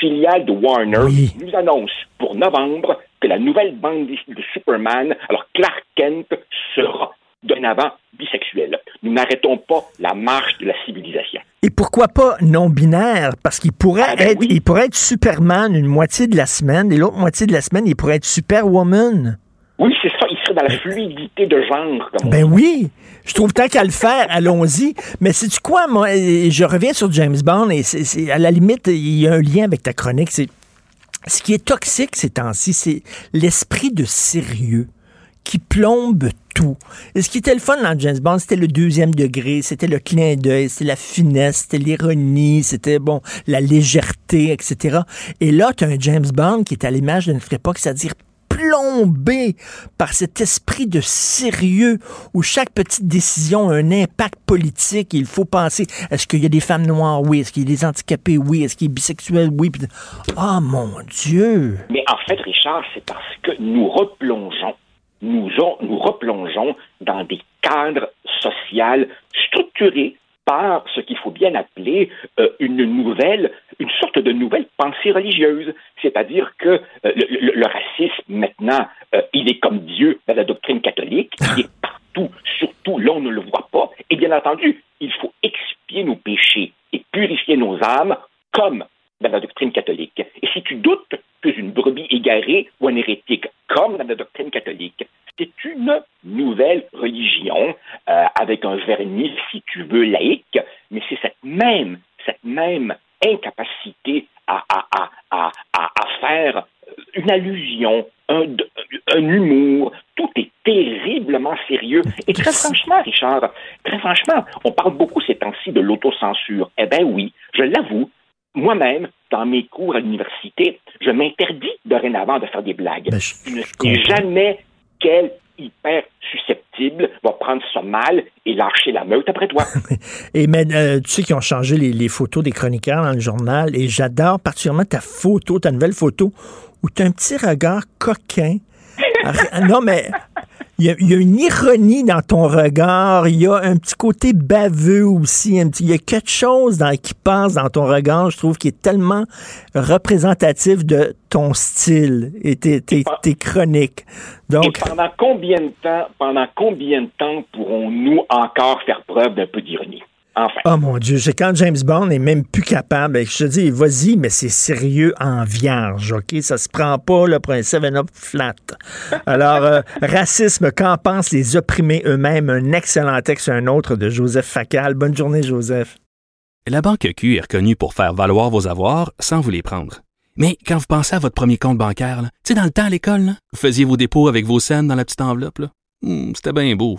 filiale de Warner, nous annonce pour novembre que la nouvelle bande de Superman, alors Clark Kent, sera dorénavant bisexuel. Nous n'arrêtons pas la marche de la civilisation. Et pourquoi pas non-binaire? Parce qu'il pourrait, Ah, ben être, oui. il pourrait être Superman une moitié de la semaine, et l'autre moitié de la semaine, il pourrait être Superwoman. Oui, c'est ça, il serait dans la fluidité de genre, comme Ben oui, je trouve tant qu'à le faire, allons-y. Mais c'est tu quoi, moi, je reviens sur James Bond et c'est c'est- à la limite, il y a un lien avec ta chronique. C'est ce qui est toxique ces temps-ci, c'est l'esprit de sérieux qui plombe tout. Et ce qui était le fun dans James Bond, c'était le deuxième degré, c'était le clin d'œil, c'était la finesse, c'était l'ironie, c'était bon, la légèreté, etc. Et là, tu as un James Bond qui est à l'image notre époque, c'est-à-dire plombé par cet esprit de sérieux où chaque petite décision a un impact politique. Il faut penser, est-ce qu'il y a des femmes noires? Oui. Est-ce qu'il y a des handicapés? Oui. Est-ce qu'il est bisexuel? Oui. Puis- Oh mon Dieu! Mais en fait, Richard, c'est parce que nous replongeons, nous, on- nous replongeons dans des cadres sociaux structurés par ce qu'il faut bien appeler euh, une nouvelle, une sorte de nouvelle pensée religieuse. C'est-à-dire que euh, le, racisme, maintenant, euh, il est comme Dieu dans la doctrine catholique, il est partout, surtout là, ne le voit pas. Et bien entendu, il faut expier nos péchés et purifier nos âmes comme dans la doctrine catholique. Et si tu doutes que une brebis égarée ou un hérétique, comme dans la doctrine catholique, c'est une nouvelle religion euh, avec un vernis, si tu veux, laïque, mais c'est cette même, cette même incapacité à, à, à, à, faire une allusion, un, un humour, tout est terriblement sérieux. Et très franchement, Richard, très franchement, on parle beaucoup ces temps-ci de l'autocensure. Eh bien oui, je l'avoue, moi-même, dans mes cours à l'université, je m'interdis dorénavant de faire des blagues. je ne sais jamais quel hyper susceptible va prendre ça mal et lâcher la meute après toi. Et mais euh, tu sais qu'ils ont changé les, les photos des chroniqueurs dans le journal et j'adore particulièrement ta photo, ta nouvelle photo où tu as un petit regard coquin. Ah, non, mais il y, a, il y a une ironie dans ton regard. Il y a un petit côté baveux aussi. Un petit, il y a quelque chose dans, qui passe dans ton regard, je trouve, qui est tellement représentatif de ton style et tes, tes, tes chroniques. Donc, Et pendant combien de temps, pendant combien de temps pourrons-nous encore faire preuve d'un peu d'ironie? Enfin. Oh mon Dieu, c'est quand James Bond est même plus capable. Je te dis, vas-y, mais c'est sérieux en vierge, OK? Ça se prend pas là, pour un 7-up flat. Alors, euh, racisme, qu'en pensent les opprimés eux-mêmes? Un excellent texte, un autre de Joseph Facal. Bonne journée, Joseph. La Banque Q est reconnue pour faire valoir vos avoirs sans vous les prendre. Mais quand vous pensez à votre premier compte bancaire, tu sais, dans le temps à l'école, vous faisiez vos dépôts avec vos scènes dans la petite enveloppe. Hmm, C'était bien beau.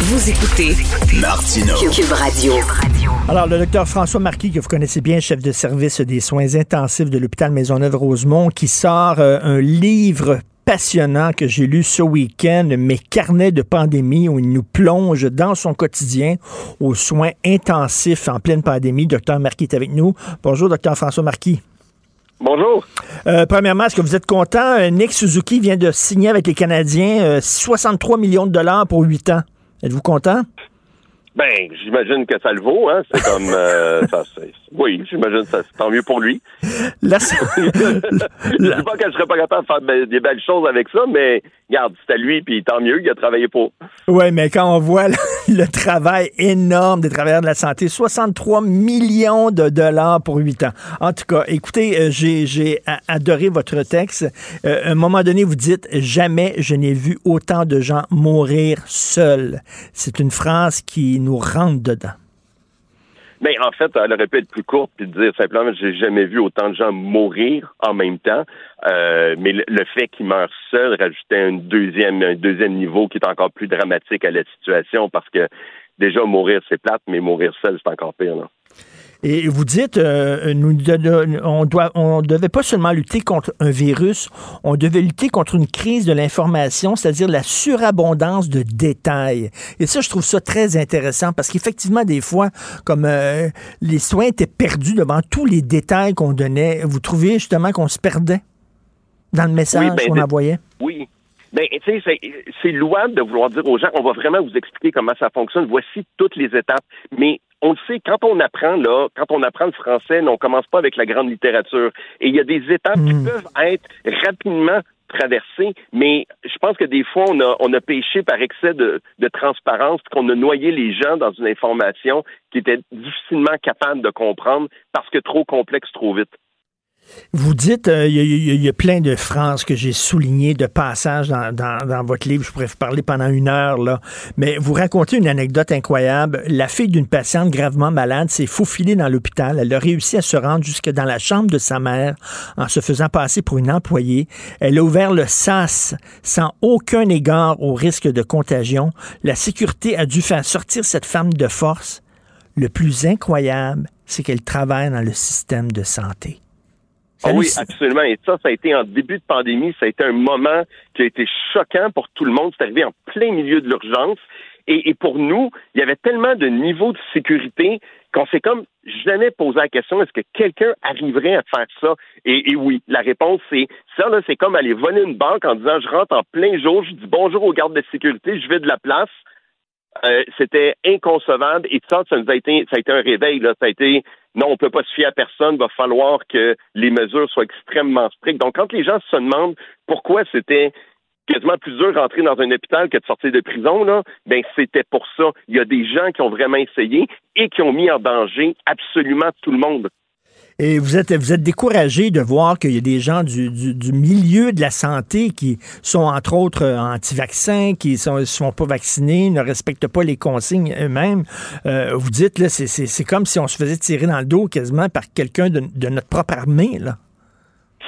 Vous écoutez Martineau. Cube Radio. Alors, le docteur François Marquis, que vous connaissez bien, chef de service des soins intensifs de l'hôpital Maisonneuve-Rosemont, qui sort euh, un livre passionnant que j'ai lu ce week-end, Mes carnets de pandémie, où il nous plonge dans son quotidien aux soins intensifs en pleine pandémie. Docteur Marquis est avec nous. Bonjour, docteur François Marquis. Bonjour. Euh, premièrement, est-ce que vous êtes content? Euh, Nick Suzuki vient de signer avec les Canadiens euh, 63 millions de dollars pour 8 ans. Êtes-vous content? Ben, j'imagine que ça le vaut, hein. C'est comme euh, ça, oui, j'imagine que ça, c'est tant mieux pour lui. Là, je dis pas que je serais pas capable de faire be- des belles choses avec ça, mais regarde, c'est à lui, puis tant mieux, il a travaillé pour. Oui, mais quand on voit le, le travail énorme des travailleurs de la santé, 63 millions de dollars pour 8 ans. En tout cas, écoutez, euh, j'ai adoré votre texte. Euh, à un moment donné, vous dites Jamais je n'ai vu autant de gens mourir seuls. C'est une phrase qui nous rentre dedans. Mais en fait, elle aurait pu être plus courte puis dire simplement j'ai jamais vu autant de gens mourir en même temps. Euh, mais le, fait qu'il meure seul rajoutait un deuxième, un deuxième niveau qui est encore plus dramatique à la situation parce que déjà mourir c'est plate, mais mourir seul c'est encore pire. Là. Et vous dites, euh, nous, on doit, on devait pas seulement lutter contre un virus, on devait lutter contre une crise de l'information, c'est-à-dire la surabondance de détails. Et ça, je trouve ça très intéressant parce qu'effectivement, des fois, comme euh, les soins étaient perdus devant tous les détails qu'on donnait, vous trouvez justement qu'on se perdait dans le message ben, qu'on envoyait? Ben, tu sais, c'est louable de vouloir dire aux gens, on va vraiment vous expliquer comment ça fonctionne. Voici toutes les étapes. Mais on le sait, quand on apprend, là, quand on apprend le français, on commence pas avec la grande littérature. Et il y a des étapes qui hmm. peuvent être rapidement traversées, mais je pense que des fois, on a, on a péché par excès de, de transparence, qu'on a noyé les gens dans une information qui était difficilement capable de comprendre parce que trop complexe trop vite. Vous dites, euh, il y, a plein de phrases que j'ai soulignées de passages dans, votre livre. Je pourrais vous parler pendant une heure, là. Mais vous racontez une anecdote incroyable. La fille d'une patiente gravement malade s'est faufilée dans l'hôpital. Elle a réussi à se rendre jusque dans la chambre de sa mère en se faisant passer pour une employée. Elle a ouvert le SAS sans aucun égard au risque de contagion. La sécurité a dû faire sortir cette femme de force. Le plus incroyable, c'est qu'elle travaille dans le système de santé. Ah oui, absolument. Et ça, ça a été en début de pandémie, ça a été un moment qui a été choquant pour tout le monde. C'est arrivé en plein milieu de l'urgence. Et, pour nous, il y avait tellement de niveaux de sécurité qu'on s'est comme jamais posé la question est-ce que quelqu'un arriverait à faire ça? Et, oui, la réponse c'est ça là, c'est comme aller voler une banque en disant je rentre en plein jour, je dis bonjour aux gardes de sécurité, je vais de la place. Euh, c'était inconcevable et ça, ça nous a été, ça a été un réveil là, ça a été non, on ne peut pas se fier à personne, il va falloir que les mesures soient extrêmement strictes. Donc, quand les gens se demandent pourquoi c'était quasiment plus dur rentrer dans un hôpital que de sortir de prison, là, ben c'était pour ça. Il y a des gens qui ont vraiment essayé et qui ont mis en danger absolument tout le monde. Et vous êtes, vous êtes découragé de voir qu'il y a des gens du, du, milieu de la santé qui sont, entre autres, euh, anti-vaccins, qui ne sont, pas vaccinés, ne respectent pas les consignes eux-mêmes. Euh, vous dites, là, c'est comme si on se faisait tirer dans le dos quasiment par quelqu'un de, de notre propre armée, là.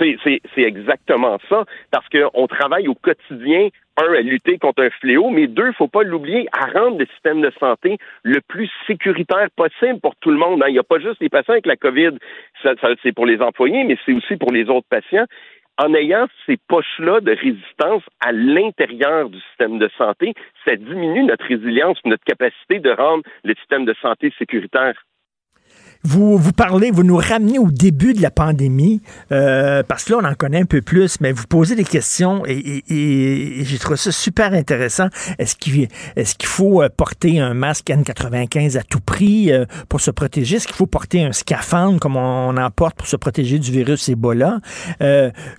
C'est exactement ça, parce qu'on travaille au quotidien, un, à lutter contre un fléau, mais deux, il faut pas l'oublier, à rendre le système de santé le plus sécuritaire possible pour tout le monde. Hein. Il n'y a pas juste les patients avec la COVID, c'est pour les employés, mais c'est aussi pour les autres patients. En ayant ces poches-là de résistance à l'intérieur du système de santé, ça diminue notre résilience, notre capacité de rendre le système de santé sécuritaire. Vous, vous parlez, vous nous ramenez au début de la pandémie, euh, parce que là, on en connaît un peu plus, mais vous posez des questions et, j'ai trouvé ça super intéressant. Est-ce qu'il est faut euh, porter un masque N95 à tout prix euh, pour se protéger? Est-ce qu'il faut porter un scaphandre comme on, en porte pour se protéger du virus Ebola?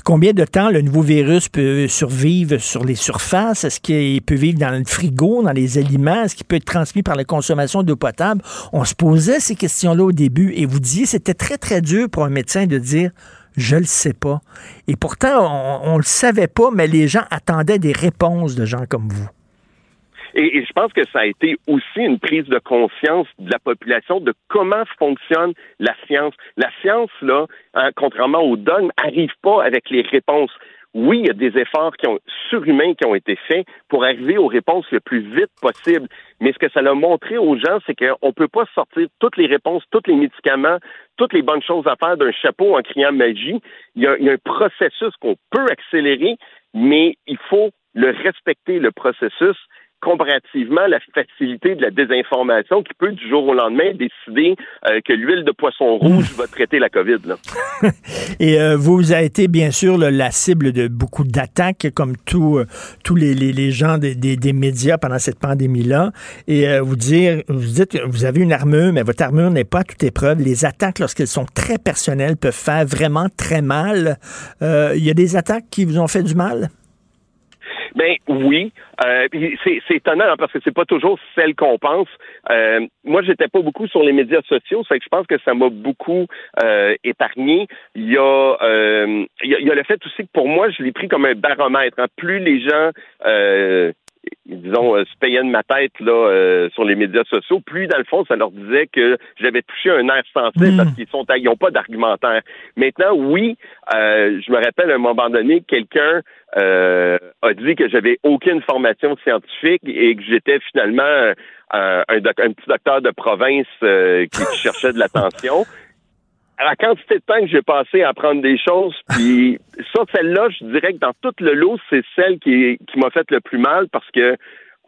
combien de temps le nouveau virus peut survivre sur les surfaces? Est-ce qu'il peut vivre dans le frigo, dans les aliments? Est-ce qu'il peut être transmis par la consommation d'eau potable? On se posait ces questions-là au début et vous disiez c'était très, très dur pour un médecin de dire je le sais pas. Et pourtant, on, ne le savait pas, mais les gens attendaient des réponses de gens comme vous. Et, je pense que ça a été aussi une prise de conscience de la population de comment fonctionne la science. La science, là, hein, contrairement au dogme, arrive pas avec les réponses oui, il y a des efforts qui ont, surhumains qui ont été faits pour arriver aux réponses le plus vite possible. Mais ce que ça a montré aux gens, c'est qu'on ne peut pas sortir toutes les réponses, tous les médicaments, toutes les bonnes choses à faire d'un chapeau en criant magie. Il y il y a un processus qu'on peut accélérer, mais il faut le respecter, le processus comparativement la facilité de la désinformation qui peut du jour au lendemain décider euh, que l'huile de poisson rouge va traiter la COVID. Et euh, vous avez été bien sûr la cible de beaucoup d'attaques, comme tous euh, tous les, les, gens des, des, médias pendant cette pandémie-là. Et vous dire, vous dites vous avez une armure, mais votre armure n'est pas à toute épreuve. Les attaques, lorsqu'elles sont très personnelles, peuvent faire vraiment très mal. Il y a des attaques qui vous ont fait du mal? Ben oui, euh, c'est étonnant hein, parce que c'est pas toujours celle qu'on pense. Euh, moi, j'étais pas beaucoup sur les médias sociaux, c'est que je pense que ça m'a beaucoup euh, épargné. Il y, a, euh, il y, a, le fait aussi que pour moi, je l'ai pris comme un baromètre. Hein. Plus les gens disons, se payaient de ma tête là sur les médias sociaux, plus dans le fond, ça leur disait que j'avais touché un air sensible parce qu'ils sont ils n'ont pas d'argumentaire. Maintenant, oui, je me rappelle à un moment donné, quelqu'un a dit que j'avais aucune formation scientifique et que j'étais finalement un, un, petit docteur de province qui cherchait de l'attention la quantité de temps que j'ai passé à apprendre des choses, puis ça, celle-là, je dirais que dans tout le lot, c'est celle qui, qui m'a fait le plus mal parce que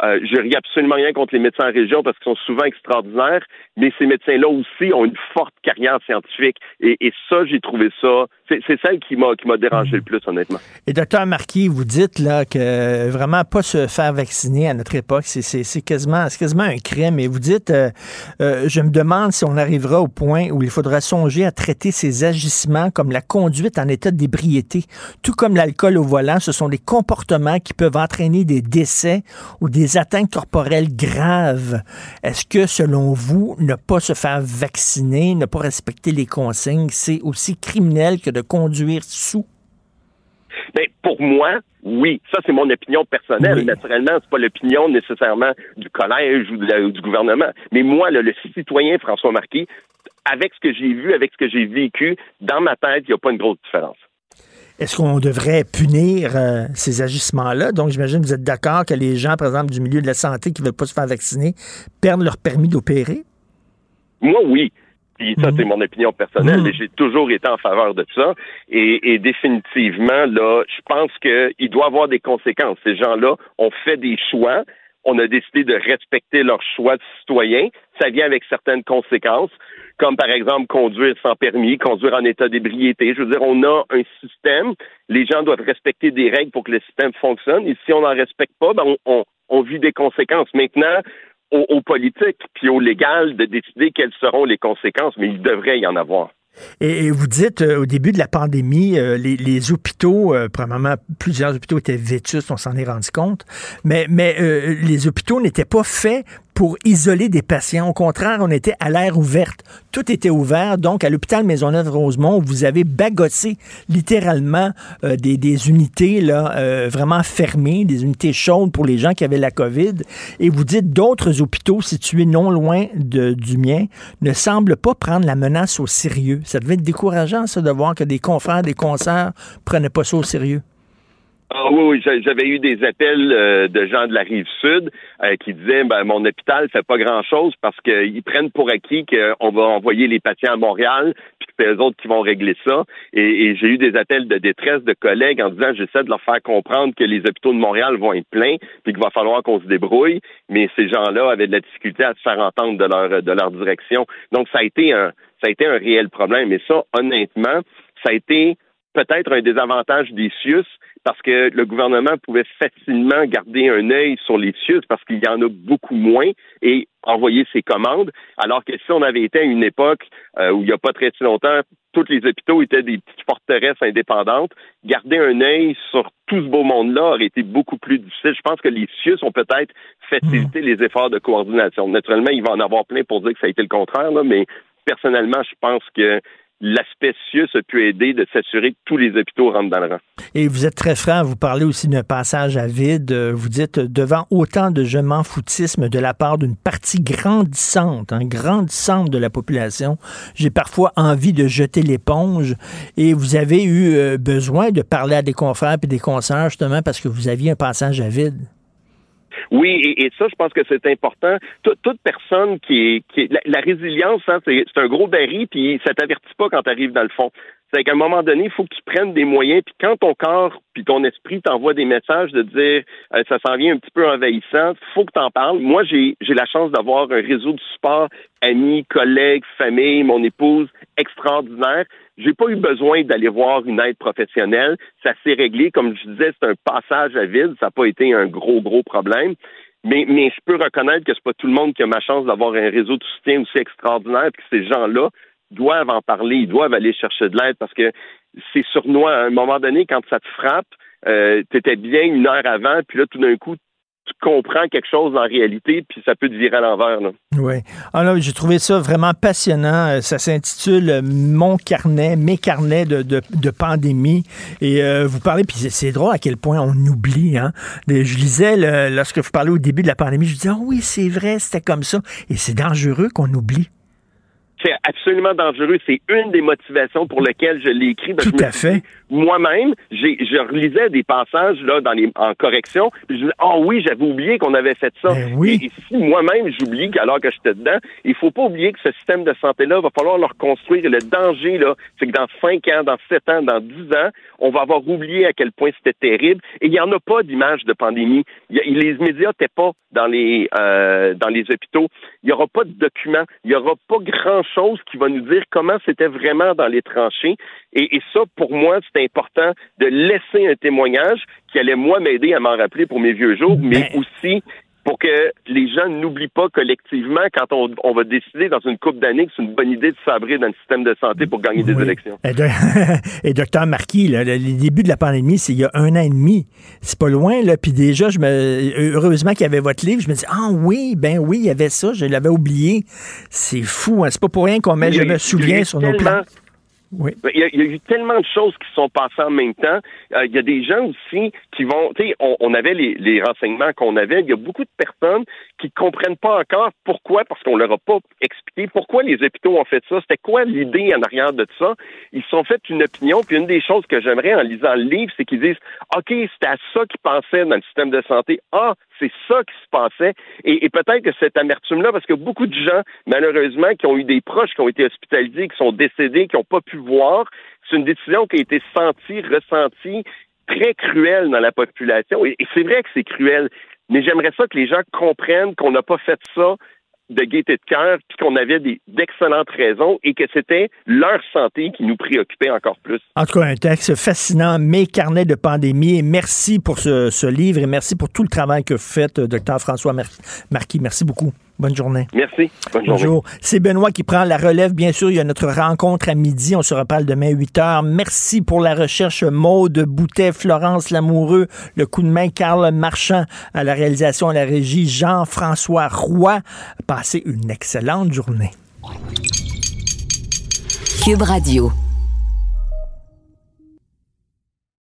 euh, je n'ai absolument rien contre les médecins en région parce qu'ils sont souvent extraordinaires, mais ces médecins-là aussi ont une forte carrière scientifique. Et, ça, j'ai trouvé ça. C'est celle qui m'a qui m'a dérangé le plus, honnêtement. Et docteur Marquis, vous dites là que vraiment pas se faire vacciner à notre époque, c'est quasiment, quasiment un crime. Et vous dites, euh, euh, je me demande si on arrivera au point où il faudra songer à traiter ces agissements comme la conduite en état d'ébriété. Tout comme l'alcool au volant, ce sont des comportements qui peuvent entraîner des décès ou des atteintes corporelles graves, est-ce que, selon vous, ne pas se faire vacciner, ne pas respecter les consignes, c'est aussi criminel que de conduire sous? Ben, pour moi, oui. Ça, c'est mon opinion personnelle. Naturellement, Naturellement, c'est pas l'opinion nécessairement du collège ou, du gouvernement. Mais moi, le citoyen François Marquis, avec ce que j'ai vu, avec ce que j'ai vécu, dans ma tête, il n'y a pas une grosse différence. Est-ce qu'on devrait punir euh, ces agissements-là? Donc, j'imagine que vous êtes d'accord que les gens, par exemple, du milieu de la santé qui ne veulent pas se faire vacciner perdent leur permis d'opérer? Moi, oui. Puis ça, c'est mon opinion personnelle, mhm. mais j'ai toujours été en faveur de ça. Et, définitivement, là, je pense qu'il doit avoir des conséquences. Ces gens-là ont fait des choix. On a décidé de respecter leurs choix de citoyens. Ça vient avec certaines conséquences comme par exemple conduire sans permis, conduire en état d'ébriété. Je veux dire, on a un système, les gens doivent respecter des règles pour que le système fonctionne, et si on n'en respecte pas, ben on, on, vit des conséquences. Maintenant, aux, politiques puis aux légal de décider quelles seront les conséquences, mais il devrait y en avoir. Et, vous dites, euh, au début de la pandémie, euh, les, hôpitaux, euh, probablement plusieurs hôpitaux étaient vétustes, on s'en est rendu compte, mais, mais les hôpitaux n'étaient pas faits pour isoler des patients. Au contraire, on était à l'air ouverte. Tout était ouvert. Donc, à l'hôpital Maisonneuve-Rosemont, vous avez bagossé littéralement euh, des, unités là, euh, vraiment fermées, des unités chaudes pour les gens qui avaient la COVID. Et vous dites d'autres hôpitaux situés non loin de, du mien ne semblent pas prendre la menace au sérieux. Ça devait être décourageant, ça, de voir que des confrères, des concerts prenaient pas ça au sérieux. Ah oui, oui, j'avais eu des appels euh, de gens de la rive sud euh, qui disaient ben, mon hôpital fait pas grand chose parce qu'ils prennent pour acquis qu'on va envoyer les patients à Montréal, puis que c'est eux autres qui vont régler ça. Et, j'ai eu des appels de détresse de collègues en disant j'essaie de leur faire comprendre que les hôpitaux de Montréal vont être pleins, puis qu'il va falloir qu'on se débrouille. Mais ces gens-là avaient de la difficulté à se faire entendre de leur de leur direction. Donc ça a été un ça a été un réel problème. Et ça, honnêtement, ça a été peut-être un désavantage des CIUS parce que le gouvernement pouvait facilement garder un œil sur les CIUS parce qu'il y en a beaucoup moins et envoyer ses commandes, alors que si on avait été à une époque euh, où il n'y a pas très longtemps, tous les hôpitaux étaient des petites forteresses indépendantes, garder un œil sur tout ce beau monde-là aurait été beaucoup plus difficile. Je pense que les CIUS ont peut-être facilité hmm. les efforts de coordination. Naturellement, il va en avoir plein pour dire que ça a été le contraire, là, mais personnellement, je pense que l'aspect a pu aider de s'assurer que tous les hôpitaux rentrent dans le rang. Et vous êtes très franc, vous parlez aussi d'un passage à vide. Vous dites, devant autant de je m'en foutisme de la part d'une partie grandissante, un grandissante de la population, j'ai parfois envie de jeter l'éponge. Et vous avez eu euh, besoin de parler à des confrères et des concerts justement parce que vous aviez un passage à vide. Oui, et, ça, je pense que c'est important. toute personne qui est, la, résilience, hein, c'est un gros baril, puis ça t'avertit pas quand tu arrives dans le fond. C'est qu'à un moment donné, il faut que tu prennes des moyens, puis quand ton corps puis ton esprit t'envoie des messages de dire euh, ça s'en vient un petit peu envahissant, faut que tu en parles. Moi, j'ai la chance d'avoir un réseau de support, amis, collègues, famille, mon épouse extraordinaire. J'ai pas eu besoin d'aller voir une aide professionnelle. Ça s'est réglé. Comme je disais, c'est un passage à vide. Ça n'a pas été un gros, gros problème. Mais, mais je peux reconnaître que c'est pas tout le monde qui a ma chance d'avoir un réseau de soutien aussi extraordinaire, puis que ces gens-là doivent en parler, ils doivent aller chercher de l'aide parce que c'est sournois. À un moment donné, quand ça te frappe, euh, tu étais bien une heure avant, puis là, tout d'un coup, tu comprends quelque chose en réalité, puis ça peut te virer à l'envers. Oui. Alors, j'ai trouvé ça vraiment passionnant. Euh, ça s'intitule euh, Mon carnet, mes carnets de, de, pandémie. Et euh, vous parlez, puis c'est drôle à quel point on oublie. Hein? Je lisais, lorsque vous parlez au début de la pandémie, je disais, oh oui, c'est vrai, c'était comme ça. Et c'est dangereux qu'on oublie c'est absolument dangereux. C'est une des motivations pour lesquelles je l'ai écrit. Tout à fait. Moi-même, je relisais des passages là dans les en correction. je disais, oh oui, j'avais oublié qu'on avait fait ça. Ben oui. Et, si moi-même j'oublie qu'alors que j'étais dedans, il faut pas oublier que ce système de santé-là va falloir le reconstruire. Et le danger là, c'est que dans 5 ans, dans 7 ans, dans 10 ans, on va avoir oublié à quel point c'était terrible. Et il n'y en a pas d'image de pandémie. les médias n'étaient pas dans les euh, dans les hôpitaux. Il n'y aura pas de documents. Il n'y aura pas grand-chose qui va nous dire comment c'était vraiment dans les tranchées. Et, ça, pour moi, c'est important de laisser un témoignage qui allait, moi, m'aider à m'en rappeler pour mes vieux jours, mais, aussi pour que les gens n'oublient pas collectivement quand on, va décider dans une coupe d'années que c'est une bonne idée de sabrer dans le système de santé pour gagner des élections. Et, docteur Marquis, le début de la pandémie, c'est il y a un an et demi. C'est pas loin, là. Puis déjà, je me, heureusement qu'il y avait votre livre. Je me dis, ah oui, ben oui, il y avait ça. Je l'avais oublié. C'est fou. Hein. C'est pas pour rien qu'on met Je me souviens sur nos plans. Il, y a, eu tellement de choses qui sont passées en même temps. Euh, il y a des gens aussi qui vont, tu sais, on, avait les, renseignements qu'on avait. Il y a beaucoup de personnes qui ne comprennent pas encore pourquoi, parce qu'on leur a pas expliqué pourquoi les hôpitaux ont fait ça. C'était quoi l'idée en arrière de ça? Ils se sont fait une opinion. Puis une des choses que j'aimerais en lisant le livre, c'est qu'ils disent, ok, c'était à ça qu'ils pensaient dans le système de santé. Ah, c'est ça qui se passait. Et, peut-être que cette amertume-là, parce que beaucoup de gens, malheureusement, qui ont eu des proches qui ont été hospitalisés, qui sont décédés, qui n'ont pas pu voir, c'est une décision qui a été sentie, ressentie, très cruelle dans la population. et c'est vrai que c'est cruel. Mais j'aimerais ça que les gens comprennent qu'on n'a pas fait ça de gaieté de cœur, puis qu'on avait d'excellentes raisons et que c'était leur santé qui nous préoccupait encore plus. En tout cas, un texte fascinant, Mes carnets de pandémie. merci pour ce, livre et merci pour tout le travail que vous faites, docteur François Marquis. Merci beaucoup. Bonne journée. Merci. Bonne Bonjour. C'est Benoît qui prend la relève. Bien sûr, il y a notre rencontre à midi. On se reparle demain 8 heures. Merci pour la recherche Maude Boutet, Florence Lamoureux, le coup de main Carl Marchand à la réalisation à la régie Jean-François Roy. Passez une excellente journée. Cube Radio.